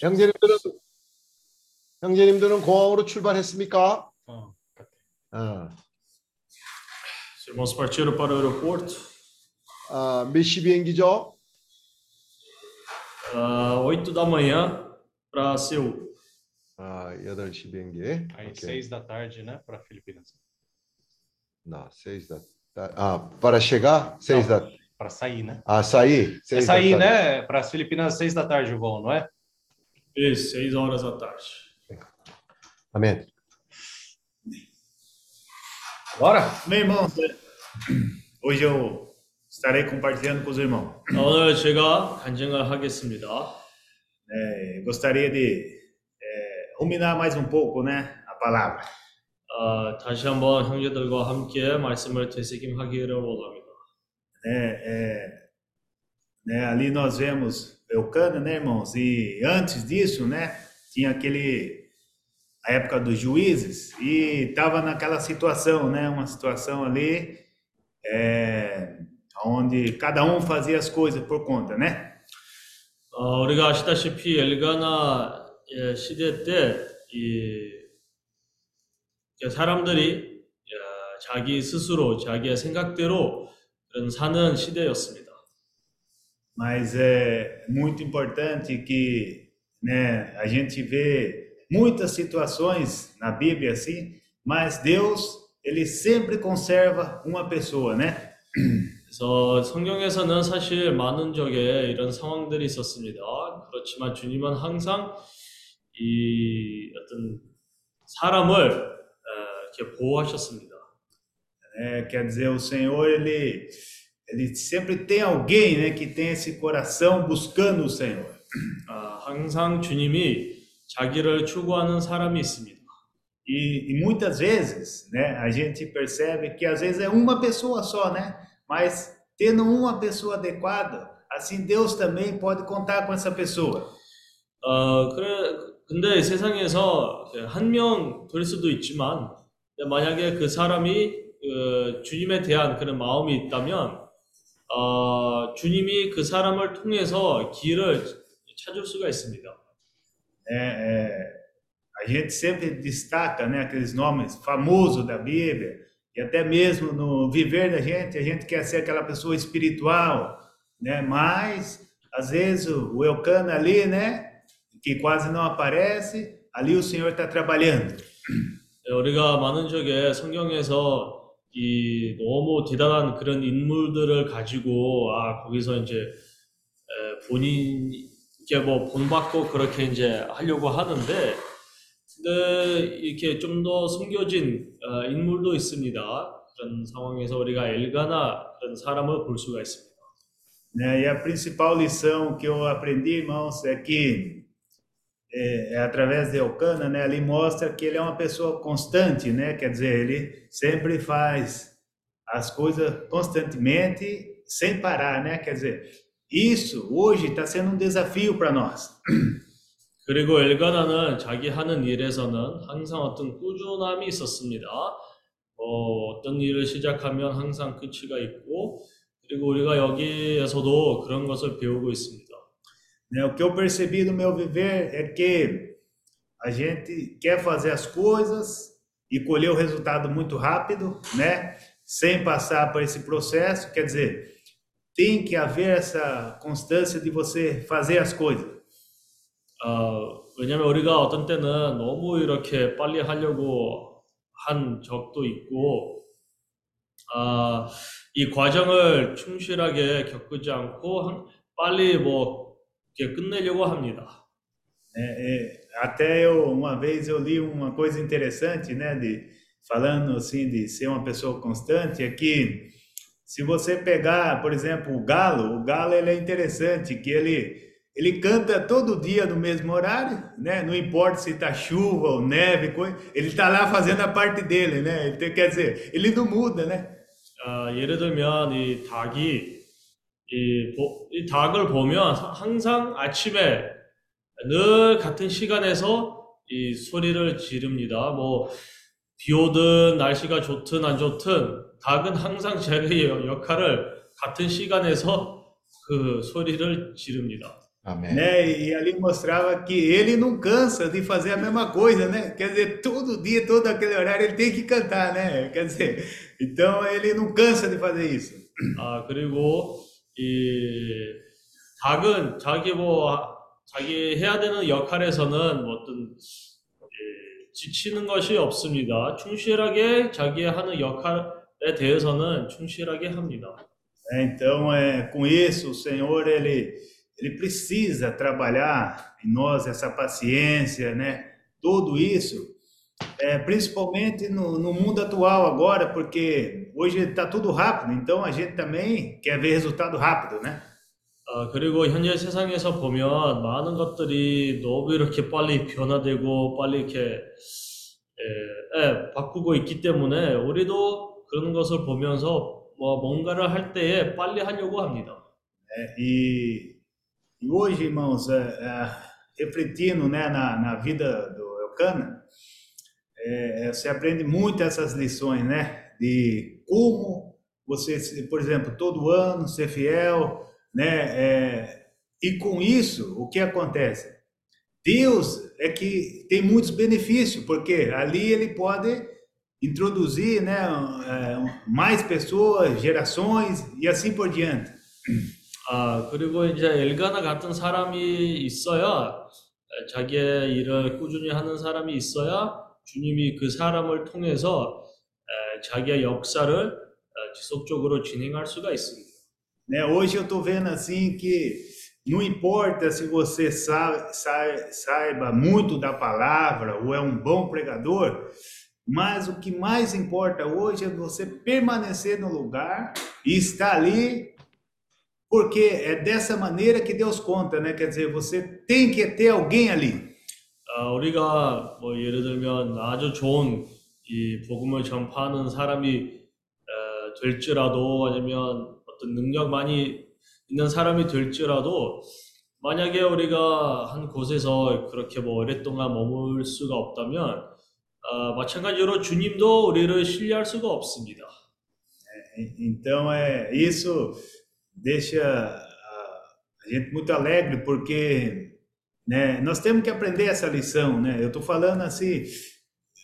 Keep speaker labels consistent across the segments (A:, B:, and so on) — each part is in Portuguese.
A: 형제님들은 형제님들은 공항으로 출발했습니까?
B: 어, 같아.
A: 어.
C: Os irmãos partiram para o aeroporto.
A: 아, 몇 시 비행기죠?
C: Ah, 8 da manhã para Seul.
A: 아, 8시 비행기.
B: Aí
A: 오케이.
B: seis da tarde, né, para Filipinas.
A: Não, seis da tarde. Ah, para chegar? Seis
B: Não.
A: da
B: Para sair, né?
A: Ah, sair?
B: É
A: Seis da
B: sair,
A: tarde.
B: né? Para as Filipinas seis da tarde o voo, não é?
C: Isso, 6 horas da tarde.
A: Amém.
B: Bora?
D: Meu irmão, hoje eu estarei compartilhando com os irmãos.
C: 아, 오늘 제가 간증을 하겠습니다.
D: É, gostaria de é, ruminar mais um pouco, né, a palavra.
C: 아, 다시 한번 형제들과 함께 말씀을 되새김하기를 원합니다.
D: É, é, né, ali nós vemos Eucana, né, irmãos? E antes disso, né, tinha aquele a época dos juízes e estava naquela situação, né, uma situação ali é, onde cada um fazia as coisas por conta, né?
C: 어, 우리가 아시다시피 엘가나 예, 시대 때 이, 사람들이 예, 자기 스스로 자기의 생각대로 그런 사는 시대였습니다.
D: Mas é muito importante que né, a gente vê muitas situações na Bíblia assim, mas Deus ele sempre conserva uma pessoa, né?
C: 그래서 성경에서는 사실 많은 적에 이런 상황들이 있었습니다. 그렇지만 주님은 항상 이 어떤 사람을 어, 이렇게 보호하셨습니다.
D: É, quer dizer, o Senhor ele ele sempre tem alguém, né, que tem esse coração buscando o Senhor.
C: 아, 항상 주님이 자기를 추구하는 사람이 있습니다.
D: E, e muitas vezes, né, a gente percebe que às vezes é uma pessoa só, né? Mas tendo uma pessoa adequada, assim Deus também pode contar com essa pessoa.
C: 어, 그래, 근데 세상에서 한 명 될 수도 있지만, 만약에 그 사람이 그 주님에 대한 그런 마음이 있다면, 어, 주님이 그 사람을 통해서 길을 찾을 수가 있습니다.
D: É, é, a gente sempre destaca, né, aqueles nomes famosos da Bíblia e até mesmo no viver da gente, a gente quer ser aquela pessoa espiritual, né? Mas às vezes o, o Elcana ali, né, que quase não aparece, ali o Senhor está trabalhando.
C: 네, 우리가 많은 적에 성경에서 이 너무 대단한 그런 인물들을 가지고 아 거기서 이제 에, 본인 이게 뭐 본받고 그렇게 이제 하려고 하는데 근데 이렇게 좀 더 숨겨진 어, 인물도 있습니다. 그런 상황에서 우리가 엘가나 그런 사람을 볼 수가 있습니다.
D: Né? E a principal lição que eu aprendi, irmãos, é que é, é através de Elcana, né, ali mostra que ele é uma pessoa constante, né? Quer dizer, ele sempre faz as coisas constantemente, sem parar, né? Quer dizer, isso hoje está sendo um desafio para nós.
C: 그리고 엘가나는 자기 하는 일에서는 항상 어떤 꾸준함이 있었습니다. 어, 어떤 일을 시작하면 항상 끝이가 있고, 그리고 우리가 여기에서도 그런 것을 배우고 있습니다.
D: Né? O que eu percebi no meu viver é que a gente quer fazer as coisas e colher o resultado muito rápido, né? Sem passar por esse processo. Quer dizer, tem que haver essa constância de você fazer as coisas.
C: 어, 왜냐면 우리가 어떤 때는 너무 이렇게 빨리 하려고 한 적도 있고, 아, 이 과정을 충실하게 겪지 않고 한- 빨리 뭐 이렇게 끝내려고 합니다.
D: É, é, até eu uma vez eu li uma coisa interessante, né? De falando assim de ser uma pessoa constante, é que se você pegar, por exemplo, o galo, o galo ele é interessante, que ele ele canta todo dia no mesmo horário, né? Não importa se tá chuva ou neve, coisa, ele tá lá fazendo a parte dele, né? Então, quer dizer, ele não muda, né?
C: 아, 예를 들면 이 닭이 이, 보- 이 닭을 보면 항상 아침에 늘 같은 시간에서 이 소리를 지릅니다. 뭐 비 오든 날씨가 좋든 안 좋든 닭은 항상 자기의 역할을 같은 시간에서 그 소리를 지릅니다.
A: Amém.
D: né? E ali mostrava que ele não cansa de fazer a mesma coisa, né? Quer dizer, todo dia, todo aquele horário, ele tem que cantar, né? Quer dizer, então ele não cansa de fazer isso.
C: 아, 그리고 이 작은 자기 뭐 자기 해야 되는 역할에서는 뭐 어떤 예, 지치는 것이 없습니다. 충실하게 자기 하는 역할에 대해서는 충실하게 합니다.
D: né? Então, é, com isso, o Senhor, ele, ele precisa trabalhar em nós essa paciência, né? Tudo isso, é, principalmente no, no mundo atual agora, porque hoje está tudo rápido, então a gente também quer ver resultado rápido, né?
C: 아, 그리고 현재 세상에서 보면 많은 것들이 너무 이렇게 빨리 변화되고 빨리 이렇게 예, 예, 바꾸고 있기 때문에 우리도 그런 것을 보면서 뭐 뭔가를 할 때에 빨리 하려고 합니다.
D: É, e, e hoje, irmãos, é, é, refletindo né, na, na vida do Elcana, é, é, você aprende muito essas lições, né? De como você, se- por exemplo, todo ano ser fiel, né? é, e com isso, o que acontece? Deus é que tem muitos benefícios, porque ali ele pode introduzir né, é, mais pessoas, gerações e assim por diante.
C: 아, 그리고 이제 엘가나 같은 사람이 있어야 에, 자기의 일을 꾸준히 하는 사람이 있어야 주님이 그 사람을 통해서 에, 자기의 역사를 에, 지속적으로 진행할 수가 있습니다.
D: Né? Hoje eu estou vendo assim que não importa se você sa- sa- saiba muito da palavra ou é um bom pregador, mas o que mais importa hoje é você permanecer no lugar e estar ali, porque é dessa maneira que Deus conta, né? Quer dizer, você tem que ter alguém ali.
C: 아, 우리가 뭐 예를 들면 아주 좋은 이 복음을 전파하는 사람이 에, 될지라도 아니면 어떤 능력 많이 있는 사람이 될지라도 만약에 우리가 한 곳에서 그렇게 뭐 오랫동안 머물 수가 없다면 아, 마찬가지로 주님도 우리를 신뢰할 수가 없습니다.
D: E- Então, é, isso deixa a gente muito alegre, porque né, nós temos que aprender essa lição. Né? Eu estou falando assim,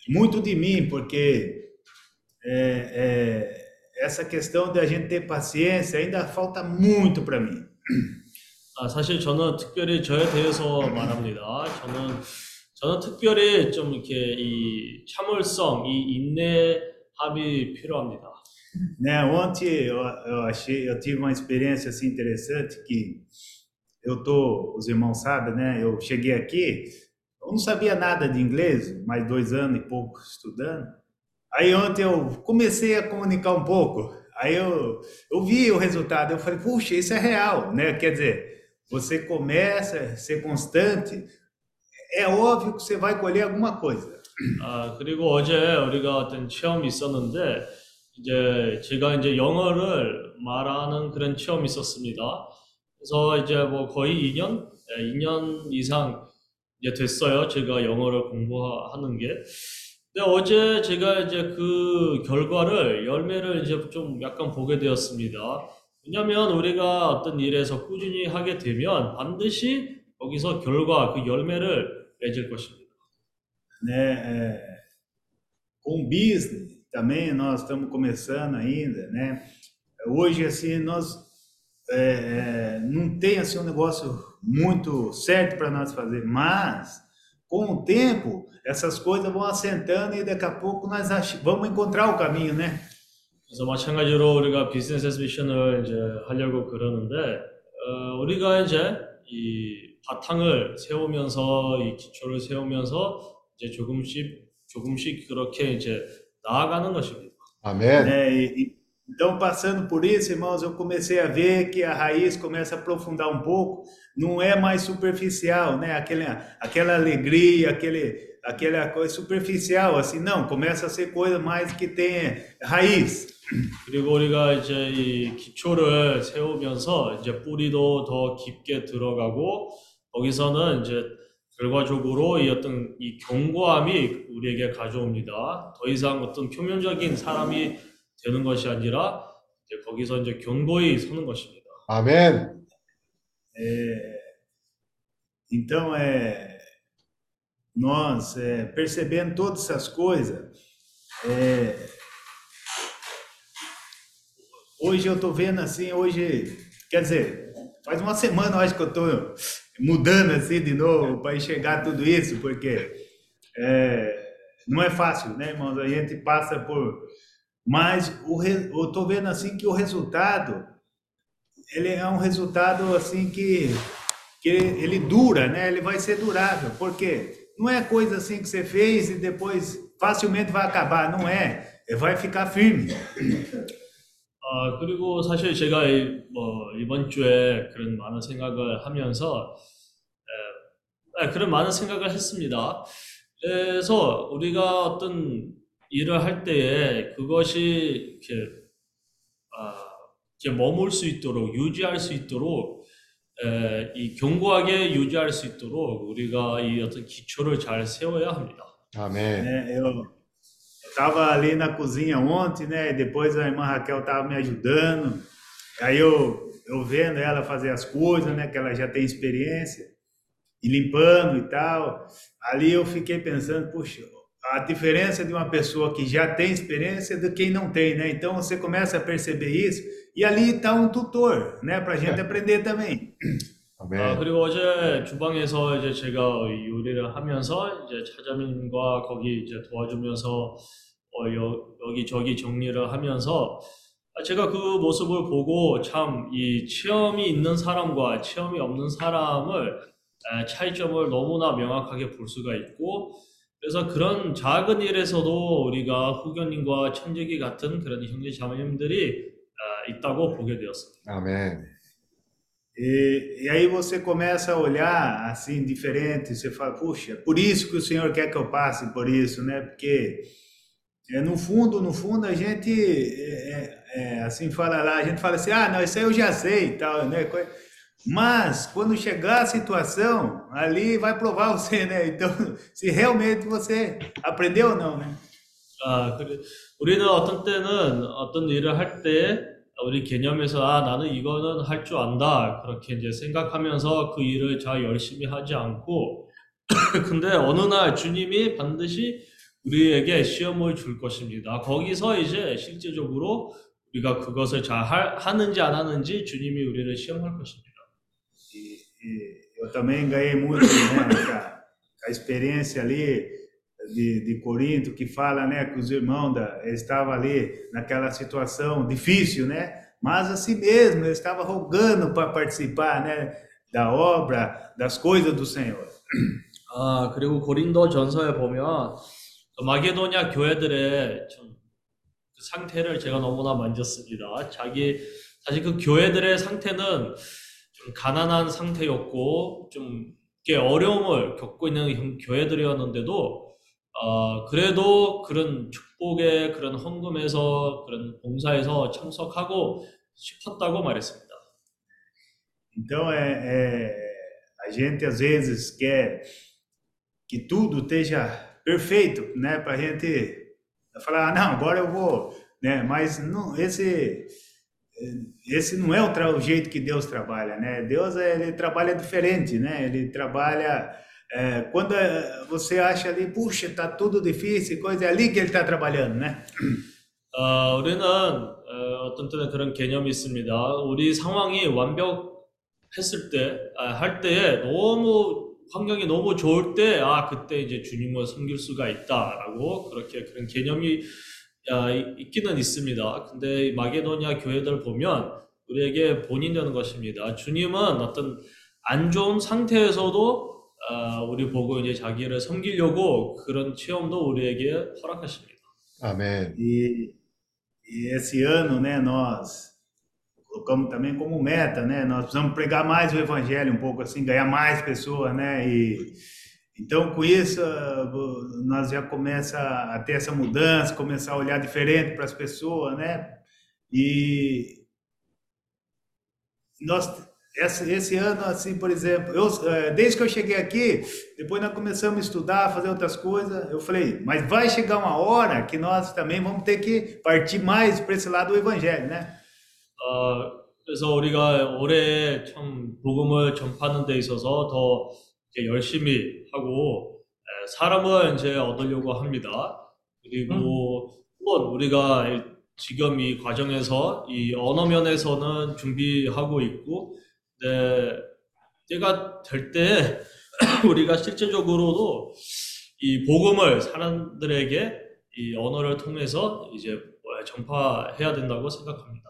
D: muito de mim, porque é, é, essa questão de a gente ter paciência ainda falta muito para mim.
C: 아, 사실 저는 특별히 저에 대해서 말합니다. 저는 저는 특별히 좀 이렇게 이 참을성, 이 인내함이 필요합니다.
D: Né? Ontem eu, eu achei, eu tive uma experiência assim interessante que eu tô, os irmãos sabem, né? Eu cheguei aqui, eu não sabia nada de inglês, mais dois anos e pouco estudando. Aí ontem eu comecei a comunicar um pouco. Aí eu, eu vi o resultado, eu falei, puxa, isso é real, né? Quer dizer, você começa a ser constante, é óbvio que você vai colher alguma coisa.
C: 아, 그리고 어제 우리가 어떤 체험이 있었는데 이제 제가 이제 영어를 말하는 그런 체험이 있었습니다. 그래서 이제 뭐 거의 2년, 2년 이상 이제 됐어요. 제가 영어를 공부하는 게. 근데 어제 제가 이제 그 결과를 열매를 이제 좀 약간 보게 되었습니다. 왜냐하면 우리가 어떤 일에서 꾸준히 하게 되면 반드시 거기서 결과, 그 열매를 맺을 것입니다.
D: né? Com business também nós estamos começando ainda, né? Hoje assim nós é, não tem assim um negócio muito certo para nós fazer, mas com o tempo essas coisas vão assentando e daqui a pouco nós ach- vamos encontrar o caminho, né?
C: 그래서 마찬가지로 우리가 비즈니스 미션을 이제 하려고 그러는데 어, 우리가 이제 이 바탕을 세우면서 이 기초를 세우면서 이제 조금씩 조금씩 그렇게 이제 나아가는 것입니다.
A: Amém.
D: né? E- e- então, passando por isso, irmãos, eu comecei a ver que a raiz começa a aprofundar um pouco, Não é mais superficial, né? Aquela, aquela alegria, aquele, aquela coisa superficial, assim, não, começa a ser coisa mais que tem raiz.
C: 그리고 우리가 이제 이 기초를 세우면서 이제 뿌리도 더 깊게 들어가고 거기서는 이제 결과적으로 이 어떤 이 견고함이 우리에게 가져옵니다. 더 이상 어떤 표면적인 사람이 되는 것이 아니라 이제 거기서 이제 견고히 서는 것입니다.
A: Amém.
D: É, Então, é, nós é, percebendo todas essas coisas, é, hoje eu estou vendo assim, hoje, quer dizer, faz uma semana acho que eu estou mudando assim de novo para enxergar tudo isso, porque é, não é fácil, né, irmãos? A gente passa por. Mas o, eu estou vendo assim que o resultado ele é um resultado assim que, que ele dura, né? Ele vai ser durável, porque não é coisa assim que você fez e depois facilmente vai acabar, não é. É, Vai ficar firme.
C: 아, 그리고 사실 제가 이, 뭐 이번 주에 그런 많은 생각을 하면서 에, 에, 그런 많은 생각을 했습니다. 그래서 우리가 어떤 일을 할 때에 그것이 이렇게, 아, 이렇게 머물 수 있도록 유지할 수 있도록 에, 이 견고하게 유지할 수 있도록 우리가 이 어떤 기초를 잘 세워야 합니다.
A: Amém.
D: né? Eu estava ali na cozinha ontem, né? E depois a irmã Raquel estava me ajudando. Aí eu, eu vendo ela fazer as coisas, né? Que ela já tem experiência, e limpando e tal. Ali eu fiquei pensando, puxa, a diferença de uma pessoa que já tem experiência de quem não tem, né? Então você começa a perceber isso. E ali está um tutor, né? Para a gente aprender também.
C: 아. 그리고 어제 주방에서 이제 제가 이 요리를 하면서 이제 차자민과 거기 이제 도와주면서 어, 여, 여기 저기 정리를 하면서 아, 제가 그 모습을 보고 참 이 체험이 있는 사람과 체험이 없는 사람을 에, 차이점을 너무나 명확하게 볼 수가 있고 그래서 그런 작은 일에서도 우리가 후견님과 천재기 같은 그런 형제 자매님들이 아, 있다고 보게 되었습니다.
A: Amém.
D: E, e aí você começa a olhar assim diferente, você fala, puxa, por isso que o Senhor quer que eu passe por isso, né? Porque é, no fundo, no fundo a gente é, é, é, assim fala lá, a gente fala assim, ah, não, isso aí eu já sei e tal, né? Co- Mas quando chegar a situação, ali vai provar você, né? Então, se realmente você aprendeu ou não, né?
C: 아, 그래. 우리는 어떤 때는 어떤 일을 할 때 우리 개념에서 아, 나는 이거는 할 줄 안다. 그렇게 이제 생각하면서 그 일을 잘 열심히 하지 않고 근데 어느 날 주님이 반드시 우리에게 시험을 줄 것입니다. 거기서 이제 실제적으로 우리가 그것을 잘 할- 하는지 안 하는지 주님이 우리를 시험할 것입니다.
D: E, e eu também ganhei muito né, com, a, com a experiência ali de, de Corinto, que fala né, que os irmãos da, eles estavam ali naquela situação difícil, né? Mas assim mesmo, eles estavam rogando para participar né, da obra, das coisas do Senhor.
C: 아, 그리고 고린도 전서에 보면 그 마게도냐 교회들의 좀 그 상태를 제가 너무나 만졌습니다. 자기, 사실 그 교회들의 상태는 좀 가난한 상태였고, 좀 이렇게 어려움을 겪고 있는 형- 교회들이었는데도, 어, 그래도 그런 축복에, 그런 헌금에서, 그런 봉사에서 참석하고 싶었다고 말했습니다.
D: Então, é, é, a gente às vezes quer que tudo esteja perfeito, né? Para gente falar, ah, não, agora eu vou, né? Mas não, esse, esse não é o, o jeito que Deus trabalha, né? Deus ele trabalha diferente, né? Ele trabalha é, quando você acha ali, puxa, tá tudo difícil, coisa é ali que ele está trabalhando, né?
C: 어, 우리는 어, 어떤 때는 그런 개념이 있습니다. 우리 상황이 완벽했을 때, 아, 할 때에 너무 환경이 너무 좋을 때, 아, 그때 이제 주님을 섬길 수가 있다라고 그렇게 그런 개념이 아, 이- 있기는 있습니다. 근데 이 마게도냐 교회들 보면 우리에게 본인되는 것입니다. 주님은 어떤 안 좋은 상태에서도 아, 우리 보고 이제 자기를 섬기려고 그런 체험도 우리에게 허락하십니다.
A: Amém.
D: E, e esse ano, né, nós colocamos também como meta, né? Nós precisamos pregar mais o evangelho um pouco assim, ganhar mais pessoas, né? E então com isso ah, vo- nós já começa a ter essa mudança, começar a olhar diferente para as pessoas, né? E nós esse, esse ano assim, por exemplo, eu eh, desde que eu cheguei aqui, depois nós começamos a estudar, fazer outras coisas. Eu falei, mas vai chegar uma hora que nós também vamos ter que partir mais para esse lado do evangelho, né?
C: 어, 그래서 우리가 올해 참 복음을 전파하는 데 있어서 더 이렇게 열심히 하고 에, 사람을 이제 얻으려고 합니다. 그리고 물론 우리가 일- 지금 이 과정에서 이 언어 면에서는 준비하고 있고, 네, 때가 될 때 우리가 실제적으로도 이 복음을 사람들에게 이 언어를 통해서 이제 전파해야 된다고 생각합니다.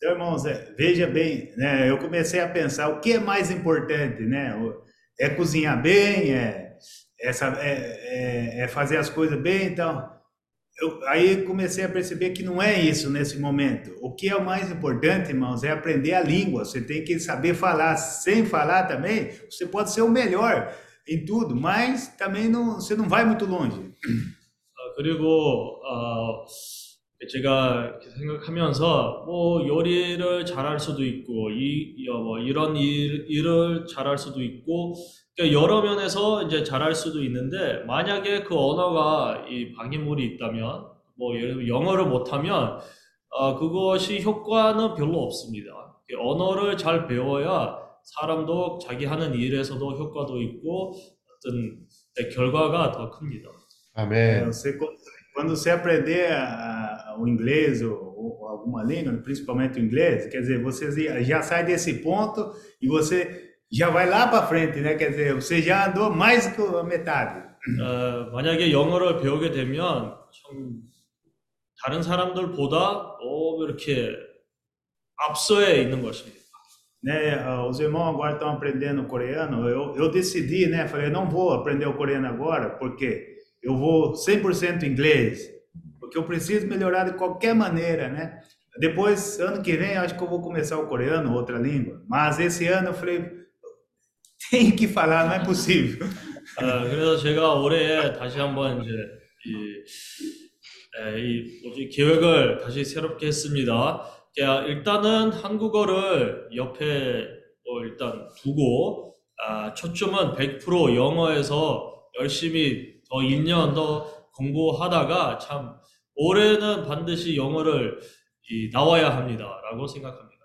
D: Então, irmãos, veja bem, né? Eu comecei a pensar o que é mais importante, né? O- É cozinhar bem, é, é, sa- é- é- é fazer as coisas bem, então. Eu, aí comecei a perceber que não é isso nesse momento. O que é o mais importante, irmãos, é aprender a língua. Você tem que saber falar. Sem falar também, você pode ser o melhor em tudo, mas também não, você não vai muito longe.
C: 어, 그리고 어, 제가 이렇게 생각하면서 뭐 요리를 잘할 수도 있고 이, 이- 어, 뭐 이런 일, 일을 잘할 수도 있고 그러니까 여러 면에서 이제 잘할 수도 있는데 만약에 그 언어가 이 방해물이 있다면 뭐 예를 들면 영어를 못하면 어, 그것이 효과는 별로 없습니다. 언어를 잘 배워야 사람도 자기 하는 일에서도 효과도 있고 어떤 결과가 더 큽니다.
D: Você, quando você aprender a- o inglês ou, ou alguma língua, principalmente o inglês, quer dizer, você já- já sai desse ponto e você já vai lá para frente, né? Quer dizer, você já andou mais que a metade.
C: 어, 만약에 영어를 배우게 되면 참 다른 사람들보다 너무 이렇게 앞서에 있는 것입니다.
D: Né? ah, Os irmãos agora estão aprendendo coreano. Eu, eu decidi, né? Falei, não vou aprender o coreano agora, porque eu vou 100% inglês, Porque eu preciso melhorar de qualquer maneira, né? Depois, ano que vem, acho que eu vou começar o coreano, outra língua. Mas esse ano eu falei, tem que falar, não é possível.
C: 어, 그래서 제가 올해 다시 한번 이제 이, 에, 이 계획을 다시 새롭게 했습니다. 야, 일단은 한국어를 옆에 뭐 일단 두고 아, 초점은 100% 영어에서 열심히 더 1년 더 공부하다가 참 올해는 반드시 영어를 이, 나와야 합니다라고 생각합니다.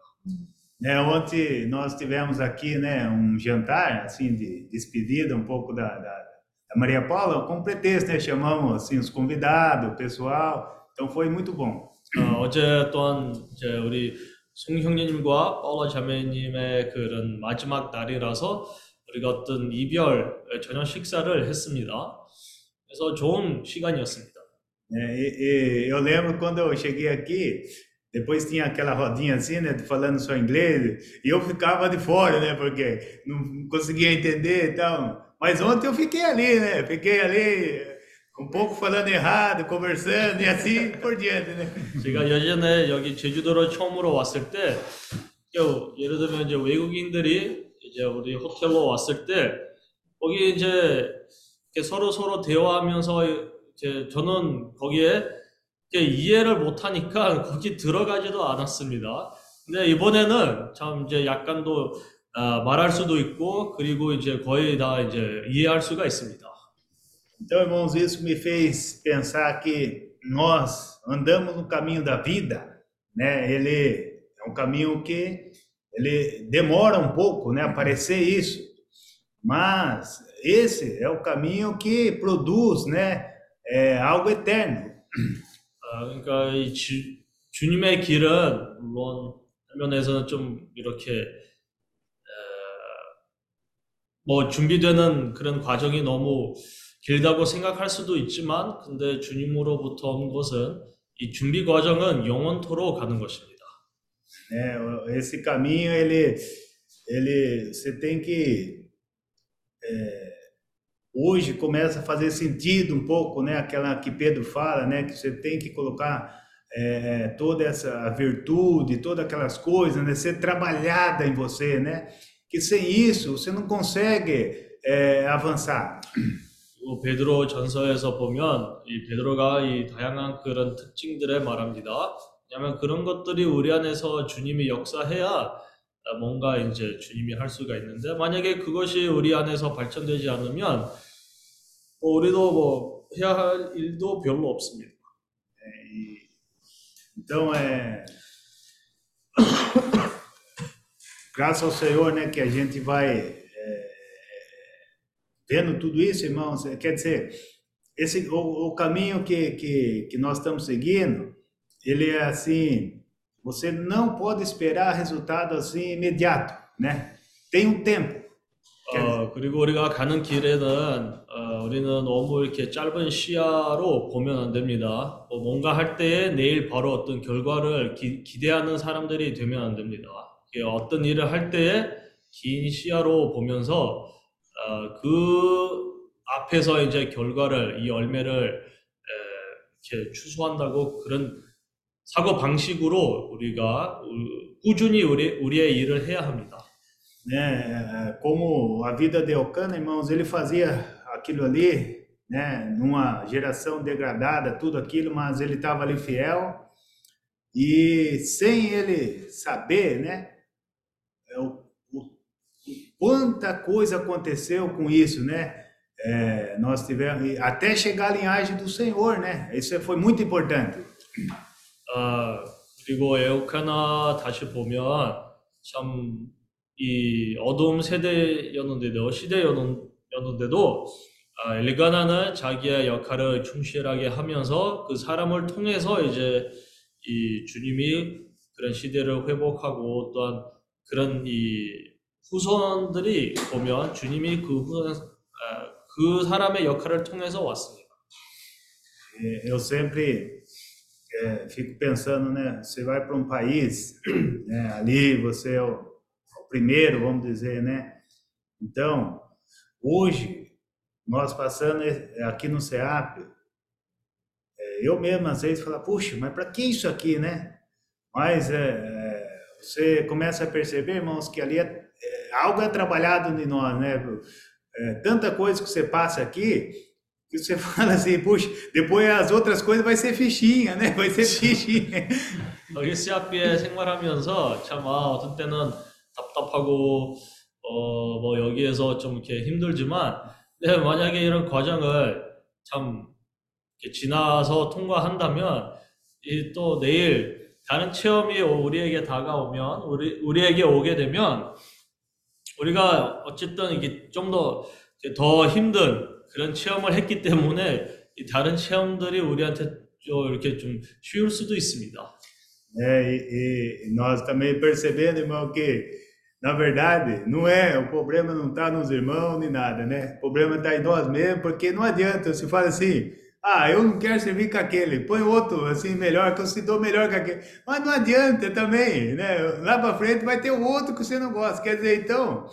D: Né, ontem nós tivemos aqui né, um jantar assim de despedida um pouco da, da, da Maria Paula com pretexto, né? Chamamos assim os convidados, o pessoal. Então foi muito bom.
C: 어, 어제 또한 이제 우리 송 형님과 파울라 자매님의 그런 마지막 날이라서 우리가 어떤 이별 저녁 식사를 했습니다. 그래서 좋은 시간이었습니다.
D: né? E, e eu lembro quando eu cheguei aqui, depois tinha aquela rodinha assim, né, falando só inglês, e eu ficava de fora, né, porque não conseguia entender e tal. Mas ontem eu fiquei ali, né, fiquei ali um pouco falando errado, conversando e assim por diante, né.
C: 제가 예전에 여기 제주도로 처음으로 왔을 때, 요- 예를 들면 이제 외국인들이 이제 우리 호텔로 왔을 때, 거기 이제 이렇게 서로 서로 대화하면서 이제 저는 거기에 이해를 못하니까 거기 들어가지도 않았습니다. 근데 이번에는 참 이제 약간도 아, 말할 수도 있고, 그리고 이제 거의 다 이제 이해할 수가 있습니다.
D: Então, irmãos, isso me fez pensar que nós andamos no caminho da vida, né? Ele é um caminho que ele demora um pouco, né, aparecer isso. Mas esse é o caminho que produz, né, é, algo eterno.
C: 아, 그러니까 이 주, 주님의 길은 물론 한 면에서는 좀 이렇게 에, 뭐 준비되는 그런 과정이 너무 길다고 생각할 수도 있지만 근데 주님으로부터 온 것은 이 준비 과정은 영원토록 가는 것입니다.
D: né? Esse caminho ele ele você tem que é, hoje começa a fazer sentido um pouco, né? Aquela que Pedro fala, né? Que você tem que colocar é, toda essa virtude, todas aquelas coisas, né? Ser trabalhada em você, né? Que sem isso você não consegue é, avançar.
C: 그리고 베드로 전서에서 보면 이 베드로가 이 다양한 그런 특징들을 말합니다. 왜냐하면 그런 것들이 우리 안에서 주님이 역사해야 뭔가 이제 주님이 할 수가 있는데 만약에 그것이 우리 안에서 발전되지 않으면 뭐 우리도 뭐 해야 할 일도 별로 없습니다.
D: E, então é graças ao Senhor, né? Que a gente vai é, vendo tudo isso, irmãos, é, quer dizer, esse o, o caminho que, que, que nós estamos seguindo, ele é assim, você não pode esperar resultado assim imediato, né? Tem um tempo.
C: 어, 그리고 우리가 가는 길에는 어, 우리는 너무 이렇게 짧은 시야로 보면 안 됩니다. 뭐 뭔가 할 때에 내일 바로 어떤 결과를 기, 기대하는 사람들이 되면 안 됩니다. 어떤 일을 할 때에 긴 시야로 보면서 어, 그 앞에서 이제 결과를 이 열매를 에, 이렇게 추수한다고 그런 사고 방식으로 우리가 우- 꾸준히 우리 우리의 일을 해야 합니다.
D: né? É, Como a vida de Elcana, irmãos, ele fazia aquilo ali, né? Numa geração degradada, tudo aquilo, mas ele estava ali fiel e sem ele saber, né? é, O, o- quanta coisa aconteceu com isso, né? É, nós tivemos e até chegar à linhagem do Senhor, né? Isso foi muito importante.
C: 아, 그리고 에오카나 다시 보면 참 이 어두움 세대였는데도 시대였는데도 아, 엘가나는 자기의 역할을 충실하게 하면서 그 사람을 통해서 이제 이 주님이 그런 시대를 회복하고 또한 그런 이 후손들이 보면 주님이 그 후손 아, 그 사람의 역할을 통해서 왔습니다.
D: É, Eu sempre é, fico pensando, né? Você vai para um país, né? Ali você é o, o primeiro, vamos dizer, né? Então, hoje nós passando é, aqui no CEAP, é, eu mesmo às vezes falo, puxa, mas para que isso aqui, né? Mas é, é, você começa a perceber, irmãos, que ali é, é, algo é trabalhado em nós, né? É, tanta coisa que você passa aqui que você fala assim, puxa, depois as outras coisas vai ser fichinha, né? Vai ser fichinha.
C: 여기 시아피에 생활하면서 참 아, 어떤 때는 답답하고 어, 뭐 여기에서 좀 이렇게 힘들지만 네, 만약에 이런 과정을 참 지나서 통과한다면 이 또 내일 다른 체험이 우리에게 다가오면 우리 우리에게 오게 되면 우리가 어쨌든 이게 좀 더 더 힘든 그런 체험을 했기 때문에 이 다른 체험들이 우리한테 좀 이렇게 좀 쉬울 수도 있습니다.
D: É, e, e nós também percebendo, irmão, que na verdade não é, o problema não está nos irmãos nem nada, né? O problema está em nós mesmos, porque não adianta, você fala assim, ah, eu não quero servir com aquele, põe outro assim melhor, que eu se dou melhor que aquele. Mas não adianta também, né? Lá para frente vai ter o outro que você não gosta. Quer dizer, então,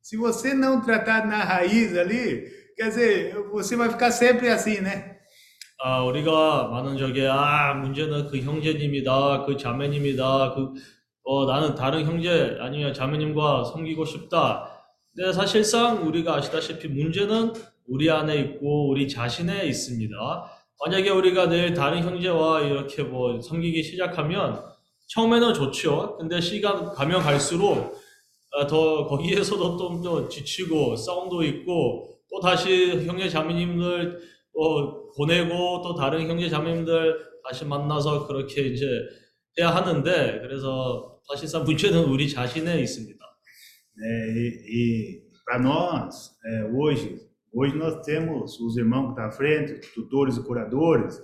D: se você não tratar na raiz ali, quer dizer, você vai ficar sempre assim, né?
C: 아, 우리가 많은 적에, 아, 문제는 그 형제님이다, 그 자매님이다, 그, 어, 나는 다른 형제 아니면 자매님과 섬기고 싶다. 근데 사실상 우리가 아시다시피 문제는 우리 안에 있고 우리 자신에 있습니다. 만약에 우리가 내일 다른 형제와 이렇게 뭐 섬기기 시작하면 처음에는 좋죠. 근데 시간 가면 갈수록 아, 더 거기에서도 좀 더 지치고 싸움도 있고 또 다시 형제 자매님들 어, 보내고 또 다른 형제 자매님들 다시 만나서 그렇게 이제 해야 하는데 그래서 사실상 문제는 우리 자신에 있습니다.
D: É, e e para nós, é, hoje, hoje nós temos os irmãos que estão à frente, tutores e curadores,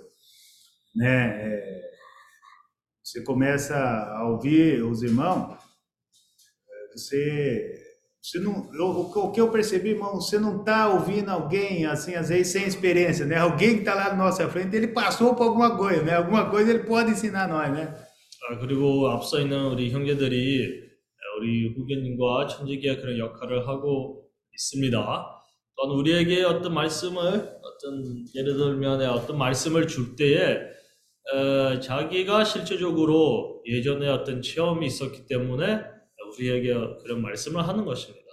D: né? é, você começa a ouvir os irmãos, você, você não, eu, o que- eu percebi, irmão, você não está ouvindo alguém assim, às vezes sem experiência, né? Alguém que está lá na nossa frente, ele passou por alguma coisa, né? Alguma coisa ele pode ensinar nós, né?
C: 아, 그리고 앞서 있는 우리 형제들이 우리 후계님과 천지기의 그런 역할을 하고 있습니다. 또한 우리에게 어떤 말씀을 어떤 예를 들면 어떤 말씀을 줄 때에 어, 자기가 실제적으로 예전에 어떤 체험이 있었기 때문에 우리에게 그런 말씀을 하는 것입니다.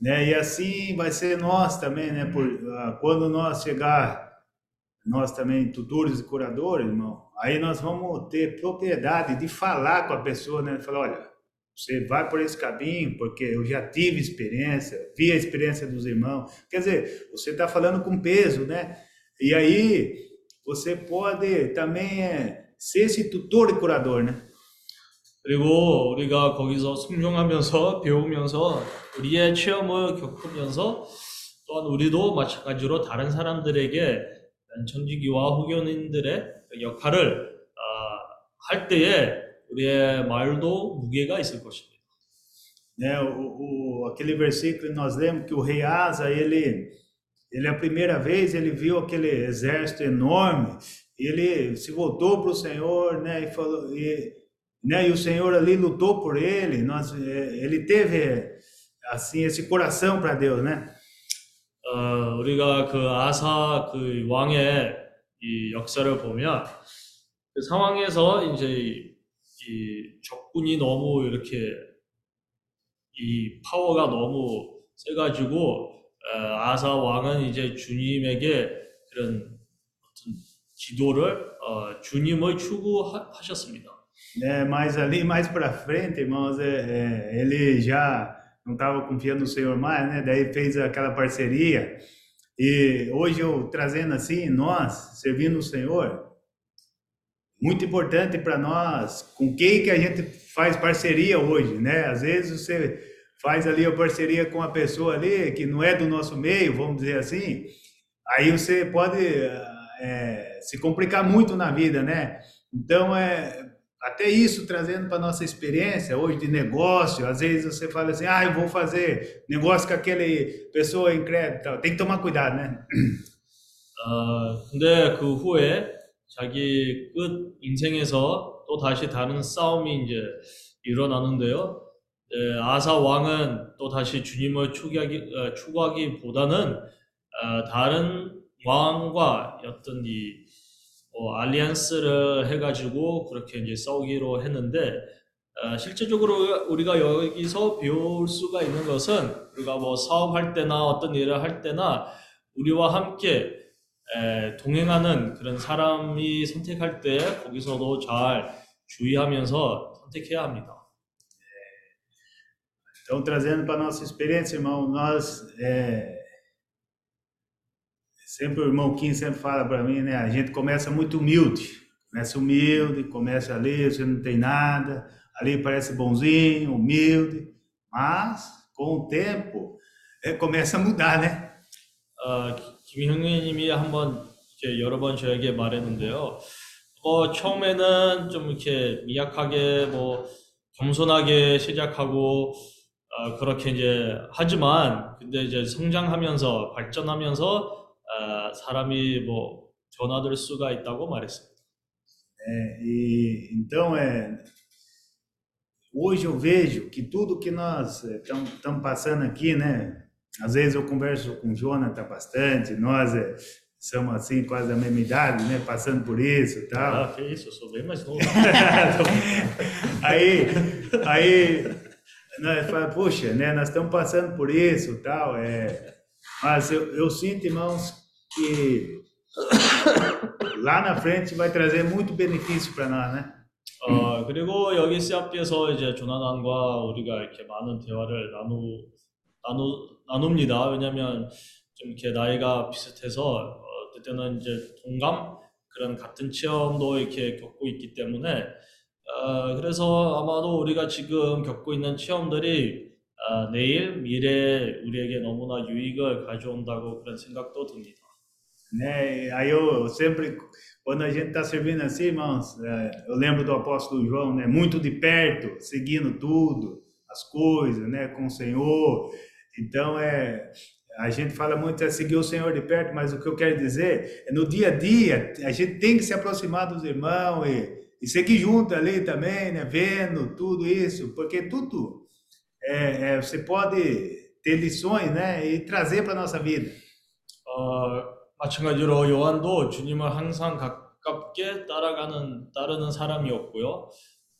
D: né? E assim vai ser nós também, né? Por, ah, quando nós chegar, nós também tutores e curadores, irmão, aí nós vamos ter propriedade de falar com a pessoa, né? Falar, olha, você vai por esse caminho, porque eu já tive experiência, vi a experiência dos irmãos. Quer dizer, você está falando com peso, né? E aí você pode também é, ser esse tutor e curador, né?
C: 그리고 우리가 거기서 순종하면서 배우면서 우리의 체험을 겪으면서 또한 우리도 마찬가지로 다른 사람들에게 청지기와 후견인들의 역할을 아, 할 때에 우리의 말도 무게가 있을 것입니다.
D: né? O, o, aquele versículo nós lemos que o rei Asa, ele, ele a primeira vez ele viu aquele exército enorme, ele se voltou para o Senhor, né? E falou, e, né? E o Senhor ali lutou por ele, nós, ele teve assim esse coração para Deus, né?
C: 어, 우리가 그 아사 그 왕의 이 역사를 보면 그 상황에서 이제 이, 이 적군이 너무 이렇게 이 파워가 너무 세가지고 어, 아사 왕은 이제 주님에게 그런 어떤 기도를 어, 주님을 추구하셨습니다.
D: Né? Mas ali mais para frente, irmãos, é, é, ele já não estava confiando no Senhor mais, né? Daí fez aquela parceria. E hoje eu trazendo assim, nós servindo o Senhor, muito importante para nós, com quem que a gente faz parceria hoje, né? Às vezes você faz ali a parceria com uma pessoa ali que não é do nosso meio, vamos dizer assim, aí você pode é, se complicar muito na vida, né? Então é até isso trazendo para nossa experiência hoje de negócio, às vezes você fala assim, ah, eu vou fazer negócio com aquele pessoa tal. tem que tomar cuidado, né?
C: 어, 근데 그 후에 자기 끝 인생에서 또 다시 다른 싸움이 이제 일어나는데요. 예, 아사 왕은 또 다시 주님을 추구하기, 어, 추구하기보다는 어, 다른 왕과 어떤 이 어, 알리안스를 해가지고 그렇게 이제 싸우기로 했는데 어, 실제적으로 우리가 여기서 배울 수가 있는 것은 우리가 뭐 사업할 때나 어떤 일을 할 때나 우리와 함께 에, 동행하는 그런 사람이 선택할 때 거기서도 잘 주의하면서 선택해야 합니다.
D: Então, trazendo para nossa experiência, irmão, nós é, sempre o irmão Kim sempre fala para mim, né? A gente começa muito humilde, começa humilde, começa ali, você não tem nada, ali parece bonzinho, humilde, mas com o tempo é, começa a mudar, né?
C: 어, 김형님이 한번 이렇게 여러 번 저에게 말했는데요. 어, 처음에는 좀 이렇게 미약하게 뭐 겸손하게 시작하고 어, 그렇게 이제 하지만 근데 이제 성장하면서 발전하면서 어, 사람이 뭐 변화될 수가 있다고 말했습니다.
D: É, e então é hoje eu vejo que tudo que nós estamos passando aqui, né? Às vezes eu converso com o Jonathan bastante, nós é, somos assim quase da mesma idade, né? Passando por isso e tal.
C: 아, que isso, eu sou bem mais novo.
D: aí, aí nós falamos, poxa, né? Nós estamos passando por isso e tal. É, mas eu, eu sinto, irmãos, que lá na frente vai trazer muito benefício para nós, né?
C: 어, 그리고 여기 CRP에서 이제 조나단과 우리가 이렇게 많은 대화를 나누, 나누, 나눕니다. 왜냐면 좀 이렇게 나이가 비슷해서, 어, 때때는 이제 동감? 그런 같은 체험도 이렇게 겪고 있기 때문에, 어, 그래서 아마도 우리가 지금 겪고 있는 체험들이, 어, 내일, 미래에 우리에게 너무나 유익을 가져온다고 그런 생각도 듭니다.
D: né? Aí eu sempre, quando a gente está servindo assim, irmãos, é, eu lembro do apóstolo João, né? Muito de perto, seguindo tudo, as coisas, né? Com o Senhor. Então é, a gente fala muito é seguir o Senhor de perto, mas o que eu quero dizer é no dia a dia a gente tem que se aproximar dos irmãos e, e seguir junto ali também, né? Vendo tudo isso, porque tudo é, é, você pode ter lições, né? E trazer para nossa vida.
C: 어, 마찬가지로 요한도 주님을 항상 가깝게 따라가는, 따르는 사람이었고요.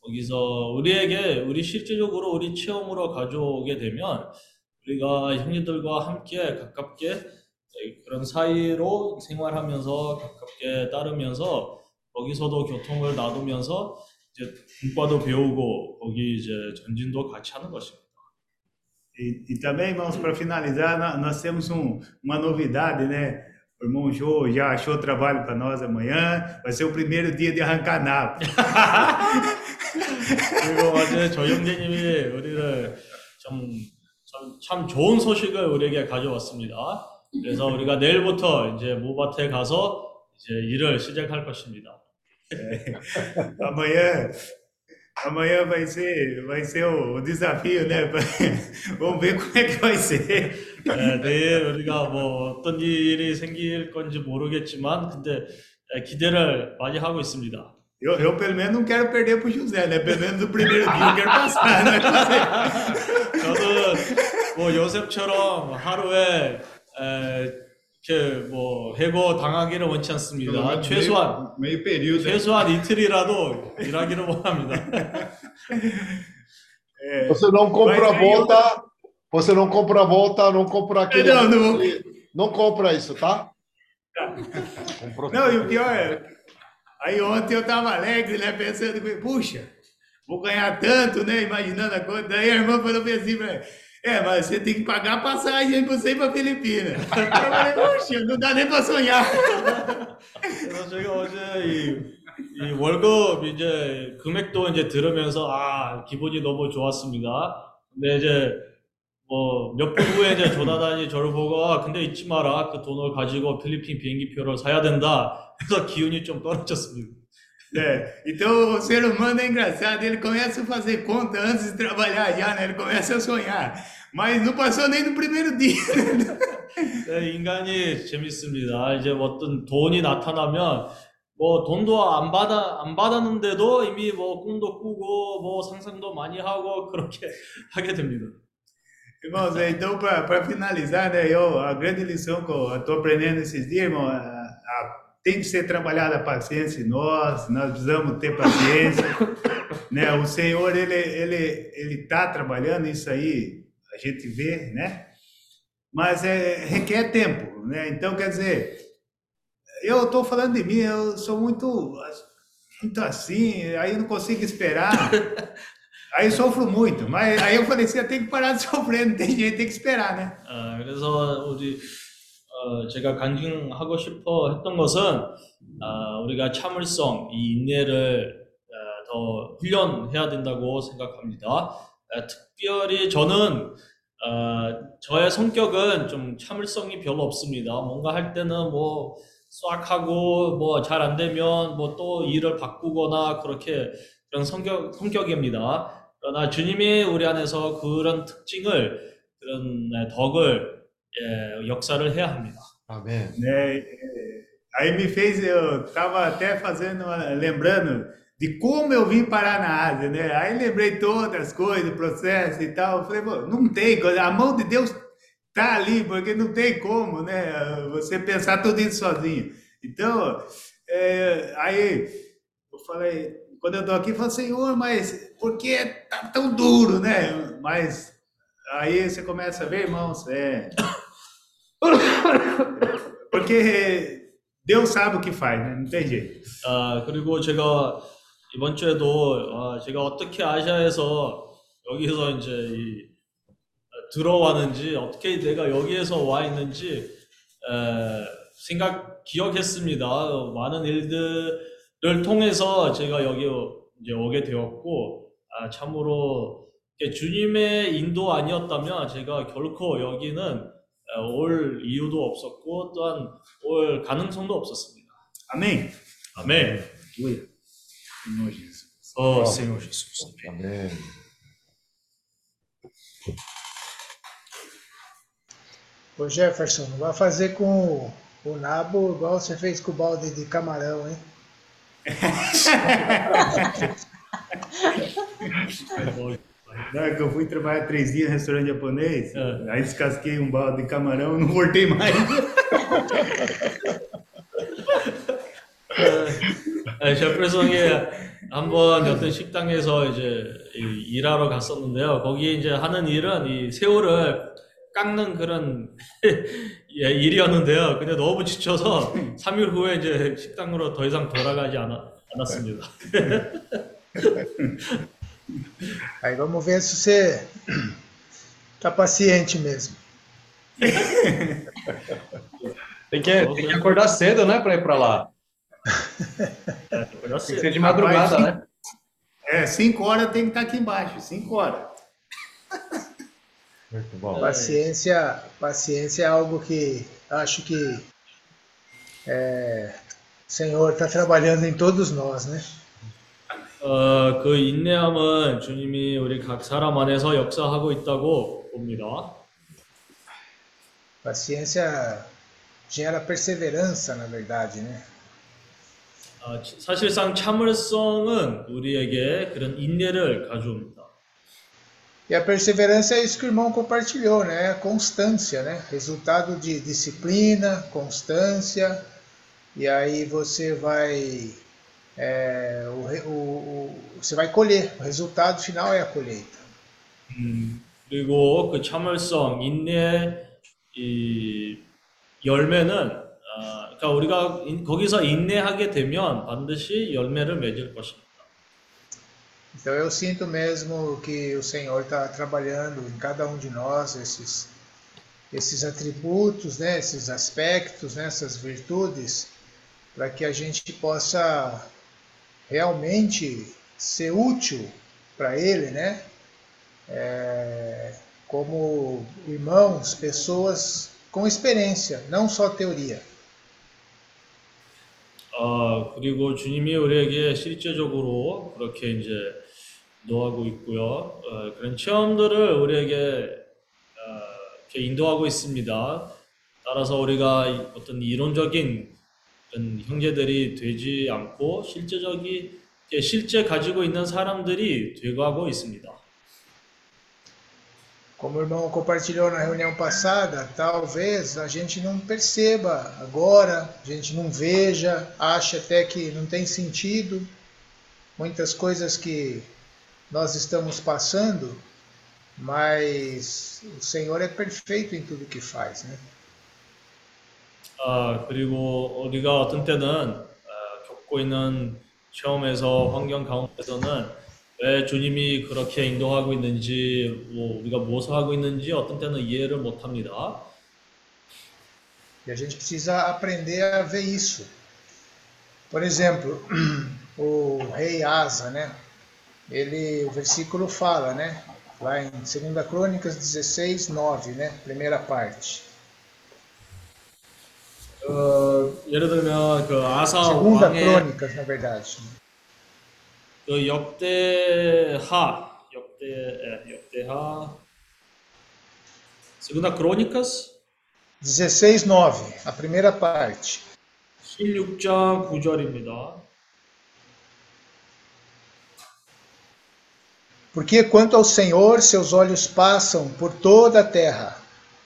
C: 거기서 우리에게, 우리 실제적으로 우리 체험으로 가져오게 되면 우리가 형제들과 함께 가깝게 그런 사이로 생활하면서 가깝게 따르면서 거기서도 교통을 나누면서 이제 문과도 배우고 거기 이제 전진도 같이 하는 것입니다.
D: E, e também, irmãos, para finalizar, nó- nós temos um, uma novidade, né? O irmão Jô já achou trabalho para nós amanhã. Vai ser o primeiro dia de arrancar nabo.
C: 그리고 어제 저 형제님이 우리를 좀, 참, 참 좋은 소식을 우리에게 가져왔습니다. 그래서 우리가 내일부터 이제 모밭에 가서 이제 일을 시작할 것입니다.
D: Amanhã, amanhã vai ser, vai ser o, o desafio, né? Vamos ver como é que vai ser.
C: 네, 내일 우리가 뭐 어떤 일이 생길 건지 모르겠지만 근데 예, 기대를 많이 하고 있습니다.
D: Eu, eu, pelo menos, não quero perder pro José, né? Pelo menos no primeiro dia eu quero passar, né? José?
C: 저는 뭐 요셉처럼 하루에 에, 뭐 해고 당하기를 원치 않습니다. 최소한
D: meio período. né?
C: 최소한 이틀이라도 일하기를 원합니다.
D: É,
A: Você não compra a
D: Mas aí eu-
A: volta, você não compra a volta, não compra aquele.
D: Não, não vou-
A: Não compra isso, tá? Comprou
D: Não, e o pior é. Aí ontem eu tava alegre, né? Pensando, puxa, vou ganhar tanto, né? Imaginando a coisa. Daí a irmã falou bem assim pra mim, é, mas você tem que pagar a passagem pra você ir pra Filipina. Puxa, não dá nem pra sonhar.
C: 그래서 제가 어제 이, 이 월급 이제 금액도 이제 들으면서 아 기분이 너무 좋았습니다. 근데 이제 뭐몇분 후에 이제 조나단이 저를 보고 아, 근데 잊지 마라 그 돈을 가지고 필리핀 비행기표를 사야 된다. 그래서 기운이 좀 떨어졌습니다.
D: É, então o ser humano é engraçado, ele começa a fazer conta antes de trabalhar já, né? Ele começa a sonhar. Mas não passou nem no primeiro dia.
C: 네, 인간이 재밌습니다. 이제 어떤 돈이 나타나면 뭐 돈도 안 받아 안 받았는데도 이미 뭐 꿈도 꾸고 뭐 상상도 많이 하고 그렇게 하게 됩니다.
D: Irmãos, é, então, para finalizar, né, eu, a grande lição que eu estou aprendendo esses dias, irmão, a- a- tem que ser trabalhada a paciência em nós, nós precisamos ter paciência. né? O Senhor, ele ele ele está trabalhando isso aí, a gente vê, né? Mas é, requer tempo, né? Então, quer dizer, eu estou falando de mim, eu sou muito, muito assim, aí eu não consigo esperar. Aí sofro muito, mas aí eu falei assim, eu tenho que parar de sofrer, não tem jeito, tem que esperar, né?
C: 아, 그래서 우리 어, 제가 강조하고 싶어 했던 것은 아, 우리가 참을성, 이 인내를 아, 더 훈련해야 된다고 생각합니다. 아, 특별히 저는 아, 저의 성격은 좀 참을성이 별로 없습니다. 뭔가 할 때는 뭐싹 하고 뭐 잘 안 되면 뭐 또 일을 바꾸거나 그렇게 그런 성격 성격입니다. 그러나 주님이 우리 안에서 그런 특징을 그런 네, 덕을 예, 역사를 해야 합니다.
A: Amém.
D: né? Aí me fez, eu estava até fazendo, uma- lembrando de como eu vim parar na Ásia, né? Aí lembrei todas as coisas, o processo e tal. Eu falei, pô, não tem coisa, a mão de Deus tá ali, porque não tem como, né? Você pensar tudo isso sozinho. Então, é, aí eu falei, quando eu tô aqui, eu falo, Senhor, mas por que tá tão duro, né? Mas aí você começa a ver, irmãos, é. Porque Deus sabe o que faz, né? Não tem jeito.
C: 아, 그리고 제가 이번 주에도 아, 제가 어떻게 아시아에서 여기서 이제 이, 아, 들어왔는지 어떻게 내가 여기에서 와 있는지 에, 생각 기억했습니다. 많은 일들을 통해서 제가 여기 이제 오게 되었고 아, 참으로 주님의 인도 아니었다면 제가 결코 여기는 에, 올 이유도 없었고 또한 올 가능성도 없었습니다.
D: Amém?
C: 아멘.
D: Aleluia. Senhor Jesus.
C: 어, Senhor Jesus.
A: Amém.
E: Ô Jefferson, não vai fazer com o, o nabo igual você fez com o balde de camarão, hein?
D: Não, é que eu fui trabalhar três dias no restaurante japonês,
C: É.
D: aí descasquei um balde de camarão e não voltei mais.
C: 네, 제프슨이 한번 어떤 식당에서 이제 이- 일하러 갔었는데요. 거기 이제 하는 일은 이 새우를 깎는 그런 예, 일이었는데요. 근데 너무 지쳐서 3일 후에 이제 식당으로 더 이상 돌아가지 않아, 않았습니다.
E: Aí vamos ver se você tá paciente mesmo.
B: Tem que, tem que acordar cedo, né, para ir para lá. Tem que ser de madrugada,
D: Rapaz,
B: né?
D: É, cinco horas tem que estar aqui embaixo, cinco horas.
A: Muito bom.
E: Paciência, paciência é algo que acho que é, o Senhor está trabalhando em todos nós, né?
C: 어, 그 인내함은 주님이 우리 각 사람 안에서 역사하고 있다고 봅니다.
E: Paciência gera perseverança, na verdade, né?
C: 아, 치- 사실상 참을성은 우리에게 그런 인내를 가져옵니다.
E: E a perseverança é isso que o irmão compartilhou, né? A constância, né? Resultado de disciplina, constância, e aí você vai é, o, re- o- o- você vai colher. O resultado final é a colheita.
C: 음, 그리고 그 참을성, 인내, 이 열매는 아, 그러니까 우리가 인- 거기서 인내하게 되면 반드시 열매를 맺을 것입니다.
E: Então eu sinto mesmo que o Senhor está trabalhando em cada um de nós esses esses atributos, né? Esses aspectos, né? essas virtudes, para que a gente possa realmente ser útil para Ele, né? É, como irmãos, pessoas com experiência, não só teoria.
C: 아, 그리고 주님이 우리에게 실제적으로 그렇게 이제 인도하고 있고요. 어, 그런 체험들을 우리에게 어, 이렇게 인도하고 있습니다. 따라서 우리가 이- 어떤 이론적인 그런 형제들이 되지 않고 실제적인 이렇게 실제 가지고 있는 사람들이 되어가고 있습니다.
E: Como o irmão compartilhou na reunião passada, talvez a gente não perceba agora, a gente não veja, acha até que não tem sentido muitas coisas que nós estamos passando, mas o Senhor é perfeito em tudo que faz, né?
C: 아, 그리고 우리가 어떤 때는 아, 겪고 있는 체험에서 환경 가운데서는 왜 주님이 그렇게 인도하고 있는지, 뭐 우리가 무엇을 하고 있는지 어떤 때는 이해를 못 합니다.
E: E a gente precisa aprender a ver isso. Por exemplo, o rei Asa, né? Ele, o versículo fala, né? Lá em 2 Crônicas 16, 9, né? Primeira parte.
C: 어, 예를 들면 그 아사
E: Segunda
C: 왕의
E: Crônicas, na verdade.
C: 그 역대하, 역대, 예, 역대하, Segunda Crônicas
E: 16, 9, a primeira parte.
C: 16장 9절입니다.
E: Porque quanto ao Senhor, seus olhos passam por toda a terra,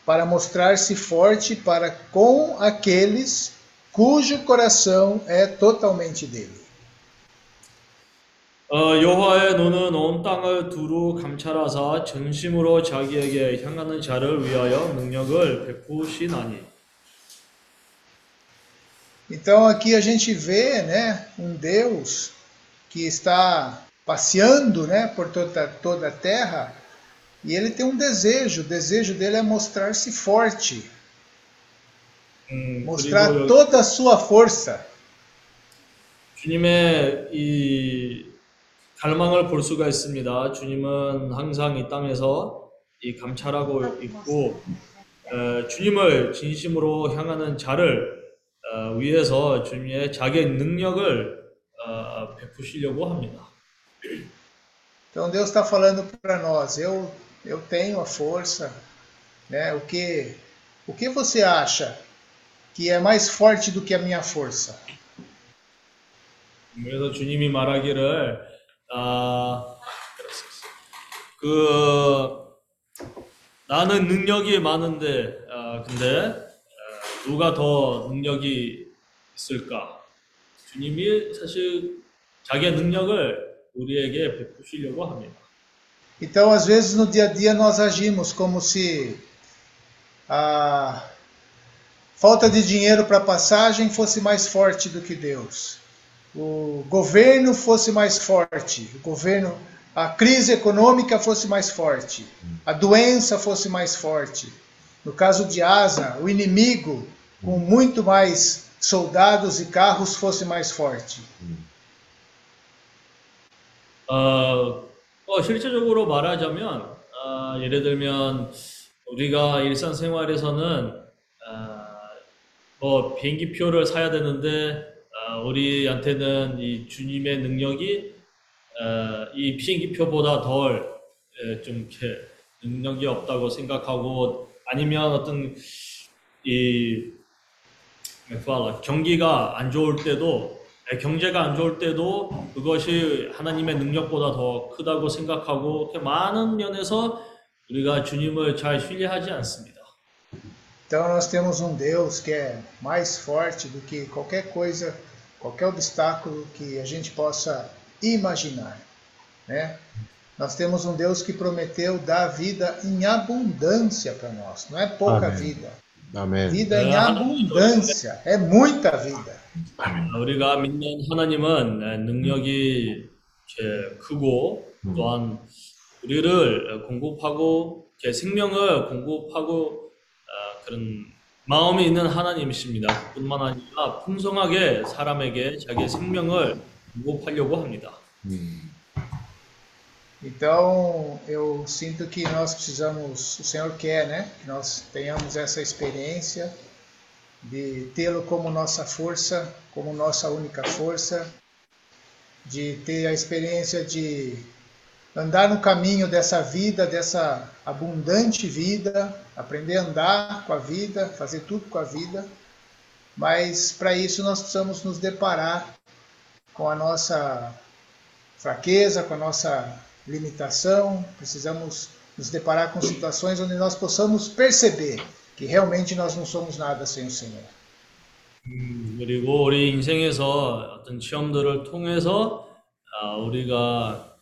E: para mostrar-se forte para com aqueles cujo coração é totalmente dele.
C: 어, 여호와의 눈은 온 땅을 두루 감찰하사 전심으로 자기에게 향하는 자를 위하여 능력을 베푸시나니.
E: Então aqui a gente vê, né, um Deus que está passeando, né, por toda, toda a terra, e ele tem um desejo, o desejo dele é mostrar-se forte,
C: 음,
E: mostrar
C: 그리고 여-
E: toda a sua força.
C: 주님의 이 갈망을 볼 수가 있습니다. 주님은 항상 이 땅에서 이 감찰하고 있고 어, 주님을 진심으로 향하는 자를 어, 위해서 주님의 자기의 능력을 어, 베푸시려고 합니다.
E: Então Deus está falando para nós, eu, eu tenho a força, né? O que, o que você acha que é mais forte do que a minha força?
C: 그래서 주님이 말하기를 아, 그 나는 능력이 많은데 아, 근데 아, 누가 더 능력이 있을까? 주님이 사실 자기의 능력을 우리에게 베푸시려고 합니다.
E: Então, às vezes no dia a dia nós agimos como se a falta de dinheiro para passagem fosse mais forte do que Deus. O governo fosse mais forte, o governo, a crise econômica fosse mais forte, a doença fosse mais forte. No caso de Asa, o inimigo com muito mais soldados e carros fosse mais forte.
C: 어, 어, 실제적으로 말하자면, 아, 예를 들면, 우리가 일상생활에서는, 아, 뭐 비행기표를 사야 되는데 아, 우리한테는 이 주님의 능력이 어, 이 비행기표보다 덜좀 이렇게 능력이 없다고 생각하고 아니면 어떤 이 경기가 안 좋을 때도 에, 경제가 안 좋을 때도 그것이 하나님의 능력보다 더 크다고 생각하고 이렇게 많은 면에서 우리가 주님을 잘 신뢰하지 않습니다.
E: Então nós temos um Deus que é mais forte do que qualquer coisa, qualquer obstáculo que a gente possa imaginar, né? Nós temos um Deus que prometeu dar vida em abundância para nós, não é pouca
A: Amém.
E: vida.
A: 아멘.
E: Vida em abundância, é muita vida.
C: 우리가 믿는 하나님은 에, 능력이 크고 또한 우리를 공급하고 생명을 공급하고 아, 그런 마음이 있는 하나님이십니다. 뿐만 아니라 풍성하게 사람에게 자기의 생명을 공급하려고 합니다.
A: 음,
E: Então eu sinto que nós precisamos, o Senhor quer, né? Que nós tenhamos essa experiência de tê-lo como nossa força, como nossa única força, de ter a experiência de andar no caminho dessa vida, dessa abundante vida, aprender a andar com a vida, fazer tudo com a vida. Mas para isso nós precisamos nos deparar com a nossa fraqueza, com a nossa limitação, precisamos nos deparar com situações onde nós possamos perceber que realmente nós não somos nada sem o Senhor.
C: 그리고 우리 인생에서 어떤 시험들을 통해서 아, 우리가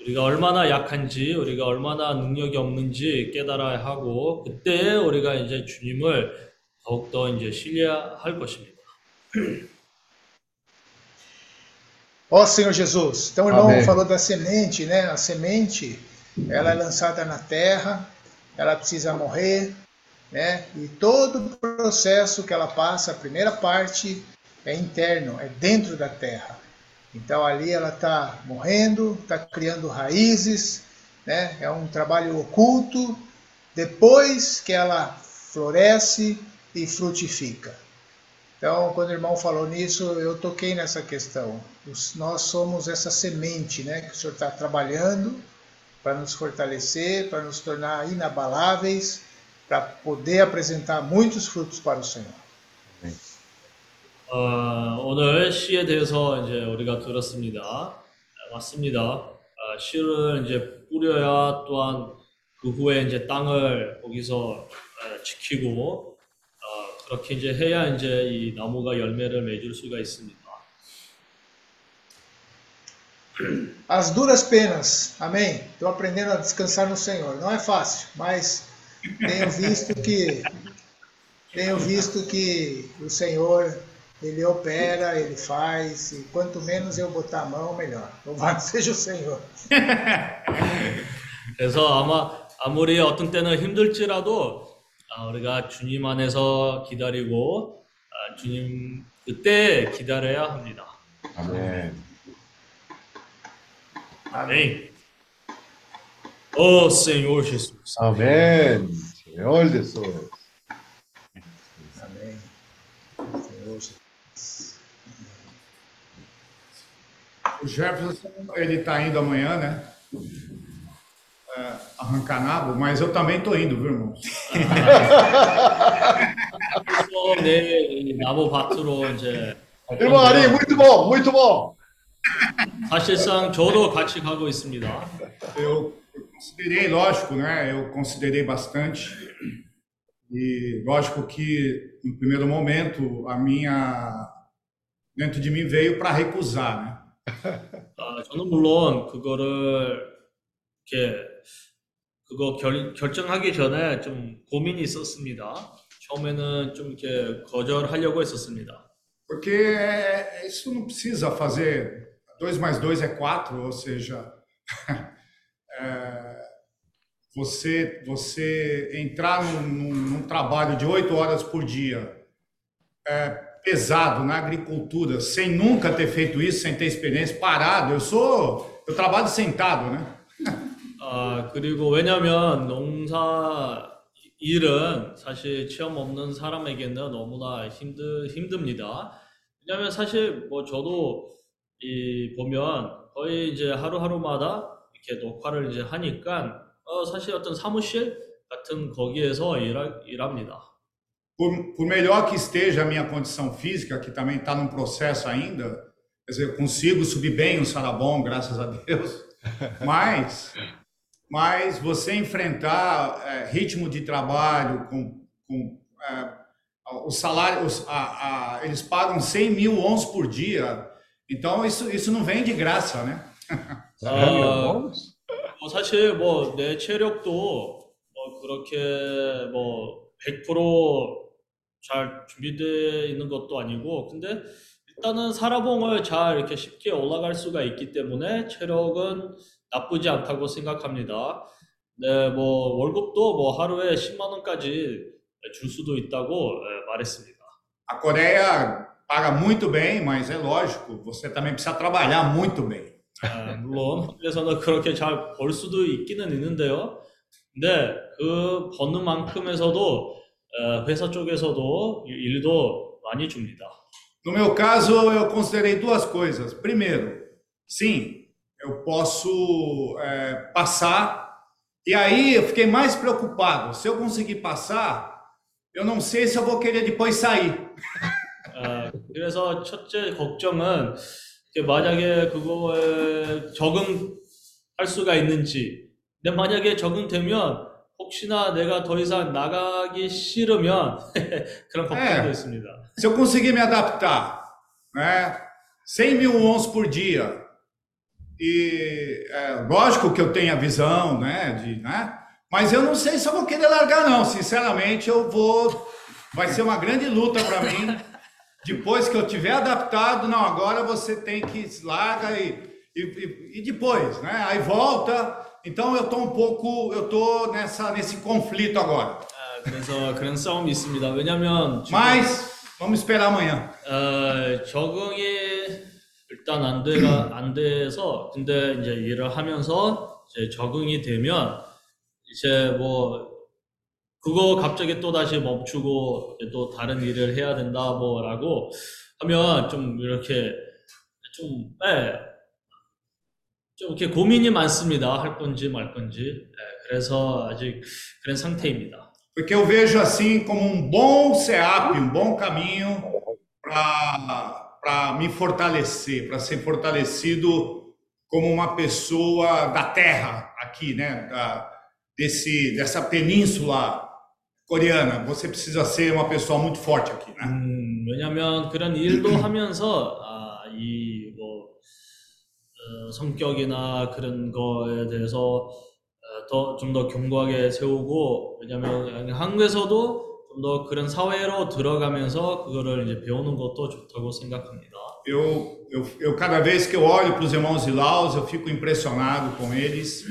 C: 우리가 얼마나 약한지, 우리가 얼마나 능력이 없는지 깨달아야 하고 그때 우리가 이제 주님을 더욱더 이제 신뢰할 것입니다.
E: Ó Senhor Jesus, então o irmão
A: Amém.
E: falou da semente, né? A semente, ela é lançada na terra, ela precisa morrer, né? E todo o processo que ela passa, a primeira parte é interno, é dentro da terra. Então ali ela está morrendo, está criando raízes, né? É um trabalho oculto. Depois que ela floresce e frutifica. Então, quando o irmão falou nisso, eu toquei nessa questão. Os- nós somos essa semente, né, que o Senhor está trabalhando para nos fortalecer, para nos tornar inabaláveis, para poder apresentar muitos frutos para o Senhor.
C: 어, 오늘 시에 대해서 이제 우리가 들었습니다. 아, 맞습니다. 아, 씨를 이제 뿌려야 또한 그 후에 이제 땅을 거기서 어, 지키고 어, 그렇게 이제 해야 이제 이 나무가 열매를 맺을 수가 있습니다.
E: As duras penas, amém? Estou aprendendo a descansar no Senhor. Não é fácil, mas tenho visto que tenho visto que o Senhor ele opera, ele faz, e quanto menos eu botar a mão, melhor. Louvado seja o Senhor.
C: 그래서 아마 아무리 어떤 때는 힘들지라도 아, 우리가 주님 안에서 기다리고 아, 주님 그때 기다려야 합니다.
A: 아멘.
C: Amém. Oh Senhor Jesus.
A: 아멘. Senhor Jesus.
E: Amém. Senhor Jesus.
F: O Jefferson, ele tá indo amanhã, né? É, arrancar nabo, mas eu também tô indo, viu, irmão?
C: 그래서 내일 이 나무 밭으로 이제 갈
A: irmão Ari,
C: 건데요.
A: muito bom, muito bom.
C: 사실상 저도 같이 가고 있습니다.
F: Eu, eu considerei, lógico, né? Eu considerei bastante. E lógico que, no primeiro momento, a minha. Dentro de mim veio para recusar, né?
C: 아, 저는 물론 그거를 이렇게 그거 결, 결정하기 전에 좀 고민이 있었습니다. 처음에는 좀 이렇게 거절하려고 했었습니다.
F: Porque é- isso não precisa fazer. 2 mais 2 é 4, ou seja, é, você, você entrar num, num- num trabalho de 8 horas por dia, é, pesado na agricultura, sem nunca ter feito isso, sem ter experiência, parado. Eu sou. Eu trabalho sentado, né?
C: 아, 그리고 왜냐면 농사 일은 사실 체험 없는 사람에게는 너무나 힘들, 힘듭니다. 왜냐하면 사실 뭐 저도 이 보면 거의 이제 하루하루마다 이렇게 녹화를 이제 하니까 어 사실 어떤 사무실 같은 거기에서 일하, 일합니다.
F: Por, por melhor que esteja a minha condição física, que também está num processo ainda, quer dizer, eu consigo subir bem o sarabom, graças a Deus, mas, mas você enfrentar é, ritmo de trabalho com, com é, o salário, os, a, a, eles pagam 100 mil ons por dia, então isso, isso não vem de graça, né?
C: 아, 뭐 사실 뭐 내 체력도 뭐 그렇게 뭐 100%잘 준비되어 있는 것도 아니고 근데 일단은 사라봉을 잘 이렇게 쉽게 올라갈 수가 있기 때문에 체력은 나쁘지 않다고 생각합니다. 네, 뭐 월급도 뭐 하루에 10만 원까지 줄 수도 있다고 예, 말했습니다.
F: A Coreia paga muito bem, mas é lógico, você também precisa trabalhar muito bem.
C: 아, 물론 한국에서는 그렇게 잘 벌 수도 있기는 있는데요. 근데 그 버는 만큼에서도 어, 회사 쪽에서도 일도 많이 줍니다.
F: No meu caso, eu considerei duas coisas. Primeiro, sim, eu posso é, passar, e aí eu fiquei mais preocupado. Se eu conseguir passar, eu não sei se eu vou querer depois sair.
C: 아, 그래서 첫째 걱정은 만약에 그거에 적응할 수가 있는지, 근데 만약에 적응되면 혹시나 내가 더 이상 나가기 싫으면 그런 걱정도
F: 네.
C: 있습니다.
F: Se eu conseguir me adaptar, né? 100 mil ons por dia, e é, lógico que eu tenho a visão, né, de, né? Mas eu não sei se eu vou querer largar, não. Sinceramente, eu vou. Vai ser uma grande luta para mim. Depois que eu tiver adaptado, não, agora você tem que larga e, e, e- e depois, né? Aí volta. Então eu tô um pouco, eu tô nessa nesse conflito agora.
C: 아, 그래서 그런 싸움이 있습니다. 왜냐면 지금
F: Mas vamos esperar amanhã.
C: 어, 적응이 일단 안 돼가 안 돼서 근데 이제 일을 하면서 이제 적응이 되면 이제 뭐 그거 갑자기 또 다시 멈추고 또 다른 일을 해야 된다 뭐라고 하면 좀 이렇게 좀 예. 좀 이렇게 고민이 많습니다. 할 건지 말 건지. 예, 그래서 아직 그런 상태입니다.
F: Porque eu vejo assim como um bom SEAP, um bom caminho para me fortalecer, para ser fortalecido como uma pessoa da terra aqui, né? Da, desse, dessa península coreana. Você precisa ser uma pessoa muito forte aqui, né?
C: 음, 왜냐면 그런 일도 하면서 아, 이 뭐, 어, 성격이나 그런 거에 대해서 더 좀 더 견고하게 세우고 왜냐면 한국에서도 좀 더 그런 사회로 들어가면서 그거를 이제 배우는 것도 좋다고 생각합니다.
F: Eu, eu, eu cada vez que eu olho para os irmãos de Laos, eu fico impressionado com eles,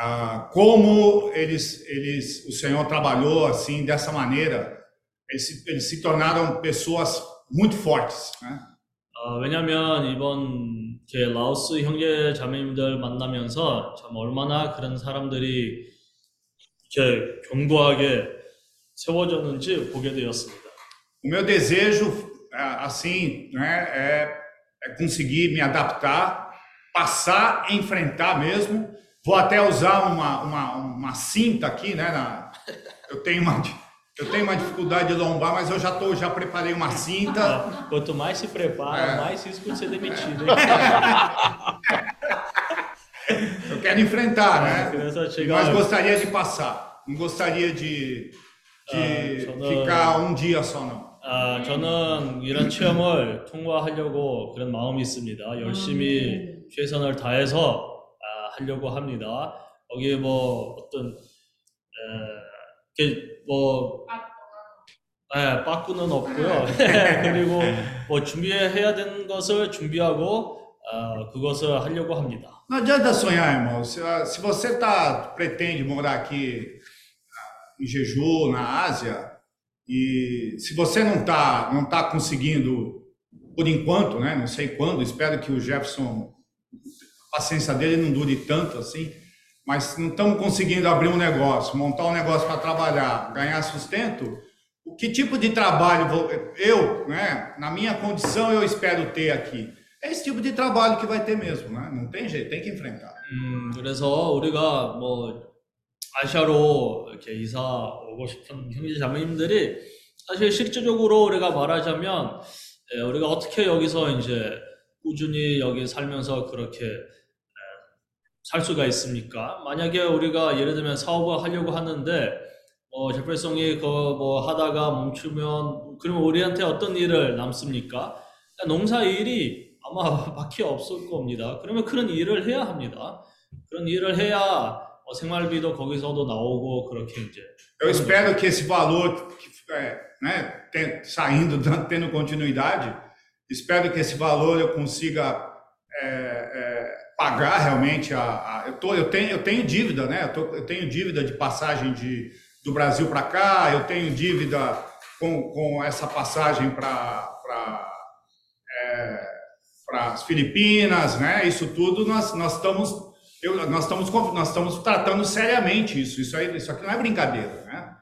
F: ah, como eles, eles, o Senhor trabalhou assim dessa maneira. Eles se, eles se tornaram pessoas muito fortes, né?
C: 아, 왜냐면 이번 이렇게 라오스 형제 자매님들 만나면서 참 얼마나 그런 사람들이 이렇게 견고하게 세워졌는지 보게 되었습니다.
F: O meu desejo, ah, assim, né, é, é conseguir me adaptar, passar, enfrentar mesmo. Vou até usar uma, uma, uma cinta aqui, né? na- eu tenho uma eu tenho uma dificuldade de lombar, mas eu já tô, já preparei uma cinta.
C: 아, quanto mais se prepara,
F: É.
C: mais risco de ser demitido. hein?
F: Eu quero enfrentar, né?
C: 그래서
F: Mas
C: 제가
F: gostaria de passar. Não gostaria de, de
C: Ah, 저는-
F: ficar um dia só, não.
C: 아, 저는 이런 체험을 통과하려고 그런 마음이 있습니다. 열심히 최선을 다해서 아, 하려고 합니다. 거기에 뭐 어떤 에, 이렇게 뭐 예, 빠꾸는 없고요. 그리고 뭐 준비해야 되는 것을 준비하고 아, 그것을 하려고 합니다.
F: Não adianta sonhar, irmão. Se, se você tá, pretende morar aqui em Jeju, na Ásia, e se você não tá, não tá conseguindo, por enquanto, né? Não sei quando, espero que o Jefferson, a paciência dele não dure tanto assim. mas não estamos conseguindo abrir um negócio, montar um negócio para trabalhar, ganhar sustento, o que tipo de trabalho vou, eu, né, na minha condição, eu espero ter aqui? É esse tipo de trabalho que vai ter mesmo, né? Não tem jeito, tem que enfrentar.
C: 음, 그래서 우리가 뭐 아시아로 이렇게 이사 오고 싶은 형제 자매님들이 사실 실질적으로 우리가 말하자면 예, 우리가 어떻게 여기서 이제 꾸준히 여기 살면서 그렇게 예, 살 수가 있습니까? 만약에 우리가 예를 들면 사업을 하려고 하는데 어, 제필성이 그뭐 하다가 멈추면 그러면 우리한테 어떤 일을 남습니까? 농사 일이 아마 밖에 없을 겁니다. 그러면 그런 일을 해야 합니다. 그런 일을 해야 어, 생활비도 거기서도 나오고 그렇게 이제
F: Eu espero que esse valor, que, é, né, tem- saindo, dando- tendo continuidade, espero que esse valor eu consiga é, é, pagar realmente a. a- eu, tô, eu, tenho, eu tenho dívida, né? Eu, tô- eu tenho dívida de passagem de, do Brasil para cá, eu tenho dívida com, com essa passagem para para as Filipinas, né? Isso tudo nós, nós estamos eu, nós estamos nós estamos tratando seriamente isso. Isso aí, isso aqui não é brincadeira, né?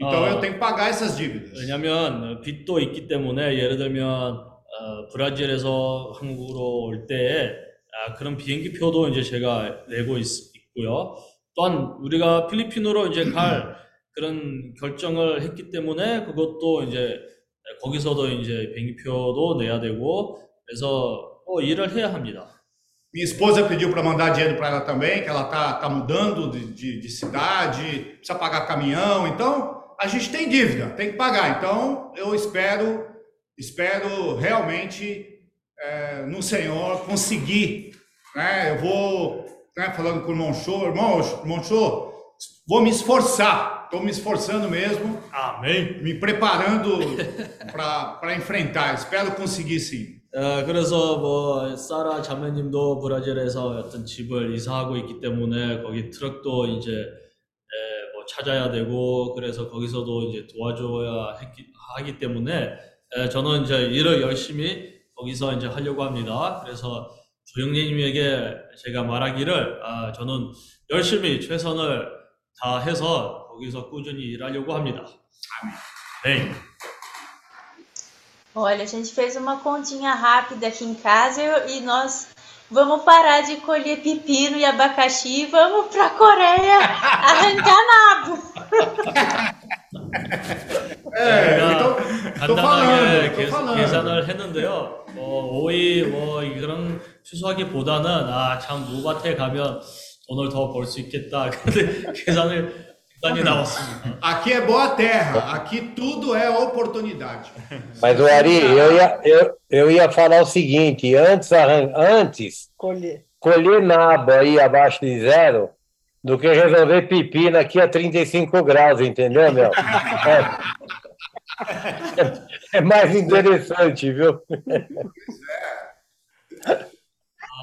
F: Então
C: Ah.
F: eu tenho que pagar essas dívidas.
C: 왜냐하면 빚도 있기 때문에 예를 들면 어, 브라질에서 한국으로 올 때 아, 그런 비행기 표도 이제 제가 내고 있, 있고요. 또한 우리가 필리핀으로 이제 갈 그런 결정을 했기 때문에 그것도 이제 거기서도 이제 비행기 표도 내야 되고 그래서 또 일을 해야 합니다.
F: Minha esposa pediu para mandar dinheiro para ela também, que ela tá, tá mudando de, de, de cidade, precisa pagar caminhão. Então, a gente tem dívida, tem que pagar. Então, eu espero, espero realmente é, no Senhor conseguir. Né? Eu vou, né, falando com o irmão Show, irmão, irmão Show, vou me esforçar, estou me esforçando mesmo,
C: 아멘.
F: me preparando para enfrentar. Espero conseguir sim.
C: 어, 그래서 뭐 사라 자매님도 브라질에서 어떤 집을 이사하고 있기 때문에 거기 트럭도 이제 에, 뭐 찾아야 되고 그래서 거기서도 이제 도와줘야 했기, 하기 때문에 에, 저는 이제 일을 열심히 거기서 이제 하려고 합니다. 그래서 조영래님에게 제가 말하기를 아, 저는 열심히 최선을 다해서 거기서 꾸준히 일하려고 합니다. 네.
G: Olha, a gente fez uma continha rápida aqui em casa e, e nós vamos parar de colher pepino e abacaxi e vamos para a Coreia arrancar nabo.
F: Então, tô
C: 간단하게
F: falando, tô
C: 계-
F: falando.
C: 계산을 했는데요. 뭐 오이 뭐 그런 취소하기보다는 아참 무밭에 가면 돈을 더 벌 수 있겠다. 근데 계산을.
F: Aqui é boa terra, aqui tudo é oportunidade.
H: Mas o Ari, eu ia, eu, eu ia falar o seguinte: antes, arran- antes
I: Colher.
H: colher nabo aí abaixo de zero do que resolver pepino aqui a 35 graus, entendeu, meu? É, é mais interessante, viu?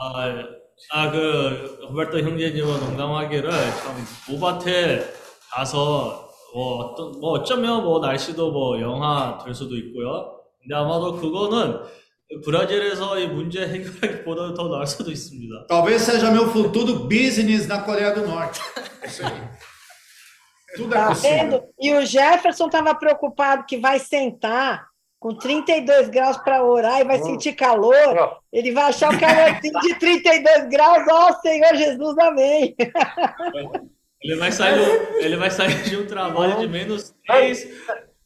C: 아, 아, 그, 로베르토 형제님은 농담하기를 참, 모밭에 가서, 뭐, 어떤, 뭐, 어쩌면 뭐, 날씨도 뭐, 영하 될 수도 있고요. 근데 아마도 그거는 브라질에서 이 문제 해결하기보다는 더 나을 수도 있습니다.
F: Talvez seja meu futuro business na Coreia do Norte. Isso aí. Tudo é
I: Tá
F: possível.
I: vendo? E o Jefferson estava preocupado que vai sentar com 32 graus para orar e vai sentir calor. Ele vai achar o calorzinho de 32 graus. Ó Senhor Jesus, amém.
C: Ele vai sair, do- ele vai sair de um trabalho de menos 3,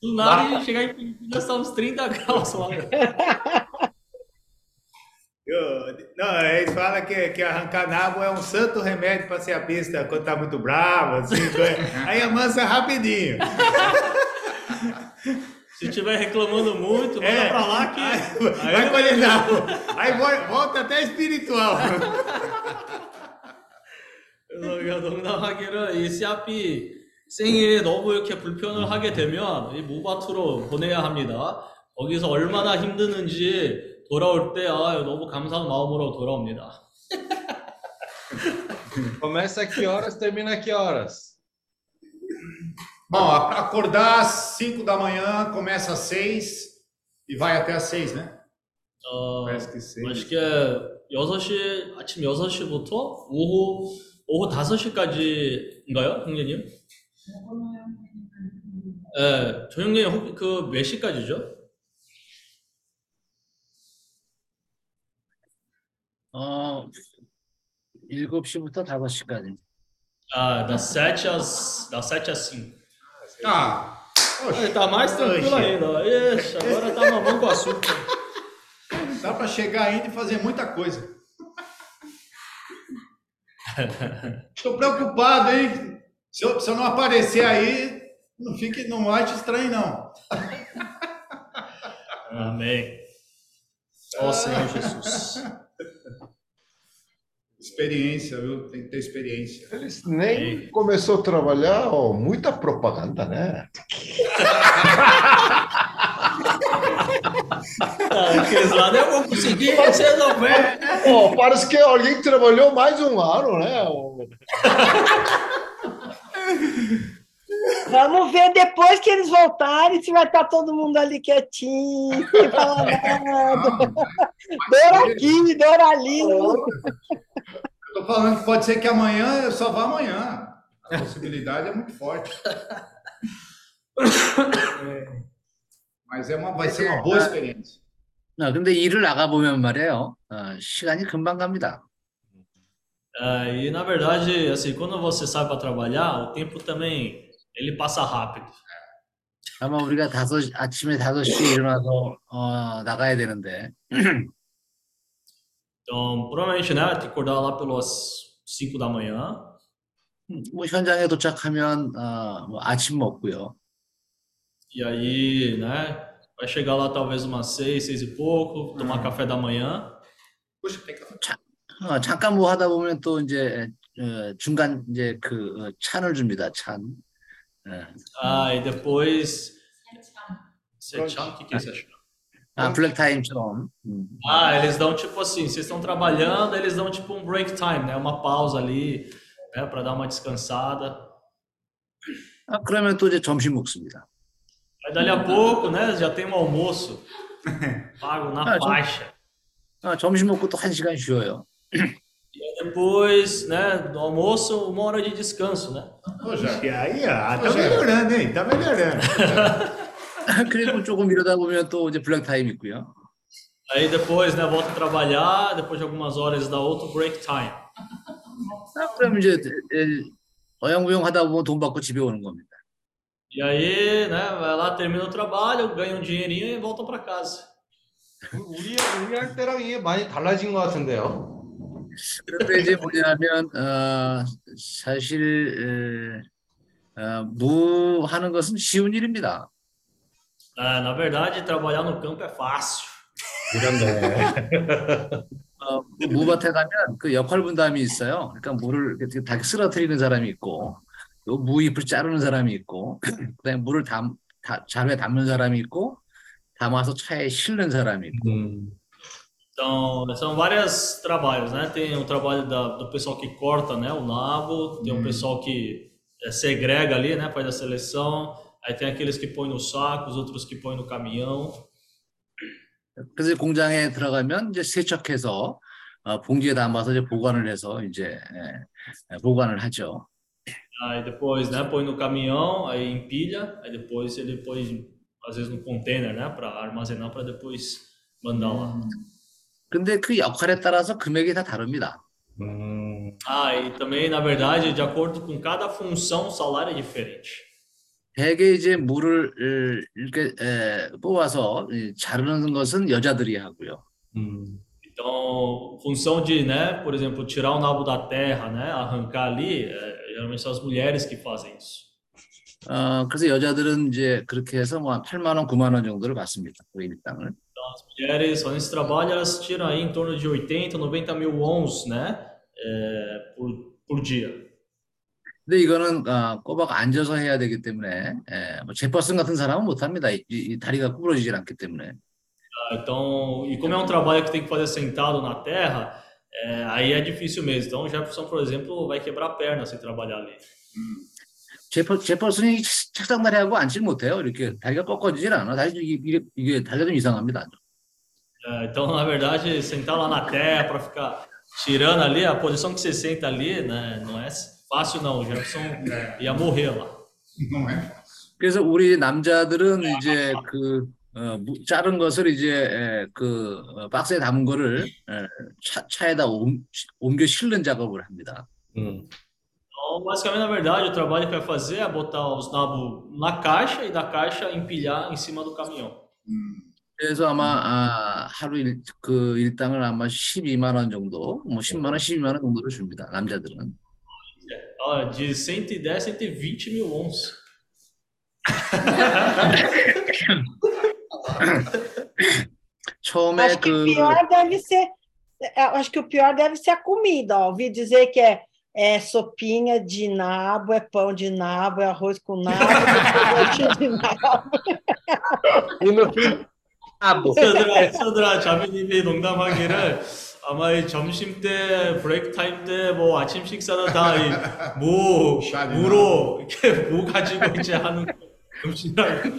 C: do nada e chegar em Campinas, está uns 30 graus lá.
D: Eu- não, eles falam que, que arrancar nabo é um santo remédio para ser a besta quando tá muito bravo, assim, aí amansa rapidinho.
C: Se estiver reclamando muito, manda
D: É.
C: pra lá que.
D: Aí, vai colher nabo. Aí vo- volta até espiritual.
C: 그래서 우리가 농담하기를 이 씨앗비 생에 너무 이렇게 불편을 하게 되면 이 모바트로 보내야 합니다. 거기서 얼마나 힘드는지 돌아올 때 아, 너무 감사한 마음으로 돌아옵니다.
B: Começa a que horas, termina a que horas?
F: Bom, acordar às 5 da manhã, começa às 6 e vai até às 6, né?
C: 어,
D: Parece que sim.
C: 맛있게 6시, 아침 6시부터 오후 오후 5시까지인가요, 형제님? 예, 저 형님 그몇 시까지죠?
J: 어, 7시부터 5시까지.
C: Ah, das 7 às, das 7 às 5.
F: Ah,
C: Ele tá mais tranquilo
D: Oxe.
C: ainda. Ixi, agora tá mamando com açúcar.
F: dá para chegar ainda e fazer muita coisa. Estou preocupado, hein? Se eu, se eu não aparecer aí, não fique, não ache estranho, não.
C: Amém. Ó Senhor Jesus.
F: Experiência, viu? Tem que ter experiência.
A: Eles nem começou a trabalhar, ó, muita propaganda, né?
C: Aqueles lá, eu vou conseguir resolver.
A: Pô, parece que alguém trabalhou mais um ano, né?
I: Vamos ver depois que eles voltarem se vai estar todo mundo ali quietinho, sem falar nada. Dor aqui, dor ali.
F: Estou falando que pode ser que amanhã eu só vá amanhã. A possibilidade é muito forte. Mas é uma, vai ser uma boa experiência.
J: 아, 근데 일을 나가보면 말이에요. 어, 시간이 금방 갑니다.
C: Ah, e na verdade, assim, quando você sai para trabalhar, o tempo também ele passa rápido.
J: 아마 우리가 다섯, 아침에 5시에 일어나서 어, 나가야 되는데
C: Então, provavelmente, né, tem que acordar lá pelas 5 da manhã.
J: 뭐 현장에 도착하면 어, 뭐 아침 먹고요.
C: E aí, né, vai chegar lá talvez umas 6, 6 e pouco, tomar café da manhã.
F: Puxa, tem que
J: 어, 잠깐 뭐 하다 보면 또 이제 어, 중간 이제 그 어, 찬을 줍니다. 찬. 예.
C: Ah, e depois. Sechão, o que que é sechão?
J: 아, 블랙 타임처럼. 음.
C: Ah, eles dão tipo assim, vocês estão trabalhando, eles dão tipo um break time, né? Uma pausa ali, né, para dar uma descansada.
J: 아, 그러면 또 이제 점심 먹습니다.
C: Aí dali a pouco, né, já tem um almoço pago na
J: Ah, já-
C: faixa.
J: 아, 점심 먹고 또 한 시간 쉬어요.
C: E aí depois, né, do almoço, uma hora de descanso, né?
F: Poxa,
D: E aí, ó, tá melhorando, hein? Tá melhorando.
J: 그리고 조금 이러다 보면 또 이제 블랙 타임 있고요.
C: Aí depois, né, volta a trabalhar, depois de algumas horas dá outro break time.
J: 아, 그럼 이제 에, 어영부영 하다 보면 돈 받고 집에 오는 겁니다.
C: E aí, né, vai lá, termina o trabalho, ganha um dinheirinho e volta para casa.
B: 우리 우리 할 때랑 이게 많이 달라진 것 같은데요.
J: 그런데 이제 뭐냐면 어, 사실 에, 어, 무 하는 것은 쉬운 일입니다.
C: Ah, na verdade, trabalhar no campo é fácil.
J: 어, 무밭에 가면 그 역할 분담이 있어요. 그러니까 무를 이렇게 다 쓰러뜨리는 사람이 있고, 또 무잎을 자르는 사람이 있고, 그다음에 물을 담, 다, 자루에 담는 사람이 있고, 담아서 차에 실는 사람이 있고.
C: Então, são vários trabalhos, né? Tem o trabalho da, do pessoal que corta, né, o nabo, tem o pessoal que eh, segrega ali, né, faz a seleção, aí tem aqueles que põem no saco, os outros que põem no caminhão.
J: 그래서 공장에 들어가면 이제 세척해서 어, 봉지에 담아서 이제 보관을 해서 이제 예, 예, 보관을 하죠.
C: Aí depois, né, põe no caminhão, aí empilha, aí depois ele põe, às vezes no container, né, para armazenar, para depois mandar lá.
J: 근데 그 역할에 따라서 금액이 다 다릅니다.
C: Ah, e também, na verdade, de acordo com cada função, o salário é diferente.
J: 대개 이제 물을 을, 이렇게 에, 뽑아서 이, 자르는 것은 여자들이 하고요.
C: Então, função de, né, por exemplo, tirar o nabo da terra, né, arrancar ali, é, geralmente são as mulheres que fazem isso.
J: 어, 그래서 여자들은 이제 그렇게 해서 뭐 8만 원, 9만 원 정도를 받습니다. 그 일당을.
C: Então, as mulheres, fazendo esse trabalho, elas tiram aí em torno de 80, 90 mil wons, né, é, por, por dia.
J: 근데 이거는 어, 꼬박 앉아서 해야 되기 때문에 에, 뭐 제퍼슨 같은 사람은 못 합니다. 이, 이 다리가 구부러지질 않기 때문에.
C: Ah, Então, e como é um trabalho que tem que fazer sentado na terra, é, aí é difícil mesmo. Então, o Jefferson, por exemplo, vai quebrar a perna se trabalhar ali.
J: 제퍼, 제퍼슨이 책상다리하고 앉질 못해요. 이렇게 다리가 꺾어지질 않아. 다리 이게, 이게, 이게 다리가 좀 이상합니다.
C: É, então, na verdade, sentar lá na terra para ficar tirando ali, a posição que você senta ali, né, não é fácil não. O Jefferson ia morrer lá.
F: Não é fácil.
J: 그래서 우리 남자들은 이제 그 어, 무- 자른 것을 이제 에, 그 어, 박스에 담은 거를 에, 차, 차에다 옮, 옮겨 실는 작업을 합니다.
C: Então, basicamente, na verdade, o trabalho que vai fazer é botar os nabos na caixa e da caixa empilhar em cima do caminhão.
J: 그래서 아마 아, 하루 일, 그 일당을 아마 12만 원 정도, 뭐 10만 원, 12만 원 정도를 줍니다. 남자들은.
C: Olha, de 110, 120 mil ons.
J: 처음에
I: Acho que
J: 그
I: o pior deve ser. eu Acho que o pior deve ser a comida. Ó. Ouvi dizer que é, é sopinha de nabo, é pão de nabo, é arroz com nabo, é rostinho de nabo.
H: E no fim, nabo.
C: 서드라, 서드라 자매님이 농담하기를 아마 이 점심 때, 브레이크 타임 때, 뭐 아침 식사는 다이무 무로 이렇게 무 가지고 이제 하는 음식이라고.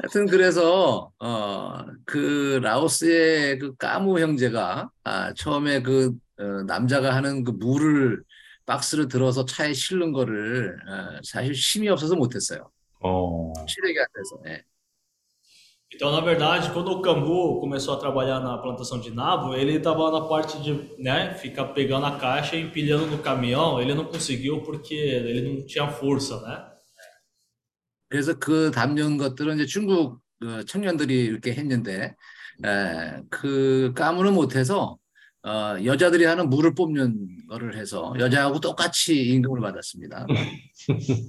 J: 하여튼 그래서 어, 그 라오스의 그 까무 형제가 아, 처음에 그 어, 남자가 하는 그 물을 박스를 들어서 차에 실는 거를 어, 사실 힘이 없어서 못했어요. 체력이 안 돼서. 예.
C: Então, na verdade, quando o Cambu começou a trabalhar na plantação de nabo, ele estava na parte de, né, ficar pegando a caixa e empilhando no caminhão. Ele não conseguiu porque ele não tinha força, né?
J: 그래서 그 담는 것들은 이제 중국 어, 청년들이 이렇게 했는데 에, 그 까무는 못해서 어, 여자들이 하는 물을 뽑는 거를 해서 여자하고 똑같이 임금을 받았습니다.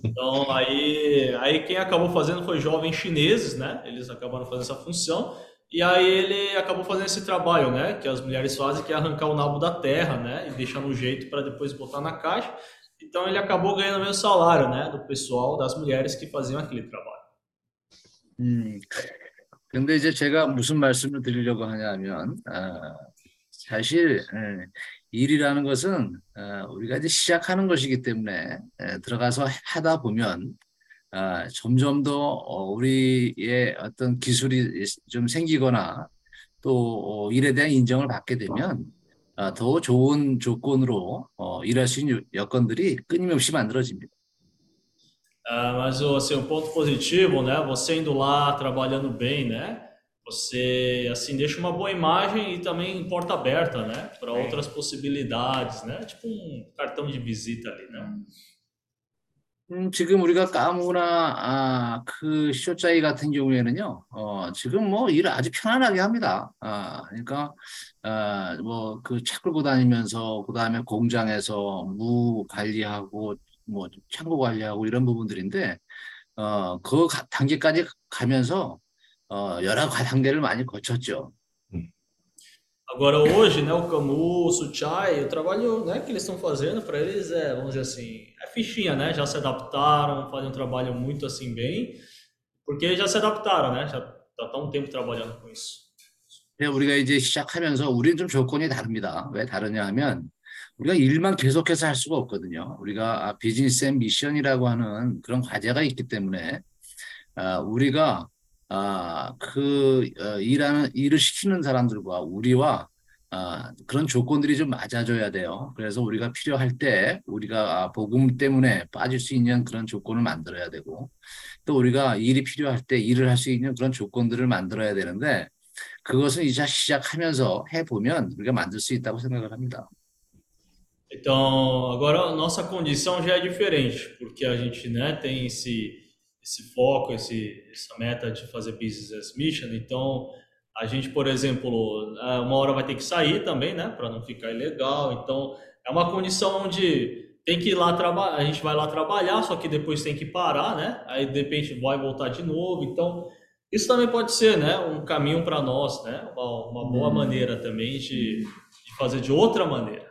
C: Então, aí, aí quem acabou fazendo foi jovens chineses, né? Eles acabaram fazendo essa função. E aí ele acabou fazendo esse trabalho, né? Que as mulheres fazem, que é arrancar o nabo da terra, né? E deixar no jeito para depois botar na caixa. Então ele acabou ganhando o mesmo salário, né? Do pessoal, das mulheres que faziam aquele trabalho.
J: 음, 근데 이제 제가 무슨 말씀을 드리려고 하냐면, 아, 사실 예, 일이라는 것은 아, 우리가 이제 시작하는 것이기 때문에 예, 들어가서 하다 보면 아, 점점 더 어, 우리의 어떤 기술이 좀 생기거나 또 어, 일에 대한 인정을 받게 되면 아, 더 좋은 조건으로 어, 일할 수 있는 여건들이 끊임없이 만들어집니다.
C: Ah, mas assim, um ponto positivo, né? Você indo lá, trabalhando bem, né? Você assim deixa uma boa imagem e também porta aberta, né? Para outras possibilidades, né? Tipo um cartão de visita ali, né?
J: 음, 지금 우리가 까무나 아, 그 쇼짜이 같은 경우에는요, 어, 지금 뭐 일을 아주 편안하게 합니다. 아, 그러니까 아, 뭐 그 차 끌고 다니면서 그 다음에 공장에서 무 관리하고 뭐 창고 관리하고 이런 부분들인데, 어, 그 가- 단계까지 가면서 어, 여러 가- 단계를 많이 거쳤죠.
C: Agora hoje, né, o Camu, o Suchai, o trabalho, né, que eles estão fazendo para eles é, vamos dizer assim, é fichinha, né? Já se adaptaram, fazem um trabalho muito assim bem, porque já se adaptaram, né? Já estão um tempo trabalhando com isso.
J: 우리가 이제 시작하면서 우리는 좀 조건이 다릅니다. 왜 다르냐 하면 우리가 일만 계속해서 할 수가 없거든요. 우리가 아, 비즈니스 앤 미션이라고 하는 그런 과제가 있기 때문에 아, 우리가 아, 그 어, 일하는 일을 시키는 사람들과 우리와 아, 그런 조건들이 좀 맞아줘야 돼요. 그래서 우리가 필요할 때 우리가 아, 복음 때문에 빠질 수 있는 그런 조건을 만들어야 되고 또 우리가 일이 필요할 때 일을 할 수 있는 그런 조건들을 만들어야 되는데 그것은 이제 시작하면서 해보면 우리가 만들 수 있다고 생각을 합니다.
C: Então, agora a nossa condição já é diferente, porque a gente, né, tem esse esse foco, esse essa meta de fazer business as mission. Então, a gente, por exemplo, ah, uma hora vai ter que sair também, né, para não ficar ilegal. Então, é uma condição onde tem que ir lá trabalhar, a gente vai lá trabalhar, só que depois tem que parar, né? Aí de repente vai voltar de novo. Então, isso também pode ser, né, um caminho para nós, né? Uma, uma boa maneira também de, de fazer de outra maneira.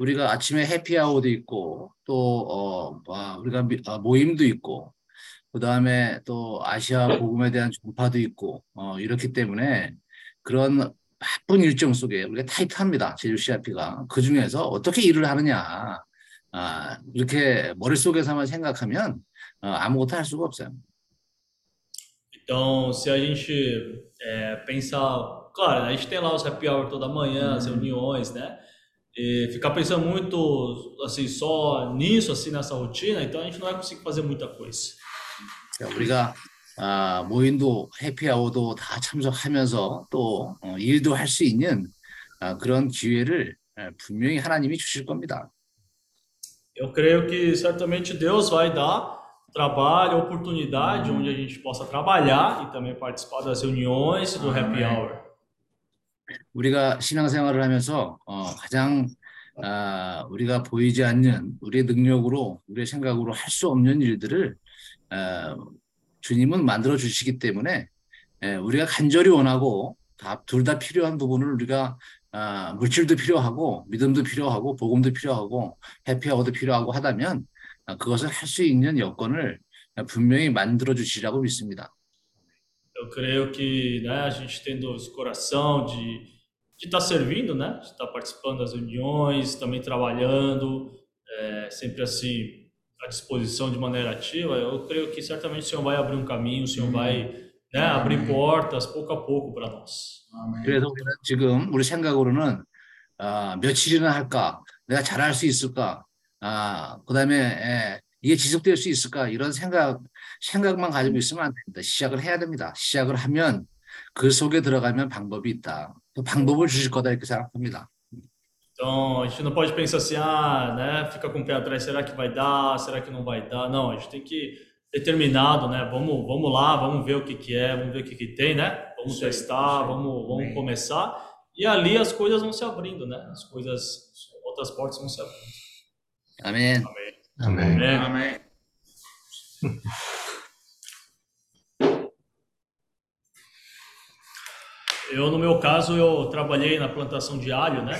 J: 우리가 아침에 해피아워도 있고 또 어, 아, 우리가 미- 아, 모임도 있고 그 다음에 또 아시아 복음에 대한 전파도 있고 어, 이렇기 때문에 그런 바쁜 일정 속에 우리가 타이트합니다. 제주 CRP가 그 중에서 어떻게 일을 하느냐 아, 이렇게 머릿속에서만 생각하면 어, 아무것도 할 수가 없어요.
C: Então, se a gente é, pensar, claro, a gente tem lá os happy hour toda manhã, as reuniões, né? E ficar pensando muito assim só nisso, assim nessa rotina, então a gente não vai conseguir fazer muita coisa.
J: 우리가 아, 모임도 해피아워도 다 참석하면서 또 어, 일도 할 수 있는 아, 그런 기회를 예, 분명히 하나님이 주실 겁니다.
C: Eu creio que certamente Deus vai dar trabalho, oportunidade onde a gente possa trabalhar e também participar das reuniões do happy hour.
J: 우리가 신앙생활을 하면서 어, 가장 아, 우리가 보이지 않는 우리의 능력으로 우리의 생각으로 할 수 없는 일들을 어, 주님은 만들어 주시기 때문에 예, 우리가 간절히 원하고 둘 다 필요한 부분을 우리가 아, 물질도 필요하고 믿음도 필요하고 복음도 필요하고 해피하고도 필요하고 하다면 아, 그것을 할 수 있는 여건을 분명히 만들어 주시라고 믿습니다.
C: Eu creio que né, a gente tendo esse coração de de estar servindo, né, de estar participando das reuniões, também trabalhando, é, sempre assim à disposição de maneira ativa, eu creio que certamente o Senhor vai abrir um caminho, o Senhor vai né, abrir portas pouco a pouco para nós.
J: 그래서 우리는 지금 우리 생각으로는 아, 며칠이나 할까? 내가 잘할 수 있을까? 아, 그다음에 에, 이게 지속될 수 있을까? 이런 생각 생각만 가지고 있으면 안 됩니다. 시작을 해야 됩니다. 시작을 하면 그 속에 들어가면 방법이 있다. 그 방법을 주실 거다 이렇게 생각합니다.
C: Então, a gente não pode pensar assim, ah, né, fica com o pé atrás, será que vai dar, será que não vai dar? Não, a gente tem que determinado, né? Vamos, vamos lá, vamos ver o que que é, vamos ver o que que tem, né? Vamos
D: Sim,
C: testar,
D: sim.
C: vamos, vamos
D: Amém.
C: começar. E ali as coisas vão se abrindo, né? As coisas, outras portas vão se abrindo.
J: 아멘.
A: Amém.
C: Amém.
D: Amém.
C: Eu, no meu caso, eu trabalhei na plantação de alho, né?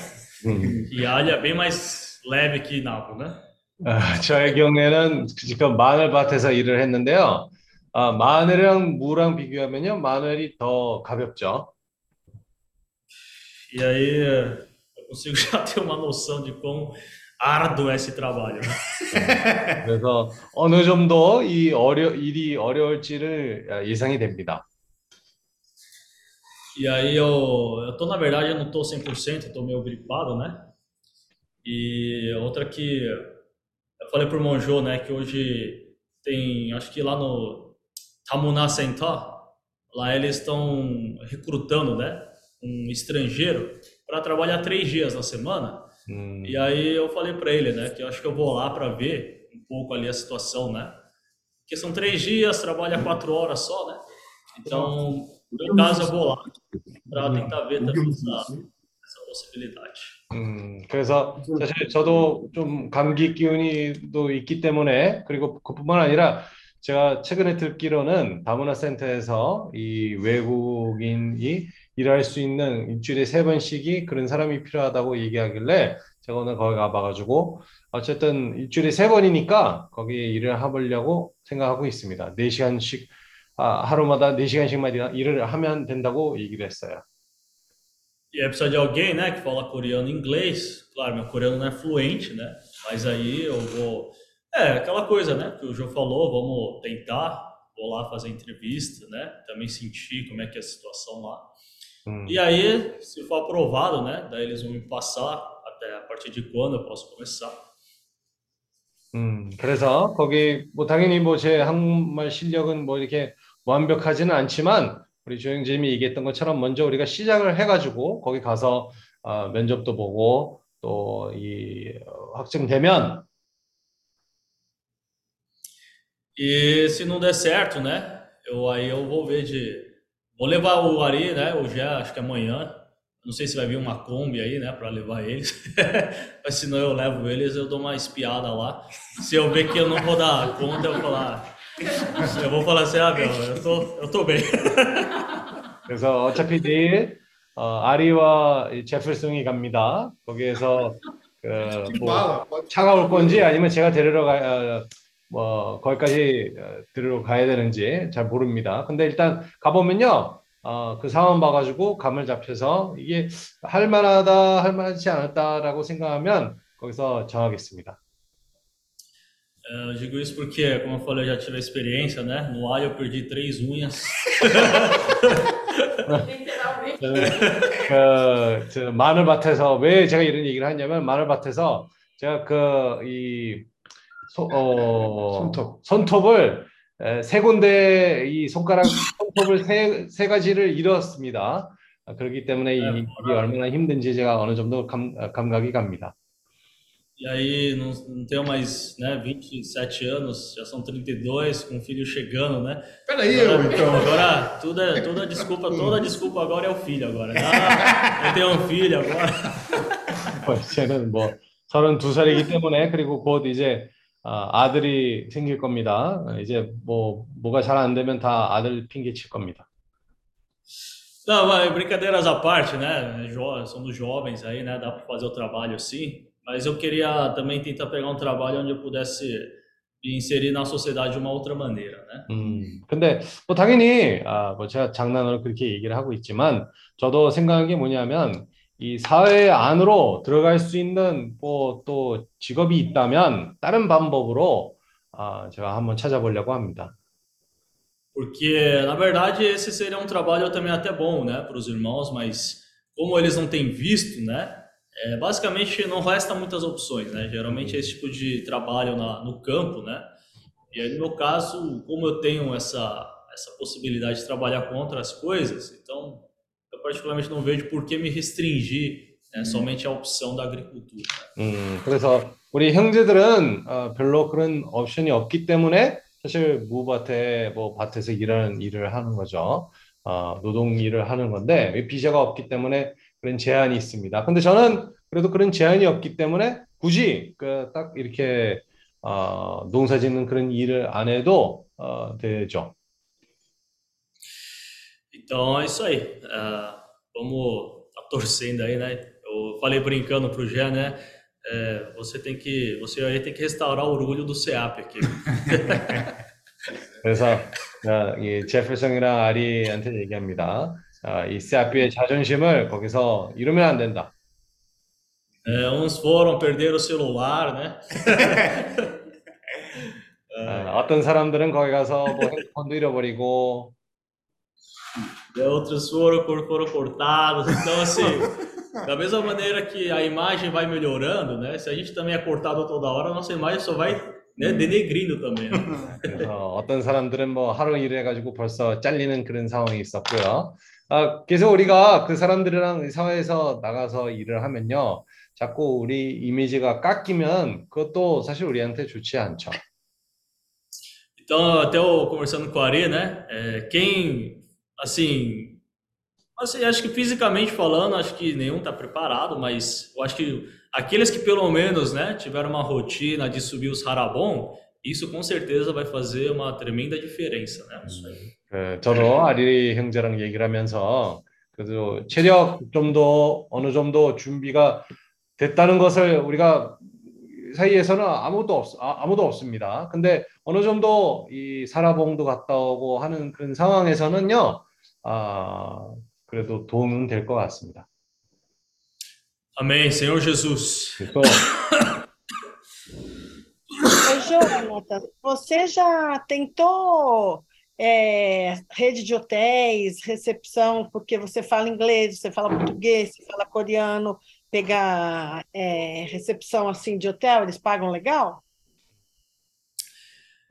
C: E alho é bem mais leve que nabo, né?
B: 아, 저의 경우에는 지금 마늘밭에서 일을 했는데요. 아, 마늘이랑 무랑 비교하면요, 마늘이 더 가볍죠.
C: E aí eu consigo já ter uma noção de quão árduo é esse trabalho. né?
B: 그래서 어느 정도 이 어려, 일이 어려울지를 아, 예상이 됩니다.
C: E aí eu, eu tô, na verdade, eu não tô 100%, eu tô meio gripado, né? E outra que eu falei pro irmão Jô, né, que hoje tem, acho que lá no Tamuná Center, lá eles estão recrutando, né, um estrangeiro para trabalhar três dias na semana.
B: 음,
C: E aí eu falei para ele, né, que eu acho que eu vou lá para ver um pouco ali a situação, né? Porque são três dias, trabalha quatro horas só, né? Então, no caso, eu vou lá para tentar ver também essa, essa possibilidade.
B: 음, 그래서 사실 저도 좀 감기 기운이도 있기 때문에 그리고 그뿐만 아니라 제가 최근에 듣기로는 다문화 센터에서 이 외국인이 일할 수 있는 일주일에 세 번씩이 그런 사람이 필요하다고 얘기하길래 제가 오늘 거기 가봐가지고 어쨌든 일주일에 세 번이니까 거기에 일을 해보려고 생각하고 있습니다. 네 시간씩 아, 하루마다 네 시간씩만 일- 일을 하면 된다고 얘기를 했어요.
C: E aí precisa de alguém, né, que fala coreano e inglês. Claro, meu coreano não é fluente, né? Mas aí eu vou. É, aquela coisa, né, que o João falou, vamos tentar, vou lá fazer entrevista, né? Também sentir como é que é a situação lá.
B: 음.
C: E aí, se for aprovado, né, daí eles vão me passar até a partir de quando eu posso começar.
B: 음, 그래서 거기 뭐 당연히 뭐 제 한국말 실력은 뭐 이렇게 완벽하지는 않지만 우리 조영진이 얘기했던 것처럼 먼저 우리가 시작을 해가지고 거기 가서 아, 면접도 보고 또 이 확정되면
C: E se não der certo, né, eu aí eu vou ver de vou levar o Ari, né, hoje é, acho que amanhã. Não sei se vai vir uma Kombi aí, né, para levar eles. Mas se não eu levo eles, eu dou uma espiada lá. Se eu ver que eu não vou dar conta, eu vou falar eu vou falar assim, ah, meu, eu tô eu tô bem.
B: 그래서 어차피 내일 어, 아리와 이 제플송이 갑니다. 거기에서 그뭐
F: Fala, pode
B: 차가 올 건지 아니면 제가 데리러 가, 어, 뭐, 거기까지 어, 데리러 가야 되는지 잘 모릅니다. 근데 일단 가보면요, 어, 그 상황 봐가지고 감을 잡혀서 이게 할 만하다, 할 만하지 않았다라고 생각하면 거기서 정하겠습니다.
C: Eu digo isso porque, como eu falei, eu já tive a experiência, né? No alho eu perdi três unhas.
B: 그, 저 마늘밭에서 왜 제가 이런 얘기를 하냐면 마늘밭에서 제가 그이 어,
A: 손톱.
B: 손톱을 에, 세 군데 이 손가락 손톱을 세, 세 가지를 잃었습니다. 아, 그렇기 때문에 이 일이 얼마나 힘든지 제가 어느 정도 감, 아, 감각이 갑니다.
C: E aí, não, não tenho mais, né, 27 anos, já são 32, com o filho chegando, né?
F: Peraí, eu,
C: Agora,
F: então.
C: agora tudo é, toda desculpa, toda desculpa agora é o filho agora. Ah, eu tenho um filho agora.
B: 뭐, 이제는 뭐 32살이기 때문에 그리고 곧 이제 아, 아들이 생길 겁니다. 이제 뭐 뭐가 잘 안 되면 다 아들 핑계 칠 겁니다.
C: Não, mas brincadeiras à parte, né? Somos jovens aí, né? Dá para fazer o trabalho assim. Mas eu queria também tentar pegar um trabalho onde eu pudesse me inserir na sociedade de uma outra maneira, né?
B: 음, 근데 뭐 당연히 아, 뭐 제가 장난으로 그렇게 얘기를 하고 있지만 저도 생각한 게 뭐냐면 이 사회 안으로 들어갈 수 있는 뭐 또 직업이 있다면 다른 방법으로 아, 제가 한번 찾아보려고 합니다.
C: Porque, na verdade, esse seria um trabalho também até bom, né, para os irmãos, mas como eles não têm visto, né, é, basicamente não resta muitas opções, né? Geralmente é esse tipo de trabalho na, no campo, né? E aí, no meu caso, como eu tenho essa, essa possibilidade de trabalhar com outras coisas, então eu particularmente não vejo por que me restringir né, somente à opção da agricultura.
B: 음, 그래서 우리 형제들은 어, 별로 그런 옵션이 없기 때문에 사실 무밭에 뭐 밭에서 일하는 일을 하는 거죠. 어, 노동 일을 하는 건데 비자가 없기 때문에 그런 제한이 있습니다. 근데 저는 그래도 그런 제한이 없기 때문에 굳이 그 딱 이렇게 어, 농사 짓는 그런 일을 안 해도 어, 되죠.
C: Então é isso aí. Ah, vamos tá torcendo aí, né? Eu falei brincando pro Gé, né? É, você tem que, você aí tem que restaurar o orgulho do SEAP aqui.
B: 그래서 어, 이 제fer슨이랑 아리한테 얘기합니다. 아, 이 세아피의 자존심을 거기서 이루면 안 된다.
C: É, uns foram perder o celular, né?
B: 어, 어떤 사람들은 거기 가서 뭐 핸드폰도 잃어버리고
C: E outros foram, foram cortados. Então, assim, da mesma maneira que a imagem vai melhorando, né? Se a gente também é cortado toda hora, a nossa imagem só vai, né, denegrindo também. né?
B: 그래서 어떤 사람들은 뭐 하루 일해가지고 벌써 잘리는 그런 상황이 있었고요. 아, 그래서 우리가 그 사람들이랑 이 사회에서 나가서 일을 하면요. 자꾸 우리 이미지가 깎이면 그것도 사실 우리한테 좋지 않죠.
C: Então, até eu conversando com a Ari, né? é, quem, assim, assim, acho que fisicamente falando, acho que nenhum está preparado, mas eu acho que aqueles que pelo menos, né, tiveram uma rotina de subir os harabon, isso com certeza vai fazer uma tremenda diferença, né? Isso aí.
B: 그, 저도 아리 형제랑 얘기를 하면서 그래도 체력 정도 어느 정도 준비가 됐다는 것을 우리가 사이에서는 아무도 없 아, 아무도 없습니다. 근데 어느 정도 이 사라봉도 갔다 오고 하는 그런 상황에서는요, 아 그래도 도움은 될 것 같습니다.
C: Amém, Senhor Jesus.
I: Jonathan, você já tentou é, rede de hotéis, recepção, porque você fala inglês, você fala português, você fala coreano, pegar é, recepção assim de hotel, eles pagam legal?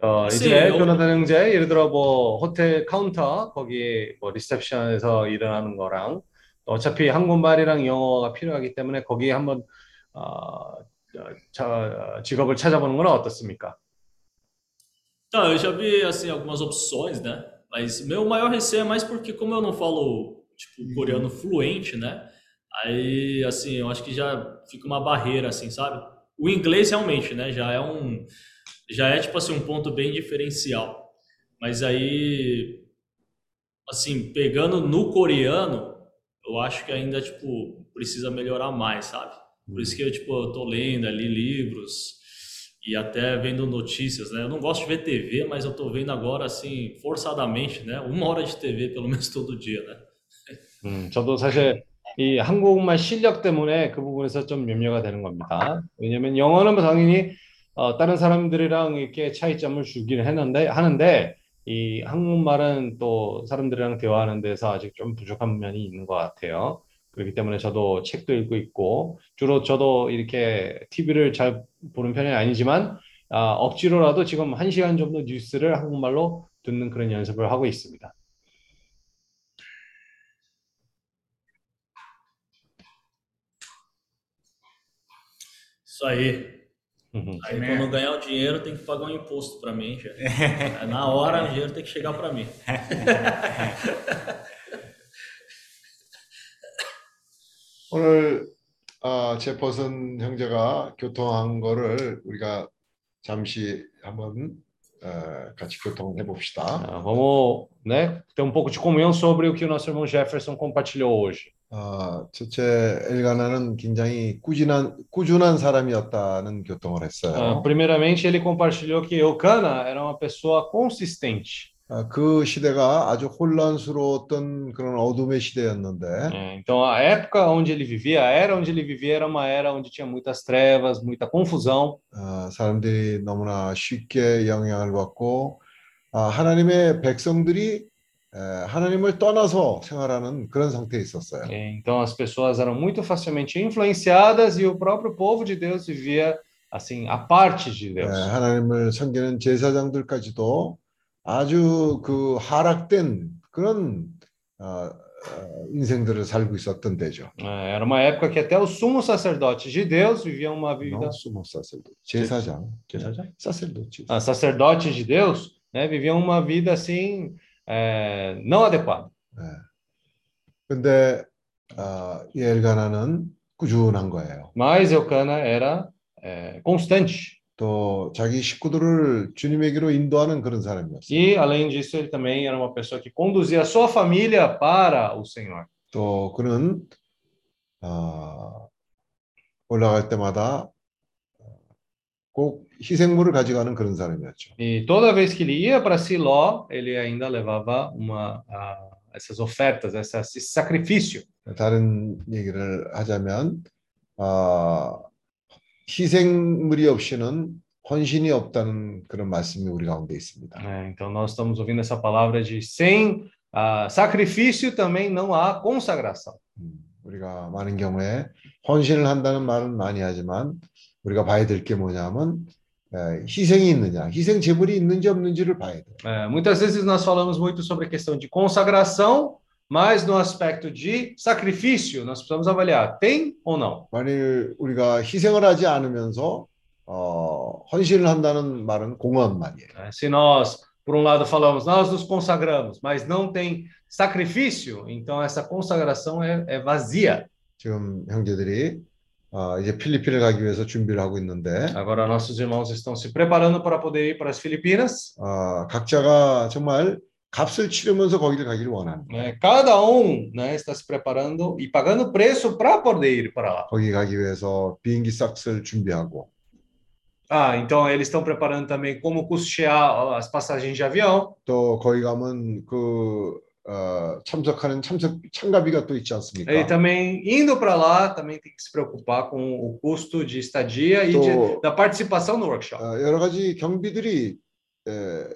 B: 어,
C: 글쎄,
B: 이제
C: 어-
B: 조나단 형제 예를 들어 뭐 호텔 카운터 거기 뭐 리셉션에서 일하는 거랑 어차피 한국말이랑 영어가 필요하기 때문에 거기에 한번 어, 자, 직업을 찾아보는 건 어떻습니까?
C: Então, eu já vi, assim, algumas opções, né? Mas meu maior receio é mais porque como eu não falo, tipo, coreano fluente, né? Aí, assim, eu acho que já fica uma barreira, assim, sabe? O inglês realmente, né? Já é um, já é, tipo assim, um ponto bem diferencial. Mas aí, assim, pegando no coreano, eu acho que ainda, tipo, precisa melhorar mais, sabe? Por isso que eu, tipo, eu tô lendo ali livros e até vendo notícias, né? Eu não gosto de ver TV, mas eu tô vendo agora, assim, forçadamente, né? Uma hora de TV, pelo menos todo dia, né?
B: 음, 저도 사실 이 한국말 실력 때문에 그 부분에서 좀 염려가 되는 겁니다. 왜냐면 영어는 뭐 당연히 어, 다른 사람들이랑 이렇게 차이점을 주긴 했는데 하는데 이 한국말은 또 사람들이랑 대화하는 데서 아직 좀 부족한 면이 있는 것 같아요. 그렇기 때문에 저도 책도 읽고 있고 주로 저도 이렇게 TV를 잘 보는 편이 아니지만 아, 억지로라도 지금 한 시간 정도 뉴스를 한국말로 듣는 그런 연습을 하고 있습니다.
C: Isso aí.
B: Uhum.
C: Aí quando eu ganhar o dinheiro, tem que pagar um imposto para mim, já. É, Na hora o dinheiro tem que chegar para mim.
A: 오늘 아, 제퍼슨 형제가 교통한 거를 우리가 잠시 한번 어, 같이 교통해 봅시다.
B: Ah, vamos, né, ter um pouco de comunhão sobre o que o nosso irmão Jefferson compartilhou hoje.
A: 아, 첫째 엘가나는 굉장히 꾸준한 꾸준한 사람이었다는 교통을
B: Ah,
A: 했어요.
B: primeiramente, ele compartilhou que Eucana era uma pessoa consistente.
A: 아, 그 시대가 아주 혼란스러웠던 그런 어둠의 시대였는데
B: então, a época onde ele vivia, a era onde ele vivia, era uma era onde tinha muitas trevas, muita confusão.
A: 아, 사람들이 너무나 쉽게 영향을 받고 아, 하나님의 백성들이 에, 하나님을 떠나서 생활하는 그런 상태에 있었어요.
B: É, então, as pessoas eram muito facilmente influenciadas e o próprio povo de Deus vivia assim, a parte de
A: 에,
B: Deus.
A: 하나님을 섬기는 제사장들까지도 아주 그 하락된 그런 어, 어, 인생들을 살고 있었던 때죠.
B: É, era uma época que até os sumos sacerdotes de Deus viviam uma vida.
A: não sumo sacerdote, 제사장,
B: 제사장?
A: sacerdote.
B: Ah, sacerdotes de Deus, né, viviam uma vida assim, é, não adequada.
A: 근데 어, 이 엘가나는 꾸준한 거예요.
B: Mas Eucana era é, constante.
A: 또 자기 식구들을 주님에게로 인도하는 그런 사람이었어요.
B: E, além disso, ele também era uma pessoa que conduzia a sua família para o Senhor.
A: 또 그는 어, 올라갈 때마다 꼭 희생물을 가져가는 그런 사람이었죠.
B: E toda vez que ele ia para Siló, ele ainda levava uma, ah, essas ofertas, essa, esse sacrifício.
A: 다른 얘기를 하자면 어, 희생물이 없이는 헌신이 없다는 그런 말씀이 우리 가운데 있습니다.
B: É, então, nós estamos ouvindo essa palavra de sem ah, sacrifício também não há consagração.
A: 음, 우리가 많은 경우에 헌신을 한다는 말은 많이 하지만 우리가 봐야 될 게 뭐냐면 에, 희생이 있느냐, 희생 제물이 있는지 없는지를 봐야 돼요.
B: É, muitas vezes nós falamos muito sobre a questão de consagração, mas no aspecto de sacrifício, nós precisamos avaliar, tem ou não?
A: 만일 우리가 희생을 하지 않으면서 어, 헌신을 한다는 말은 공허한 말이에요.
B: É, Se nós, por um lado, falamos, nós nos consagramos, mas não tem sacrifício, então essa consagração é, é vazia.
A: 지금 형제들이 어, 이제 필리핀을 가기 위해서 준비를 하고 있는데
B: Agora, nossos irmãos estão se preparando para poder ir para as Filipinas.
A: 어, 각자가 정말 값을 치르면서 거기를 가기를 원합니다.
B: né? Cada um né, está se preparando e pagando preço para poder ir para lá.
A: 거기 가기 위해서 비행기 싹스를 준비하고
B: Ah, então eles estão preparando também como custear as passagens de avião.
A: 또 거기 가면 그 어, 참석하는 참석 참가비가 또 있지 않습니까?
B: E também indo para lá, também tem que se preocupar com o custo de estadia e
A: 또
B: de, da participação no workshop.
A: 어, 여러 가지 경비들이 에,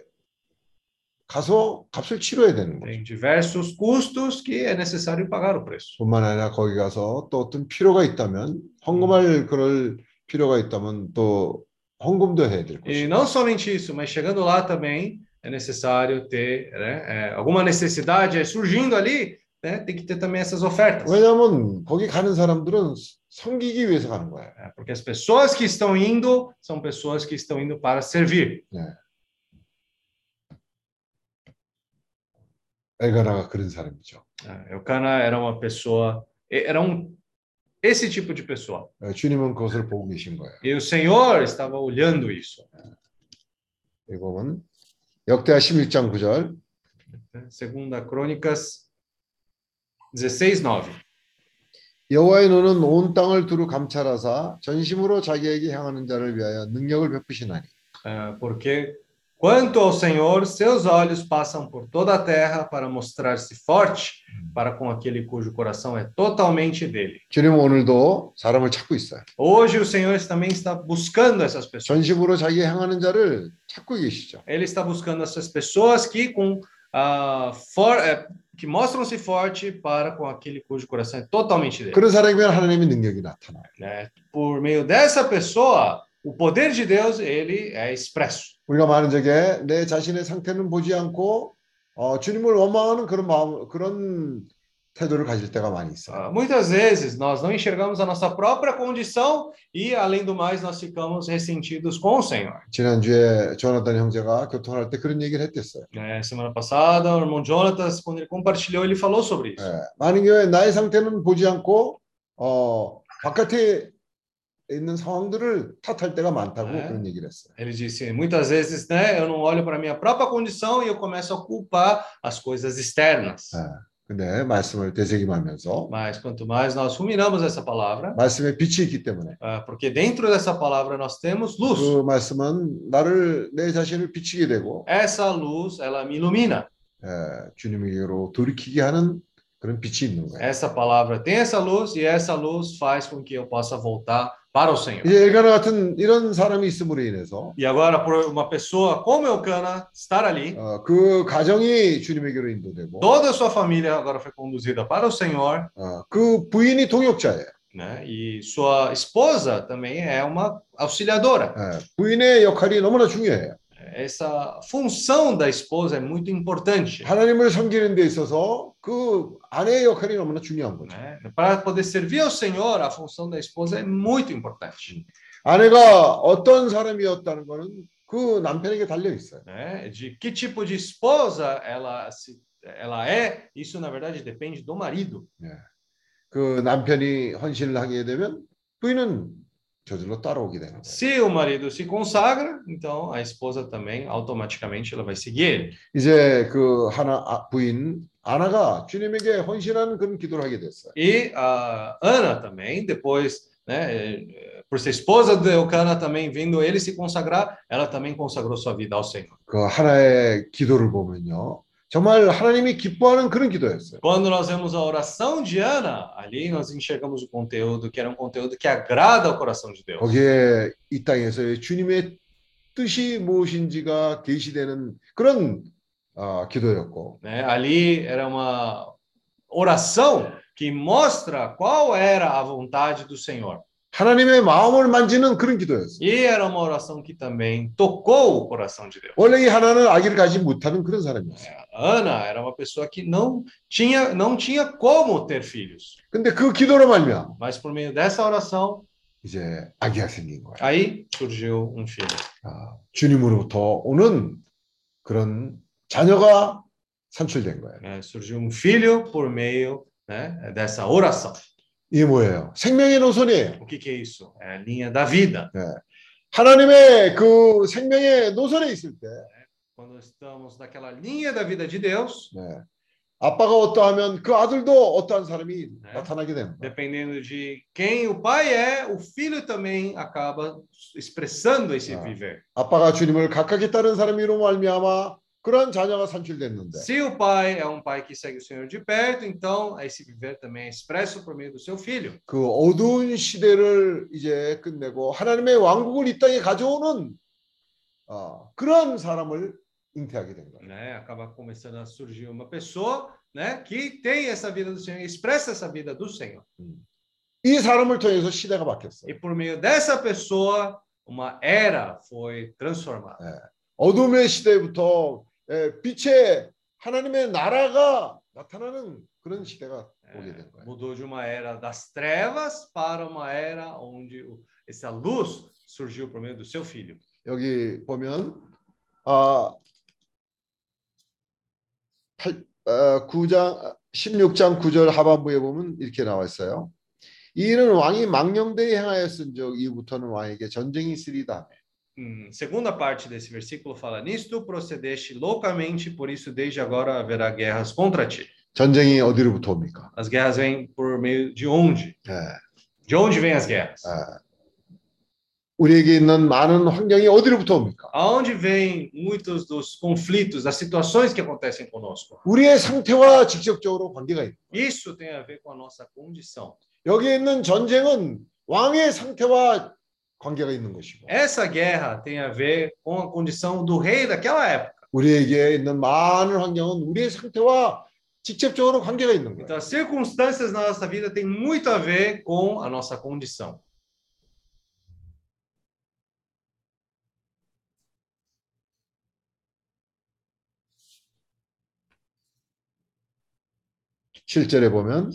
A: 가서 값을 치러야 되는 거죠.
B: Tem diversos custos que é necessário pagar o preço.
A: 뿐만 아니라 거기 가서 또 어떤 필요가 있다면 헌금할 그럴 필요가 있다면 또 헌금도 해야 될
B: E
A: 것이고
B: não somente isso, mas chegando lá também é necessário ter né, é, alguma necessidade é, surgindo ali, né, tem que ter também essas ofertas.
A: 왜냐하면 거기 가는 사람들은 섬기기 위해서 가는 거예요.
B: É, porque as pessoas que estão indo são pessoas que estão indo para servir.
A: 엘가나가 그런 사람이죠.
B: É, Eucana era uma pessoa, era um esse tipo de pessoa.
A: 에, 주님은 그것을 보고 계신 거예요.
B: E o Senhor estava olhando isso.
A: 여기 보면 역대하 11장 9절
B: Segunda Crônicas 16:9.
A: 여호와의 눈은 온 땅을 두루 감찰하사 전심으로 자기에게 향하는 자를 위하여 능력을 베푸시나니
B: É, porque Quanto ao Senhor, seus olhos passam por toda a terra para mostrar-se forte para com aquele cujo coração é totalmente dele.
A: 주님 오늘도 사람을 찾고 있어요.
B: Hoje o Senhor também está buscando essas pessoas.
A: 전심으로 자기에 향하는 자를 찾고 계시죠.
B: Ele está buscando essas pessoas que com ah, for, eh, que mostram-se forte para com aquele cujo coração é totalmente dele.
A: 그런 사람이면 하나님의 능력이 나타나요.
B: né? Por meio dessa pessoa, o poder de Deus ele é expresso.
A: 우리가 많은 적에 내 자신의 상태는 보지 않고 어, 주님을 원망하는 그런 마음, 그런 태도를 가질 때가 많이 있어요.
B: Ah, muitas vezes nós não enxergamos a nossa própria condição e, além do mais, nós ficamos ressentidos com o Senhor.
A: 지난주에 조나단 형제가 교통할 때 그런 얘기를 했댔어요.
B: né? semana passada, o irmão Jonatas, quando ele compartilhou, ele falou sobre isso.
A: 예, 많은 경우에 나의 상태는 보지 않고 어, 바깥에 있는 상황들을 탓할 때가 많다고
B: 네.
A: 그런 얘기를 했어요.
B: Ele disse: muitas vezes, né, eu não olho para a minha própria condição e eu começo a culpar as coisas externas.
A: 예, 근데 말씀을 되새김하면서
B: Mas quanto mais nós ruminamos essa palavra,
A: 말씀에 빛이 있기 때문에
B: ah, porque dentro dessa palavra nós temos luz.
A: 그 말씀은 나를 내 자신을 비치게 되고
B: Essa luz, ela me ilumina.
A: 예, 주님에게로 돌이키게 하는 그런 빛이 있는 거예요.
B: Essa palavra tem essa luz e essa luz faz com que eu possa voltar para o Senhor.
A: 이제 엘가나 같은 이런 사람이 있음으로 인해서
B: E agora, por uma pessoa como Eucana estar ali,
A: 어, 그 가정이 주님에게로 인도되고
B: toda a sua família agora foi conduzida para o Senhor,
A: 어, 그 부인이 동역자예요.
B: né? E sua esposa também é uma auxiliadora.
A: 예, 부인의 역할이 너무나 중요해요.
B: Essa função da esposa é muito importante.
A: 하나님을 섬기는 데 있어서 그 아내의 역할이 너무나 중요한 거죠.
B: Né? Para poder servir ao Senhor, a função da esposa é muito importante.
A: 아내가 어떤 사람이었다는 거는 그 남편에게 달려 있어요.
B: Né? De que tipo de esposa ela, se, ela é, isso na verdade depende do marido.
A: 그 남편이 헌신을 하게 되면 부인은 저절로 따라오게 되는 거예요.
B: Se o marido se consagra, então a esposa também automaticamente ela vai seguir ele.
A: 이제 그 하나 아, 부인 아나가 주님에게 헌신하는 그런 기도를 하게 됐어요.
B: E a Ana também, depois, né, eh, por ser esposa de Eucana também, vendo ele se consagrar, ela também consagrou sua vida ao Senhor.
A: 그 하나의 기도를 보면요. 정말 하나님이 기뻐하는 그런 기도였어요.
B: Quando nós vemos a oração de Ana, ali nós enxergamos o conteúdo que era um conteúdo que agrada ao coração de Deus.
A: 거기에 이 땅에서의 주님의 뜻이 무엇인지가 계시되는 그런 어, 기도였고
B: Né? Ali era uma oração que mostra qual era a vontade do Senhor.
A: 하나님의 마음을 만지는 그런 기도였어요.
B: E era uma oração que também tocou o coração de Deus.
A: 원래 이 하나는 아기를 가지 못하는 그런 사람이었어요.
B: Ana era uma pessoa que não tinha, não tinha como ter filhos.
A: 근데 그 기도로 말미암아
B: Mas por meio dessa oração,
A: 이제 아기가 생긴 거예요.
B: aí surgiu um filho.
A: 아, 주님으로부터 오는 그런 자녀가 산출된 거예요.
B: né? Surgiu um filho por meio né, dessa oração.
A: 이게 뭐예요? 생명의 노선이에요.
B: O que, que é isso? É a linha da vida.
A: 하나님의 그 생명의 노선에 있을 때
B: Quando estamos naquela linha da vida de Deus,
A: 네. 아빠가 어떠하면 그 아들도 어떠한 사람이
B: 네.
A: 나타나게 됩니다.
B: dependendo de quem o pai é, o filho também acaba expressando esse
A: Ah.
B: viver.
A: 아빠가 주님을 각각에 따른 사람이로 말미암아 그런 자녀가 산출됐는데
B: Se o pai é um pai que segue o Senhor de perto, então esse viver também é expresso por meio do seu filho.
A: 그 어두운 시대를 이제 끝내고 하나님의 왕국을 이 땅에 가져오는 어, 그런 사람을 잉태하게 된 거예요.
B: Né? Acaba começando a surgir uma pessoa né, que tem essa vida do Senhor, expressa essa vida do Senhor.
A: 이 사람을 통해서 시대가 바뀌었어요.
B: E por meio dessa pessoa, uma era foi transformada.
A: 어둠의 시대부터 에, 빛의 하나님의 나라가 나타나는 그런 시대가 오게 된 거예요.
B: Mudou de uma era das trevas para uma era onde essa luz surgiu por meio do seu filho.
A: 여기 보면 아 8, 어, 9장 16장 9절 하반부에 보면 이렇게 나와 있어요. 이는 왕이 망령되이 행하였은 즉 이후부터는 왕에게 전쟁이 있으리다.
B: Hum, segunda parte desse versículo fala: Nisto procedeste loucamente, por isso desde agora haverá guerras contra ti.
A: 전쟁이 어디로부터 옵니까?
B: As guerras vêm por meio de onde?
A: 예,
B: De onde vêm as guerras?
A: 아, 우리에게 있는 많은 환경이 어디로부터 옵니까?
B: Aonde vem muitos dos conflitos, das situações que acontecem conosco?
A: 우리의 상태와 직접적으로 관계가 있다.
B: Isso tem a ver com a nossa condição.
A: 여기 있는 전쟁은 왕의 상태와 관계가 있는 것이고
B: Essa guerra tem a ver com a condição do rei daquela época.
A: 우리에게 있는 많은 환경은 우리의 상태와 직접적으로 관계가 있는 거예요.
B: Então, as circunstâncias na nossa vida têm muito a ver com a nossa condição.
A: 칠절에 보면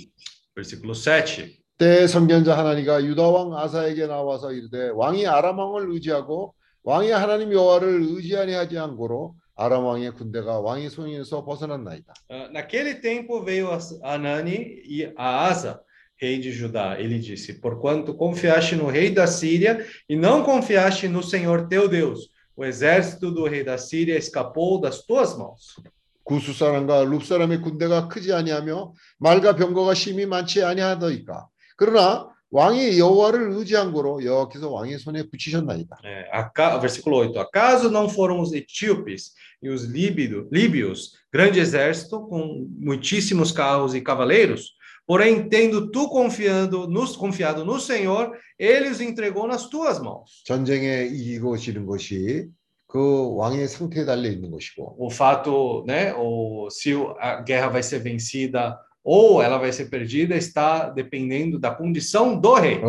B: Versículo 7.
A: 때 선견자 하나니가 유다 왕 아사에게 나와서 이르되 왕이 아람 왕을 의지하고 왕이 하나님 여호와를 의지하니 하지 않고로 아람 왕의 군대가 왕의 손에서 벗어났나이다.
B: Ah, Naquele tempo veio Anani e a Asa, rei de Judá. Ele disse: Porquanto confiaste no rei da Síria e não confiaste no Senhor teu Deus, o exército do rei da Síria escapou das tuas mãos.
A: 구수 사람과 룹 사람의 군대가 크지 아니하며 말과 병거가 심히 많지 아니하더이까. 그러나 왕이 여호와를 의지한 고로 여호와께서 왕의 손에 붙이셨나이다.
B: É, aca- versículo 8: Acaso não foram os etíopes e os líbido- líbios, grande exército, com muitíssimos carros e cavaleiros? Porém, tendo tu confiando, nos, confiado no Senhor, ele os entregou nas tuas mãos.
A: 전쟁에 이기고 지는 것이 그 왕의 상태에 달려 있는 것이고
B: o fato, né, ou se o- a guerra vai ser vencida ou ela vai ser perdida está dependendo da condição do rei.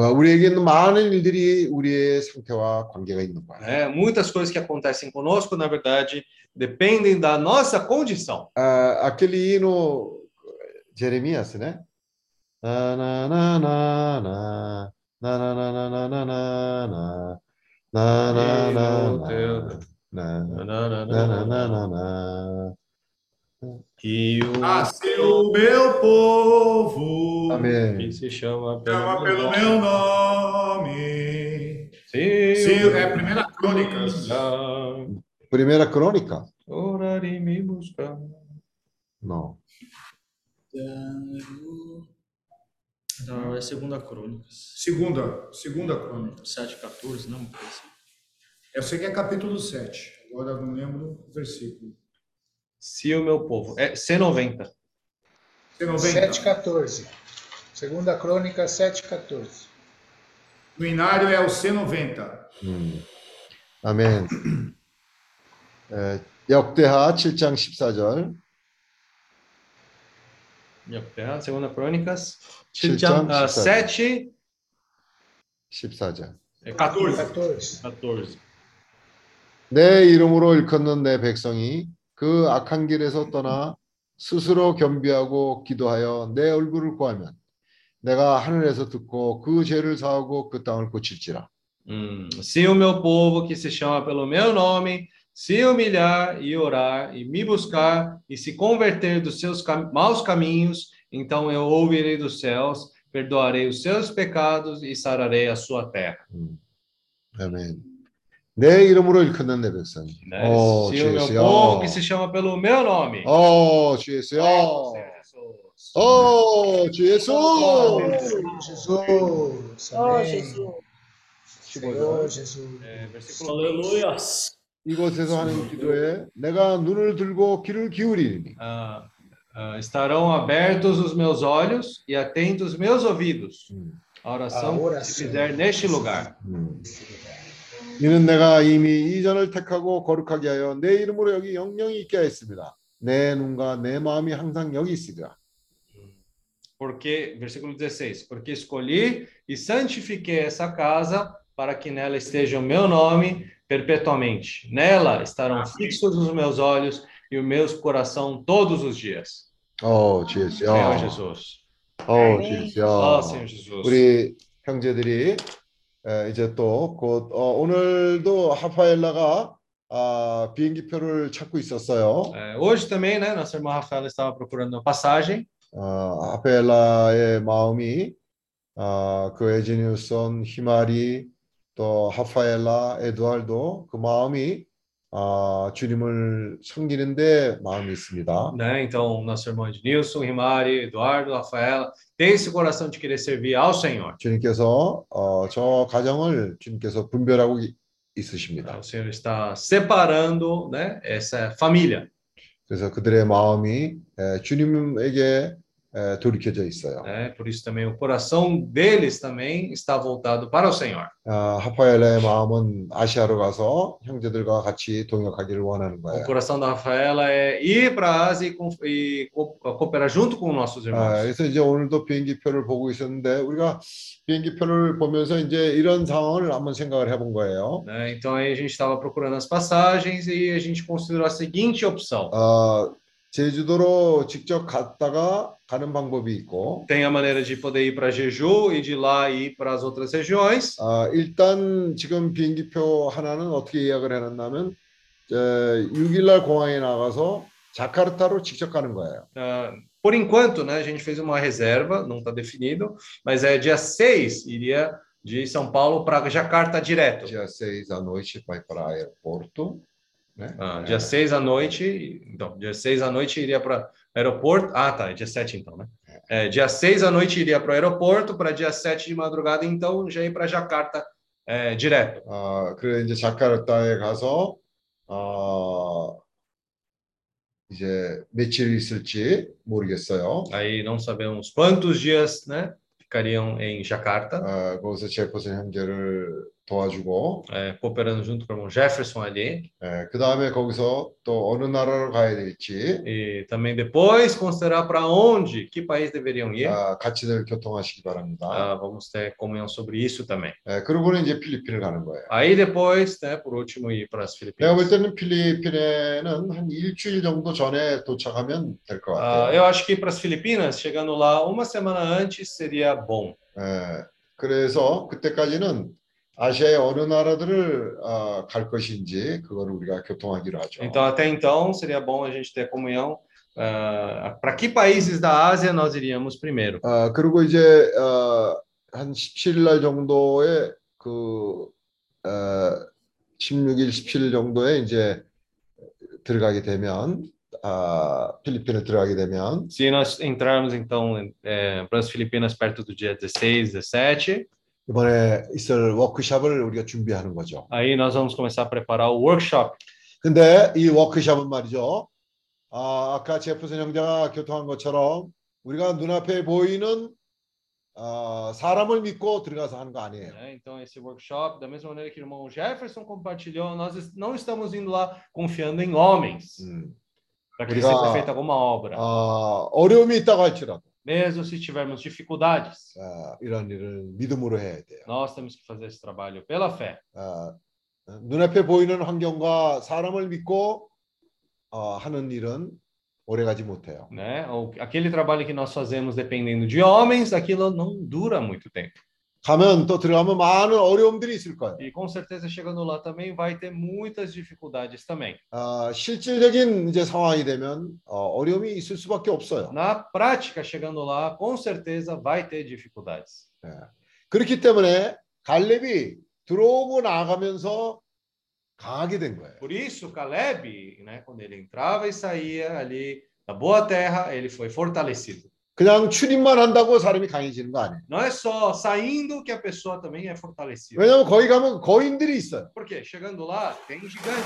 B: É, muitas coisas que acontecem conosco, na verdade, dependem da nossa condição.
A: Uh, aquele hino Jeremias, né? Hino teu...
B: E o
F: Nasceu o meu povo,
A: 아멘.
B: que se chama
F: chama
B: pelo
F: pelo meu nome.
B: Sim,
F: Sim, é a primeira Crônicas.
A: Primeira crônica?
B: Orar e me buscar.
A: Não.
C: Não, é segunda crônicas.
F: Segunda, segunda Crônica.
C: 7, 14, não? Assim.
F: Eu sei que é capítulo 7, agora não lembro o versículo
B: Se o meu povo. É C90.
F: Você não
E: 7,14. Segunda Crônica 7,14.
F: O inário é o C90.
A: 음. 아멘. 에, 역대하 7장 14절.
B: Terra, Segunda Crônicas.
A: 7장
B: 7,
A: 14.
B: 7
A: 14절.
B: é 14.
E: 14.
B: 14.
A: 내 이름으로 일컫는 내 백성이 그 악한 길에서 떠나 스스로 겸비하고 기도하여 내 얼굴을 구하면 내가 하늘에서 듣고 그 죄를 사하고 그 땅을 고칠지라.
B: Hum, Se o meu povo que se chama pelo meu nome se humilhar e orar e me buscar e se converter dos seus cam- maus caminhos, então eu ouvirei dos céus, perdoarei os seus pecados e sararei a sua terra.
A: 음. 아멘. 내 이름으로 일컫는 내 백성.
B: né?
A: 어,
B: se o meu
A: 주여.
B: povo que se chama pelo meu nome.
A: 어, 주 예수여.
B: Oh, Senhor Jesus.
A: 어, 주 예수.
E: Jesus.
I: Oh,
E: Amém.
I: Jesus.
E: Senhor Jesus.
B: É, versículo
C: Aleluia.
A: 이곳에서 하는 기도에 내가 눈을 들고 귀를 기울이니
B: Ah, ah, estarão abertos os meus olhos e atentos os meus ouvidos.
A: 음.
B: A oração
E: A
B: que
E: oração.
B: se fizer neste lugar.
A: 음. 이는 내가 이미 이전을 택하고 거룩하게 하여 내 이름으로 여기 영영이 있게 하였습니다. 내 눈과 내 마음이 항상 여기 있으리라.
B: Porque, versículo 16, porque escolhi e santifiquei essa casa para que nela esteja o meu nome perpetuamente. Nela estarão fixos os meus olhos e o meu coração todos os dias.
A: 어, 주 예수여.
B: Senhor Jesus.
A: 어, 주 예수여.
B: Ó Senhor Jesus.
A: 우리 형제들이 에, 이제 또곧 어, 오늘도 하파엘라가 아, 비행기표를 찾고 있었어요.
B: É, hoje também, né, nossa irmã Rafaela estava procurando uma passagem.
A: 어, 하파엘라의 마음이 아, 그 에지니우선, 히마리, 또 하파엘라, 에두알도 그 마음이 어, 주님을 섬기는데 마음이 있습니다.
B: né? Então, nosso irmão Ednilson, Rimari, Eduardo, Rafaela, tem esse coração de querer servir ao Senhor.
A: 주님께서 어, 저 가정을 주님께서 분별하고 이- 있으십니다.
B: O Senhor está separando, né, essa família.
A: 그래서 그들의 마음이 에, 주님에게 에, 돌이켜져 있어요.
B: né? Por isso também o coração deles também está voltado para o Senhor.
A: 아, 하파엘의 마음은 아시아로 가서 형제들과 같이 동역하기를 원하는
B: O
A: 거예요.
B: coração da Rafaela é ir para a Ásia e, com- e co- cooperar junto com nossos
A: 아,
B: irmãos.
A: 그래서 이제 오늘도 비행기표를 보고 있었는데 우리가 비행기표를 보면서 이제 이런 상황을 한번 생각을 해본 거예요.
B: né? Então aí a gente estava procurando as passagens e a gente considerou a seguinte opção:
A: 어, 제주도로 직접 갔다가 가는 방법이 있고
B: tem a maneira de poder ir para Jeju e de lá ir para as outras regiões.
A: 아, 일단 지금 비행기표 하나는 어떻게 예약을 해놨냐면 6일날 공항에 나가서 자카르타로 직접 가는 거예요.
B: Ah, por enquanto, né, a gente fez uma reserva, não está definido, mas é dia 6 iria de São Paulo para Jacarta direto.
A: Dia 6 à noite vai para o aeroporto. Né?
B: Ah, dia 6 à noite, então, dia 6 à noite iria para aeroporto. Ah, tá, é dia 7 então, né? É, dia 6 à noite iria para o aeroporto, para dia 7 de madrugada, então já ir para Jacarta é, direto.
A: 아, 그래 이제 자카르타에 가서 어, 이제 며칠 있을지 모르겠어요.
B: Aí não sabemos quantos dias, né, ficariam em Jacarta,
A: 아, 거기서 제퍼슨 형제를 도와주고
B: é, cooperando junto com o irmão Jefferson ali.
A: 예, 그 다음에 거기서 또 어느 나라로 가야 될지
B: E também depois considerar para onde, que país deveriam ir.
A: 아, 같이들 교통하시기 바랍니다.
B: Ah, vamos ter comunhão sobre isso também.
A: 예, 그러고는 이제 필리핀을 가는 거예요.
B: Aí depois, né, por último, ir para as
A: 내가 볼
B: Filipinas.
A: 때는 필리핀에는 한 일주일 정도 전에 도착하면 될 것
B: Ah,
A: 같아요.
B: eu acho que para as Filipinas, chegando lá uma semana antes, seria bom.
A: 예, 그래서 그때까지는 아시아의 어느 나라들을 아, 갈 것인지 그걸 우리가 교통하기로 하죠.
B: Então, até então, seria bom a gente ter comunhão. para que países da Ásia nós iríamos primeiro?
A: 아, 그리고 이제 어, 한 17일 날 정도에 그 어, 16일, 17일 정도에 이제 들어가게 되면 아, 필리핀에 들어가게 되면
B: Se nós entrarmos, então, para as Filipinas perto do dia 16, 17,
A: 이번에 있을 워크숍을 우리가 준비하는 거죠.
B: aí nós vamos começar a preparar o workshop.
A: 근데 이 워크숍은 말이죠. 아, 아까 제프슨 형제가 교통한 것처럼 우리가 눈앞에 보이는 어, 사람을 믿고 들어가서 하는 거 아니에요.
B: né? Então, esse workshop, da mesma maneira que o irmão Jefferson compartilhou, nós não estamos indo lá confiando em homens,
A: 음.
B: para que seja feita alguma obra.
A: 어, 어려움이 있다고 할지라도
B: Mesmo se tivermos dificuldades,
A: 어, 이런 일을 믿음으로 해야 돼요.
B: nós temos que fazer esse trabalho pela fé.
A: 어, 눈앞에 보이는 환경과 사람을 믿고 어, 하는 일은 오래가지 못해요.
B: Né? O- Aquele trabalho que nós fazemos dependendo de homens, aquilo não dura muito tempo.
A: 가면 또 들어가면 많은 어려움들이 있을 거예요.
B: E com certeza chegando lá também vai ter muitas dificuldades também.
A: 어, 실질적인 이제 상황이 되면 어, 어려움이 있을 수밖에 없어요.
B: Na prática, chegando lá, com certeza vai ter dificuldades.
A: 그렇기 때문에 갈렙이 들어오고 나가면서 강하게 된 거예요.
B: Por isso, Caleb, né, quando ele entrava e saía ali da boa terra, ele foi fortalecido.
A: 그냥 출입만 한다고 사람이 강해지는 거 아니에요.
B: Não é só saindo que a pessoa também é fortalecida.
A: 왜냐하면 거기 가면 거인들이 있어요.
B: Por quê? Chegando lá, tem gigantes,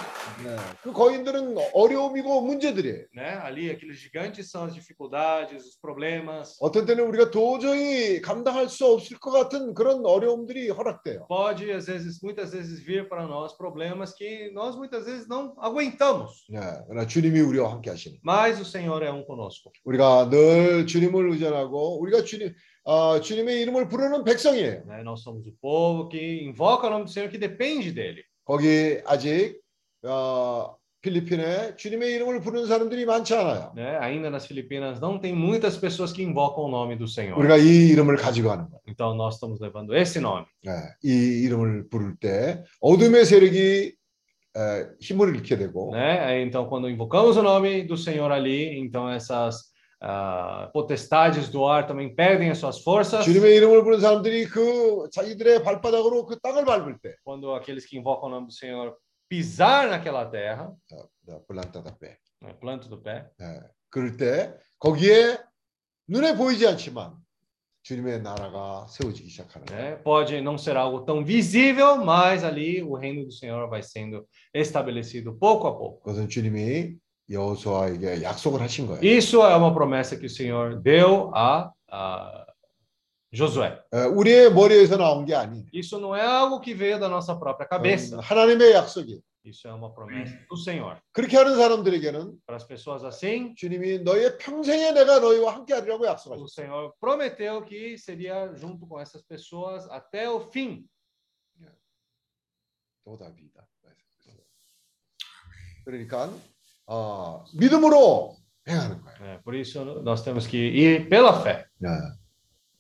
A: 그 거인들은 어려움이고 문제들이에요.
B: né? Ali, aqueles gigantes são as dificuldades, os problemas.
A: 어떤 때는 우리가 도저히 감당할 수 없을 것 같은 그런 어려움들이 허락돼요.
B: Pode, às vezes, muitas vezes vir para nós problemas que nós muitas vezes não aguentamos.
A: 네, 그러나 주님이 우리와 함께 하시는.
B: Mas o Senhor é um conosco.
A: 우리가 늘 주님 을 의존하고 우리가 주님 어, 주님의 이름을 부르는 백성이에요.
B: Né? Nós somos o povo que invoca o nome do Senhor, que depende dele.
A: 거기 아직 어, 필리핀에 주님의 이름을 부르는 사람들이 많지 않아요.
B: Né? Ainda nas Filipinas não tem muitas pessoas que invocam o nome do Senhor.
A: 우리가 이 이름을 가지고 가는 거예요.
B: Então nós estamos levando esse nome.
A: 네, 이 이름을 부를 때 어둠의 세력이 에, 힘을 잃게 되고
B: Né? Então, quando invocamos o nome do Senhor ali, então essas ah, potestades do ar também perdem as suas forças.
A: 주님의 이름을 부르는 사람들이 그 자기들의 발바닥으로 그 땅을 밟을 때
B: Quando aqueles que invocam o nome do Senhor pisar naquela terra,
A: 자, 플란타다 빼.
B: né, planta do pé,
A: 예, 그럴 때 거기에 눈에 보이지 않지만 주님의 나라가 세워지기 시작하는 거예요.
B: né? Pode não ser algo tão visível, mas ali o reino do Senhor vai sendo estabelecido pouco a pouco.
A: 그것은 주님이 여호수아에게 약속을 하신 거예요.
B: Isso é uma promessa que o Senhor deu a, a Josué.
A: 예, 우리의 머리에서 나온 게 아니에요.
B: Isso não é algo que veio da nossa própria cabeça.
A: 하나님의 약속이에요.
B: Isso é uma promessa do Senhor.
A: 그렇게 하는 사람들에게는
B: Para as pessoas assim,
A: 주님이 너의 평생에 내가 너희와 함께 하리라고
B: o
A: 약속하셨어요.
B: Senhor prometeu que seria junto com essas pessoas até o fim.
A: 또 답이다. 그러니까 어, 믿음으로 행하는 거예요.
B: né? Por isso nós temos que ir pela fé.
A: 네.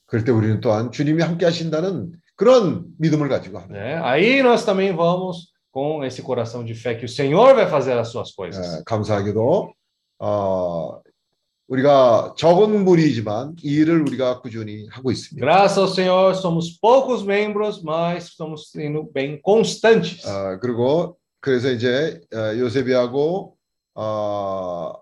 A: 그럴 때 우리는 또한 주님이 함께 하신다는 그런 믿음을 가지고 합니다.
B: Né? Aí nós também vamos com esse coração de fé que o Senhor vai fazer as suas coisas.
A: 예, 감사하게도 어, 우리가 적은 무리지만 이 일을 우리가 꾸준히 하고 있습니다.
B: Graças ao Senhor, somos poucos membros, mas estamos sendo bem constantes.
A: 어, 그리고 그래서 이제 어, 요세비하고 어,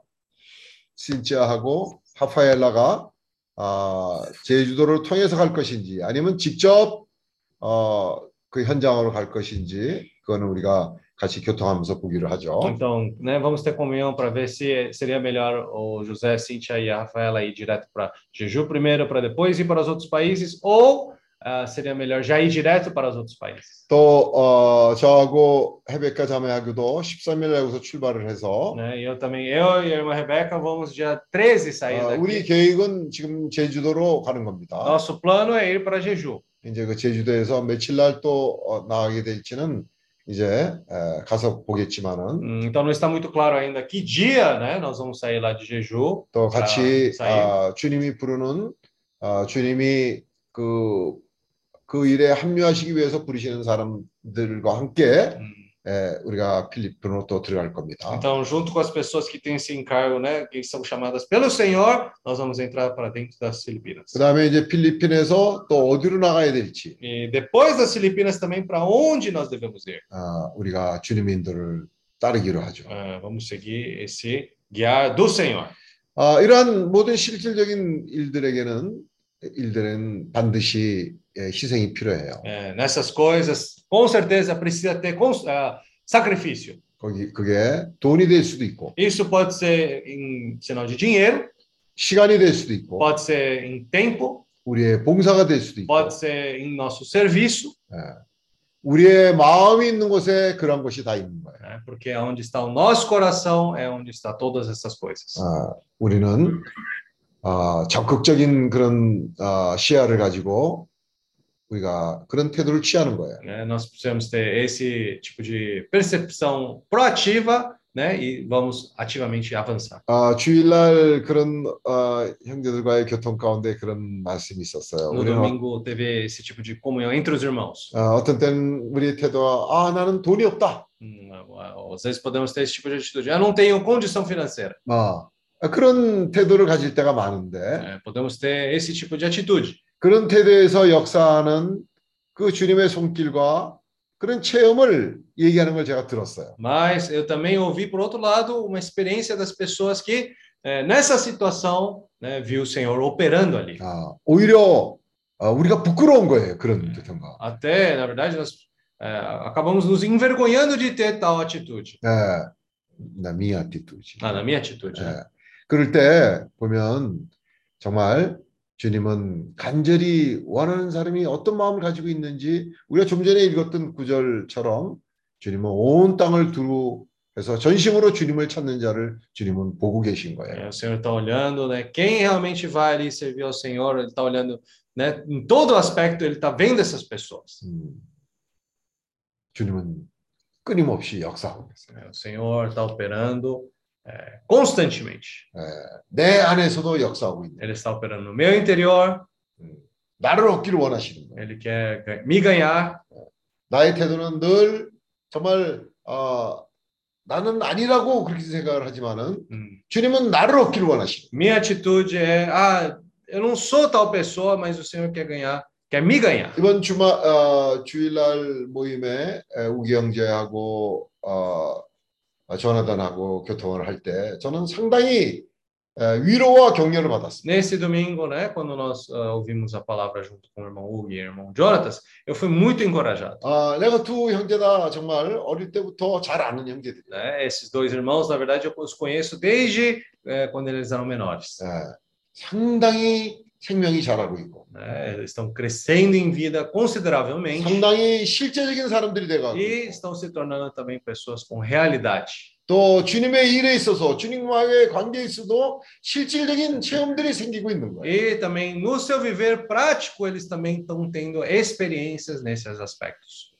A: 신치아하고 하파엘라가 어, 제주도를 통해서 갈 것인지 아니면 직접 어, 그 현장으로 갈 것인지 그거는 우리가 같이 교통하면서 보기를 하죠.
B: Então, né, vamos ter comunhão para ver se seria melhor o José, Cíntia e a Rafaela ir direto para Jeju primeiro, para depois ir para os outros países, ou ah, seria melhor já ir direto para os outros países.
A: 또 어, 저하고 헤베카 자매하고도 13일 여기서 출발을 해서
B: Né? E eu também, eu e a irmã Rebeca, vamos dia 13 sair
A: 어, 우리
B: daqui.
A: 계획은 지금 제주도로 가는 겁니다.
B: Nosso plano é ir para Jeju.
A: 이제 그 제주도에서 며칠 날 또 어, 나가게 될지는 이제 에, 가서 보겠지만은
B: Hum, Então não está muito claro ainda que dia, né, nós vamos sair lá de Jeju.
A: 또 같이
B: 아, 사이.
A: 아, 주님이 부르는 아, 주님이 그, 그 일에 합류하시기 위해서 부르시는 사람들과 함께. 에, 우리가 필리핀으로 또 들어갈 겁니다.
B: Então, junto com as pessoas que têm esse encargo, né, que são chamadas pelo Senhor, nós vamos entrar para dentro das Filipinas.
A: 그 다음에 이제 필리핀에서 또 어디로 나가야 될지
B: E depois das Filipinas também para onde nós devemos ir.
A: 아, 우리가 주님의 인도를 따르기로 하죠.
B: Ah, vamos seguir esse guiar do Senhor.
A: 아, 이러한 모든 실질적인 일들에게는 일들은 반드시 예, 희생이 필요해요.
B: É, nessas coisas, com certeza precisa ter cons- ah, sacrifício.
A: 거기 그게 돈이 될 수도 있고
B: Isso pode ser em sinal de dinheiro,
A: 시간이 될 수도 있고
B: pode ser em tempo,
A: 우리의 봉사가 될 수도 있고
B: pode ser em nosso serviço,
A: 우리의 마음이 있는 곳에 그런 것이 다 있는 거예요.
B: né, porque onde está o nosso coração é onde está todas essas coisas.
A: 아, 우리는 아, 적극적인 그런 아, 시야를 가지고 우리가 그런 태도를 취하는 거예요.
B: né? Nós precisamos ter esse tipo de percepção proativa, né? E vamos ativamente avançar.
A: 아, 주일날 그런 아, 형제들과의 교통 가운데 그런 말씀이 있었어요.
B: No
A: 우리는
B: domingo teve esse tipo de comunhão entre os irmãos.
A: 아, 어떤 때는 우리의 태도가 아 나는 돈이 없다.
B: Hum, Às vezes podemos ter esse tipo de atitude. Eu não tenho condição financeira.
A: 아, 그런 태도를 가질 때가 많은데
B: É, podemos ter esse tipo de atitude.
A: 그런 태도에서 역사하는 그 주님의 손길과 그런 체험을 얘기하는 걸 제가 들었어요.
B: Mas eu também ouvi, por outro lado, uma experiência das pessoas que, eh, nessa situação, né, viu o Senhor operando ali.
A: 아, 오히려 아, 우리가 부끄러운 거예요. 그런 듯한가.
B: Até, na verdade, nós eh, acabamos nos envergonhando de ter tal atitude.
A: 예, 나 minha atitude.
B: Ah, na minha atitude.
A: 예, 그럴 때 보면 정말 주님은 간절히 원하는 사람이 어떤 마음을 가지고 있는지 우리가 좀 전에 읽었던 구절처럼 주님은 온 땅을 두루 해서 전심으로 주님을 찾는 자를 주님은 보고 계신 거예요.
B: o Senhor está olhando, né? Quem realmente vai ali servir ao Senhor, ele está olhando, né? Em todo aspecto, ele está vendo essas pessoas.
A: 음, 주님은 끊임없이 역사하고 계세요.
B: O Senhor está operando eh, constantemente.
A: 내 안에서도 역사하고 있는.
B: Ele está operando no meu interior.
A: 나를 얻기를 원하시는 거예요.
B: Ele quer me ganhar.
A: 나의 태도는 늘 정말 어, 나는 아니라고 그렇게 생각을 하지만은
B: Hum.
A: 주님은 나를 얻기를 원하시는
B: Minha atitude é, ah, eu não sou tal pessoa, mas o Senhor quer ganhar, quer me ganhar.
A: 이번 주말 어, 주일날 모임에 에, 우기 형제하고 어, 어, 조나단하고 교통을 할 때 저는 상당히 에, 위로와 격려를 받았습니다.
B: Nesse domingo, né, quando nós ah, ouvimos a palavra junto com o irmão Hugo e o irmão Jonatas, eu fui muito encorajado.
A: 아, 내가 두 형제다 정말 어릴 때부터 잘 아는 형제들이에요.
B: Né? Esses dois irmãos, na verdade, eu os conheço desde eh, quando eles eram menores.
A: 예, 상당히 생명이 자라고 있고
B: né? Eles estão crescendo em vida consideravelmente
A: 상당히 실제적인 사람들이 돼가고
B: e estão se tornando também pessoas com realidade.
A: 또 주님의 일에 있어서 주님과의 관계에 있어도 실질적인 체험들이 생기고 있는 거예요.
B: E também no seu viver prático, eles também estão tendo experiências nesses aspectos.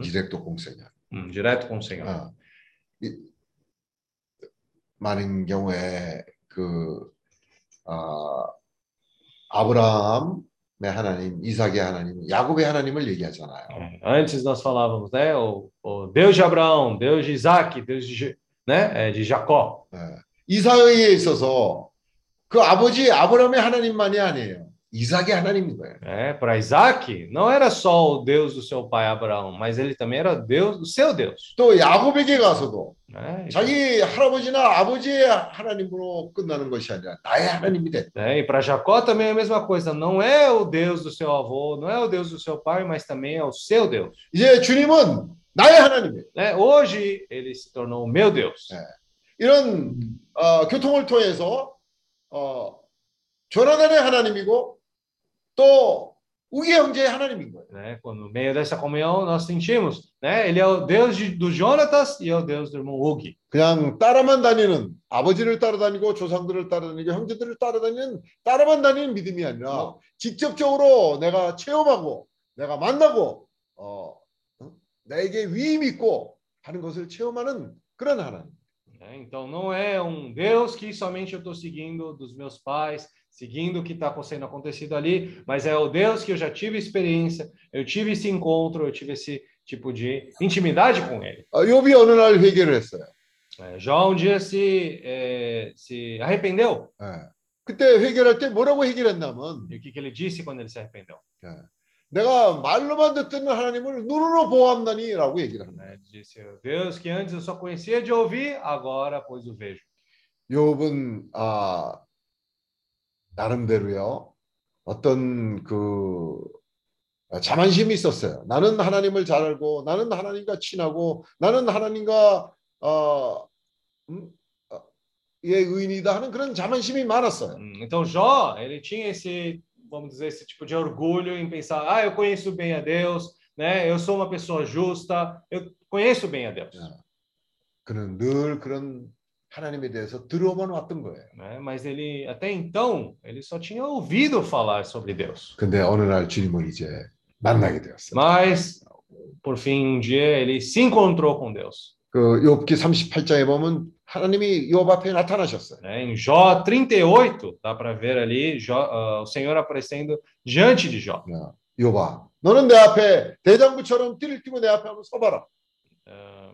A: 디렉토 공생이야.
B: Hum, direto com o Senhor.
A: 아, 이, 많은 경우에 그 아, 아브라함의 하나님, 이삭의 하나님, 야곱의 하나님을 얘기하잖아요.
B: Antes nós falávamos, né? O, o Deus de Abraão, Deus de Isaac, Deus de, né? de Jacó.
A: 예. 이삭에 있어서 그 아버지 아브라함의 하나님만이 아니에요. 이삭의 하나님인 거예요.
B: É, Para Isaac, não era só o Deus do seu pai Abraão, mas ele também era Deus do seu Deus.
A: 또 야곱에게 가서도
B: Né?
A: 자기 할아버지나 아버지의 하나님으로 끝나는 것이 아니라 나의 하나님이 됐다.
B: É, e para Jacó também é a mesma coisa. Não é o Deus do seu avô, não é o Deus do seu pai, mas também é o seu Deus.
A: 이제 주님은 나의 하나님이에요.
B: Né? Hoje ele se tornou o meu Deus.
A: 네. 이런 어, 교통을 통해서 어, 조나단의 하나님이고 또 우기 형제의 하나님인 거예요.
B: Né? Quando, no meio dessa comunhão nós sentimos, né? Ele é o Deus de, do Jonatas e é o Deus do irmão Ugi.
A: 그냥 따라만 다니는 아버지를 따라다니고 조상들을 따라다니고 형제들을 따라다니는 따라만 다니는 믿음이 아니라 직접적으로 내가 체험하고 내가 만나고 어, 어? 내게 위임 있고 하는 것을 체험하는 그런 하나님.
B: Então não é um Deus que somente eu estou seguindo dos meus pais, seguindo o que está sendo acontecido ali, mas é o Deus que eu já tive experiência, eu tive esse encontro, eu tive esse tipo de intimidade com ele.
A: 어, 욥이 어느 날 회개를 했어요.
B: É, Jó um dia se, é, se arrependeu.
A: 예. 그때 회개할 때 뭐라고 해결했냐면
B: E o que, que ele disse quando ele se arrependeu?
A: 내가 말로만 듣던 하나님을 눈으로 보았나니라고 얘기를 합니다.
B: Né? Disse, Deus que antes eu só conhecia de ouvir, agora pois o vejo.
A: 욥은 아 나름대로요 어떤 그 자만심이 있었어요. 나는 하나님을 잘 알고 나는 하나님과 친하고 나는 하나님과 어, 음, 어, 의 의인이다 하는 그런 자만심이 많았어요.
B: Então Jó, ele tinha esse, vamos dizer, esse tipo de orgulho em pensar, ah, eu conheço bem a Deus, né? Eu sou uma pessoa justa, eu conheço bem a Deus.
A: 그는 늘 그런 하나님에 대해서 들어만 왔던 거예요.
B: Né? Mas ele, até então, ele só tinha ouvido falar sobre Deus.
A: 근데 어느 날 주님을 이제 만나게 되었어요.
B: Mas, por fim, um dia ele se encontrou com Deus.
A: 그 욥기 38장에 보면 하나님이 욥 앞에 나타나셨어요.
B: Né? Em Jó 38, dá para ver ali Jó, ah, o Senhor aparecendo diante de Jó.
A: 야, 욥아, 너는 내 앞에 대장부처럼 띠를 띠고 내 앞에 한번 서봐라.
B: Ah,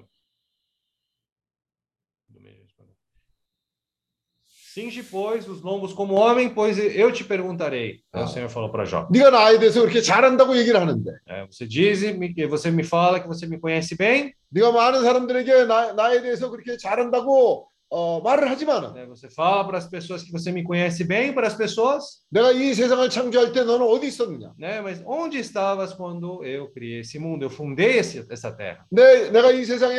B: Cinge, pois, os lombos como homem, pois eu te perguntarei. Aí
A: Ah.
B: o Senhor falou para Jó.
A: 네가 나에 대해서 그렇게 잘한다고 얘기를 하는데
B: É, você diz, que você me fala que você me conhece bem,
A: 네가 많은 사람들에게 나, 나에 대해서 그렇게 잘한다고 어, 말을 하지만
B: né? você fala para as pessoas que você me conhece bem, para as pessoas,
A: 내가 이 세상을 창조할 때 너는 어디 있었느냐?
B: né? Mas onde estavas quando eu criei esse mundo? Eu fundei esse, essa terra.
A: 내, 내가 이 세상에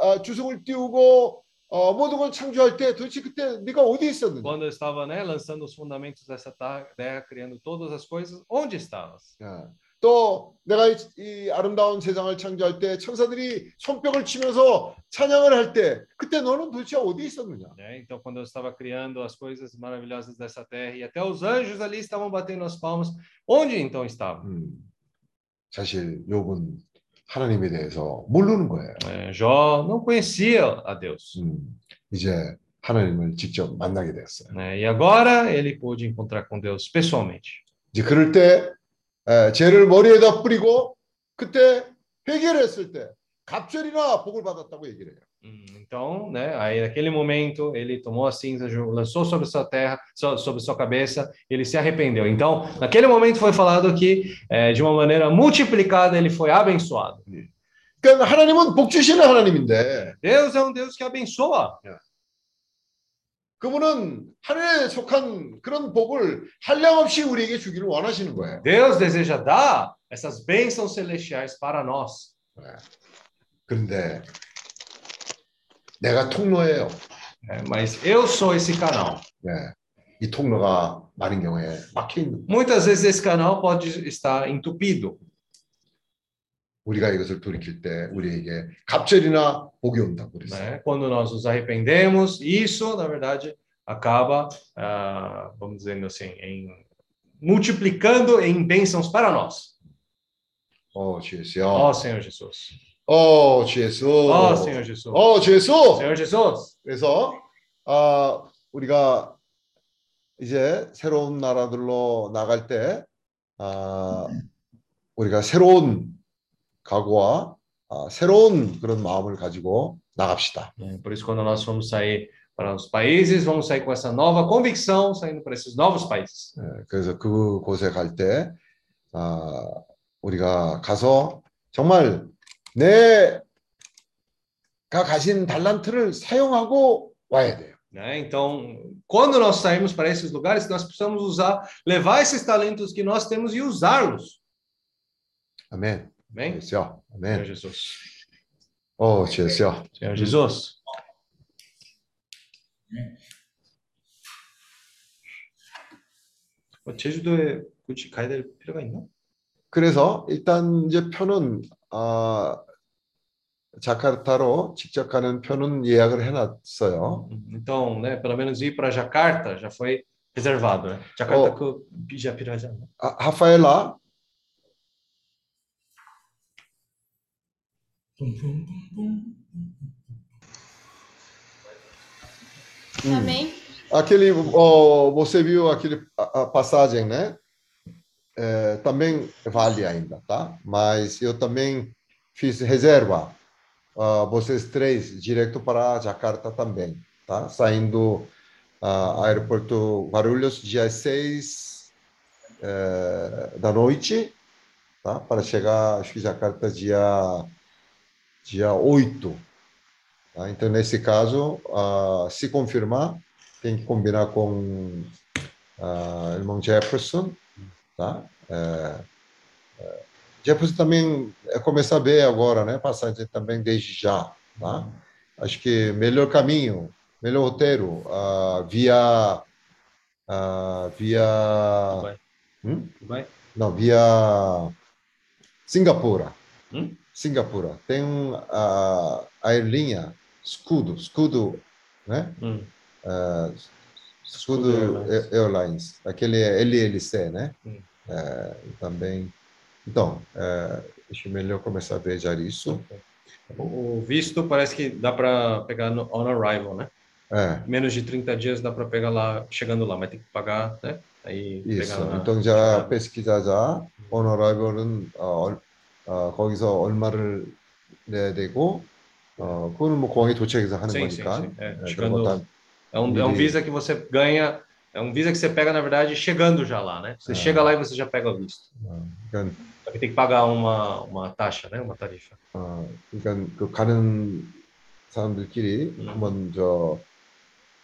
A: 어, 주승을 띄우고 어, 모든 걸 창조할 때 도대체 그때 네가 어디 있었느냐?
B: Quando eu estava, né, lançando os fundamentos dessa terra, criando todas as coisas, onde estavas?
A: 야, 또 내가 이, 이 아름다운 세상을 창조할 때 천사들이 손뼉을 치면서 찬양을 할 때 그때 너는 도대체 어디 있었느냐?
B: né? Então, quando eu estava criando as coisas maravilhosas dessa terra e até os anjos ali estavam batendo as palmas, onde então estava?
A: 음, 사실 욥은 하나님에 대해서 모르는 거예요.
B: Jó não conhecia a Deus.
A: 음, 이제 하나님을 직접 만나게 됐어요.
B: né? E agora ele pôde encontrar com Deus pessoalmente.
A: 이제 그럴 때 에, 죄를 머리에다 뿌리고 그때 회개를 했을 때 갑절이나 복을 받았다고 얘기를 해요.
B: Hum, Então, né, aí naquele momento ele tomou a cinza, jogou- lançou sobre sua terra, so- sobre sua cabeça, ele se arrependeu. Então, naquele momento foi falado que eh, de uma maneira multiplicada ele foi abençoado.
A: 그러니까 하나님은 복 주시는 하나님인데
B: Deus é um Deus que abençoa.
A: 그분은 하늘에 속한 그런 복을 한량없이 우리에게 주기를 원하시는 거예요.
B: Deus deseja dar essas bênçãos celestiais para nós.
A: 그런데 내가 통로예요.
B: né? Mas eu sou esse canal.
A: 네. 이 통로가 많은 경우에 막혀 있는 거예요.
B: Muitas vezes esse canal pode estar entupido.
A: 우리가 이것을 돌이킬 때 우리에게 갑절이나 복이 온다고 그랬어요.
B: né? Quando nós nos arrependemos, isso, na verdade, acaba, ah, vamos dizendo assim, em multiplicando em bênçãos para nós.
A: 어, 주 예수요.
B: Ó Senhor Jesus.
A: 어, 주 예수.
B: Ó Senhor Jesus.
A: 어, 주 예수.
B: Senhor Jesus.
A: 그래서 아, 우리가 이제 새로운 나라들로 나갈 때 아, 우리가 새로운 각오와 아, 새로운 그런 마음을 가지고 나갑시다.
B: Por isso, quando nós formos sair para os países, vamos sair com essa nova convicção, saindo para esses novos países.
A: 예, 그래서 그곳에 갈 때 아, 우리가 가서 정말 내가 가진 달란트를 사용하고 와야 돼요.
B: Né? Então, quando nós sairmos para esses lugares, nós precisamos usar, levar esses talentos que nós temos e usá-los. Amém?
A: 예수요.
B: Senhor
A: 아멘.
B: Jesus.
A: 어, 주 예수요.
B: Senhor Jesus. 뭐 제주도에 굳이 가야 될 필요가 있나?
A: 그래서 일단 이제 표는 아, 자카르타로 직접 가는 표는 예약을 해놨어요.
B: Então, né, pelo menos ir para Jacarta já foi reservado, né? Jacarta
A: Oh.
B: que já pirajá.
A: 아, 하파엘라
G: Amém?
A: aquele oh, você viu aquele a, a passagem, né? É, também vale ainda, tá? Mas eu também fiz reserva. ah, vocês três direto para Jakarta também, tá? Saindo ah, aeroporto Guarulhos dia 6 eh, da noite, tá? Para chegar acho que Jakarta dia dia 8. Tá? Então nesse caso, ah, se confirmar tem que combinar com o irmão Jefferson, tá? É, é, Jefferson também é começar a ver agora, né? Passagem também desde já, tá? Acho que melhor caminho, melhor roteiro ah, via ah, via
B: Dubai.
A: hum?
B: Vai?
A: não via Singapura,
B: Hum?
A: Singapura tem a aerolínea Scudo, Scudo, né?
B: Hum.
A: Ah, Scudo
B: Scudo Airlines.
A: Airlines, aquele é LLC, né?
B: Hum.
A: É, também. Então, é, acho melhor começar a ver já isso.
B: O o visto parece que dá para pegar no on arrival, né?
A: É,
B: Menos de 30 dias dá para pegar lá, chegando lá, mas tem que pagar, né? Aí
A: isso.
B: pegar na
A: então já pesquis하자. 오너라이벌은 어, 얼- 어, 거기서 얼마를 내야 되고, 어, 그거는 뭐 공항에 도착해서 하는
B: Sim, sim,
A: 거니까.
B: sim. É,
A: 예, 그런
B: chegando,
A: 거 다-
B: é, um, é um
A: Ele-
B: visa que você ganha, é um visa que você pega, na verdade, chegando já lá, né? Você
A: Ah.
B: chega lá e você já pega o visto.
A: 어, 그러니까,
B: Só que tem que pagar uma, uma taxa, né? Uma tarifa.
A: 어, 그러니까 그 가는 사람들끼리
B: 음.
A: 한번 저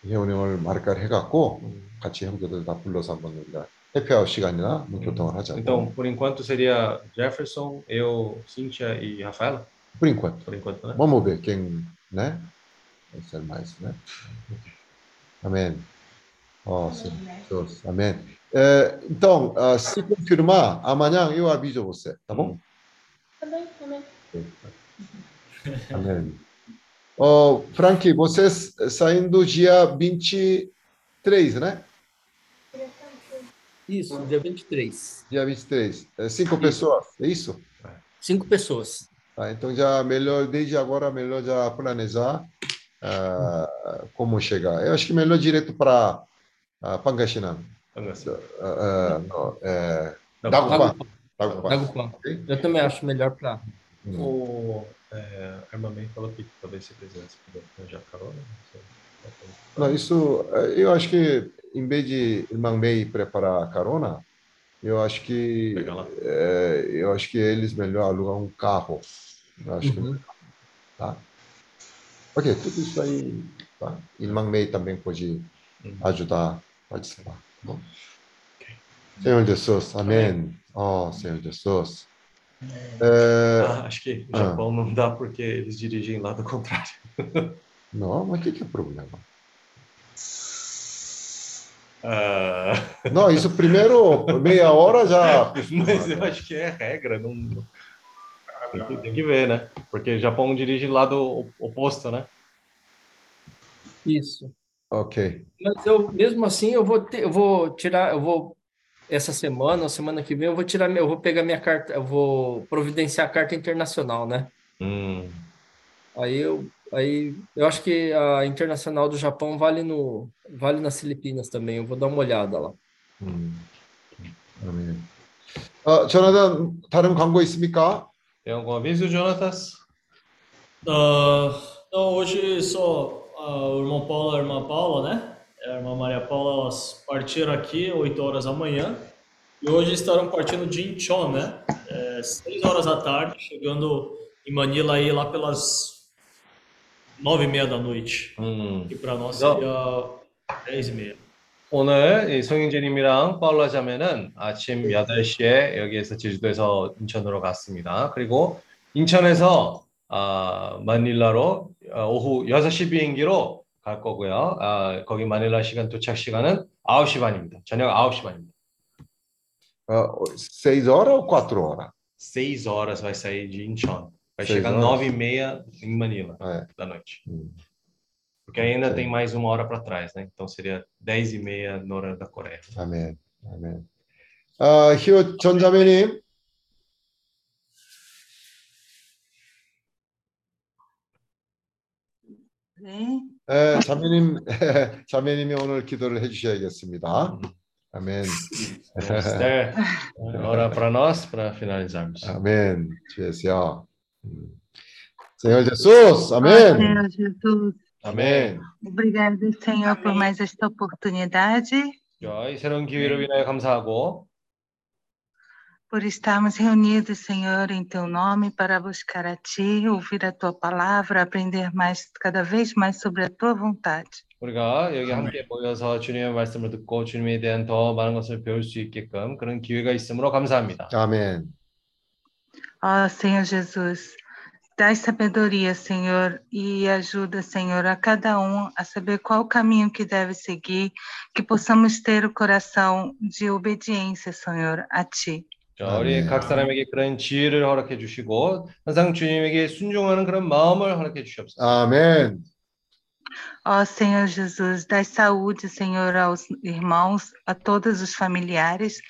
A: 회원 형을 말까를 해갖고
B: Hum.
A: 같이 형제들 다 불러서 한번 우리가 해피아웃 시간이나 뭐 교통을 하자고.
B: Então, por enquanto seria Jefferson, eu, Cíntia e Rafaela,
A: por enquanto.
B: por enquanto, né?
A: Vamos ver quem, né? Vai ser mais, né? Amém. Deus. Amém. É, então, ah, se confirmar, amanhã eu aviso você, tá bom?
G: Amém, amém.
A: Amém. Ó, Frank, vocês saindo dia 23, né?
K: Isso, dia 23.
A: Dia 23. É, cinco pessoas, é isso?
K: Cinco pessoas.
A: Tá, então já melhor, desde agora, melhor já planejar ah, como chegar. Eu acho que melhor direto para uh, Pangasinan.
B: Então, assim,
A: Uh, não, é,
B: Não,
A: Dagupan.
K: Eu também acho melhor para
A: Hum.
B: O é, a irmã May falou que talvez se quisesse arranjar carona. não
A: isso, eh, eu acho que em vez de irmã May preparar a carona, eu acho que eh, eu acho que eles melhor alugam um carro. Eu acho que
B: Uhum.
A: tá. Ok, tudo isso aí, tá? Irmã May também pode
B: Uhum.
A: Ajudar a participar. tá bom? Senhor Jesus, amém. Oh, Senhor Jesus. Eh,
B: Ah, acho que o
A: ah.
B: Japão não dá porque eles dirigem lá do contrário.
A: não, mas o que, que é problema?
B: Ah,
A: Não, isso primeiro meia hora já.
B: mas eu acho que é regra, não. não- Tem que, tem que ver, né? Porque o Japão dirige lá do oposto, né?
K: Isso.
A: Ok.
K: Mas eu, mesmo assim, eu vou ter, eu vou tirar, eu vou essa semana, ou semana que vem, eu vou tirar, minha- eu vou pegar minha carta, eu vou providenciar a carta internacional, né?
B: Hum.
K: Aí eu, aí eu acho que a internacional do Japão vale no, vale nas Filipinas também. Eu vou dar uma olhada lá.
A: 음, 아멘. 어, 조나단 다른 광고 있습니까?
B: Tem algum aviso, Jonatas?
C: Ah, não, hoje só ah, o irmão Paulo e a irmã Paula, né? A irmã Maria Paula, elas partiram aqui 8 horas da manhã e hoje estarão partindo de Incheon, né? É, 6 horas da tarde, chegando em Manila aí lá pelas 9 e meia da noite.
B: 음.
C: E para nós
B: Não.
C: seria 10 e meia.
B: 오늘 이 송영재님이랑 파울라 자매는 아침 8시에 여기에서 제주도에서 인천으로 갔습니다. 그리고 인천에서 아, 마닐라로 아, 오후 6시 비행기로 갈 거고요. 아, 거기 마닐라 시간 도착 시간은 9시 반입니다. 저녁 9시 반입니다.
A: 어, seis horas ou quatro horas?
B: 6 horas vai sair de Incheon. Vai chegar
A: horas?
B: 9h30 em Manila
A: É.
B: da noite.
A: 음,
B: Porque ainda
A: Sim.
B: tem mais uma hora para trás, né? Então seria 10h30 na hora da Coreia.
A: 아멘. 아멘. 아, 희호 전 자매님.
L: 네.
A: 에, 자매님, 자매님이 오늘 기도를 해주셔야겠습니다. 아멘.
B: Esther, ora para nós, para finalizarmos.
A: 아멘. 주여서. 음. Senhor Jesus, amém.
L: Senhor Jesus,
A: 아멘.
L: obrigado, Senhor, por mais esta oportunidade,
B: 자, 이 새로운 기회를 위하여 감사하고
L: por estarmos reunidos, Senhor, em Teu nome para buscar a Ti, ouvir a Tua palavra, aprender mais, cada vez mais sobre a Tua vontade.
B: 우리가 여기 함께 모여서 주님의 말씀을 듣고 주님에 대한 더 많은 것을 배울 수 있게끔 그런 기회가 있으므로 감사합니다.
A: 아멘.
L: Ó Senhor Jesus, dai sabedoria, Senhor, e ajuda, Senhor, a cada um a saber qual o caminho que deve seguir, que possamos ter o coração de obediência, Senhor, a Ti.
B: 자, 우리
A: 아멘.
B: 각 사람에게 그런 지혜를 허락해 주시고 항상 주님에게 순종하는 그런 마음을 허락해 주시옵소서.
A: 아멘.
L: Ó Senhor Jesus, dai saúde, Senhor, aos irmãos, a todos os familiares,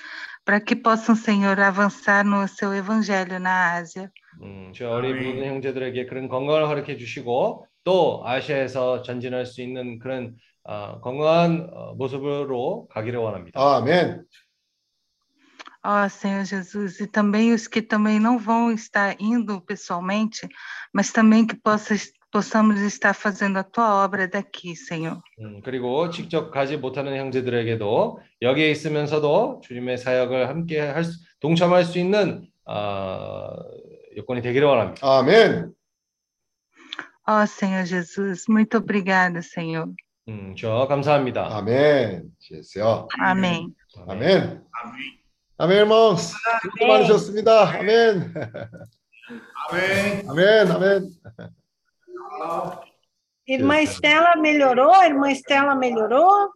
L: para que possam, Senhor, avançar no seu evangelho na Ásia.
B: 음, 저 우리 모든 형제들에게 그런 건강을 허락해 주시고 또 아시아에서 전진할 수 있는 그런 어, 건강한 어, 모습으로 가기를 원합니다.
A: 아멘.
L: Ó Senhor Jesus, e também os que também não vão estar indo pessoalmente, mas também que possas, possamos estar fazendo a tua obra daqui, Senhor.
B: 음, 그리고 직접 가지 못하는 형제들에게도 여기에 있으면서도 주님의 사역을 함께 할 수, 동참할 수 있는 어, 여건이 되기를 원합니다.
A: 아멘.
L: Ó Senhor Jesus, muito obrigada, Senhor.
B: 음, 저 감사합니다.
A: 아멘. 주여서.
L: Amém.
A: 아멘. 아멘, irmãos. 수 Amém, irmãos.
F: Amém.
A: Amém. Amém. Amém. Amém.
I: Irmã Estela melhorou? Irmã Estela melhorou?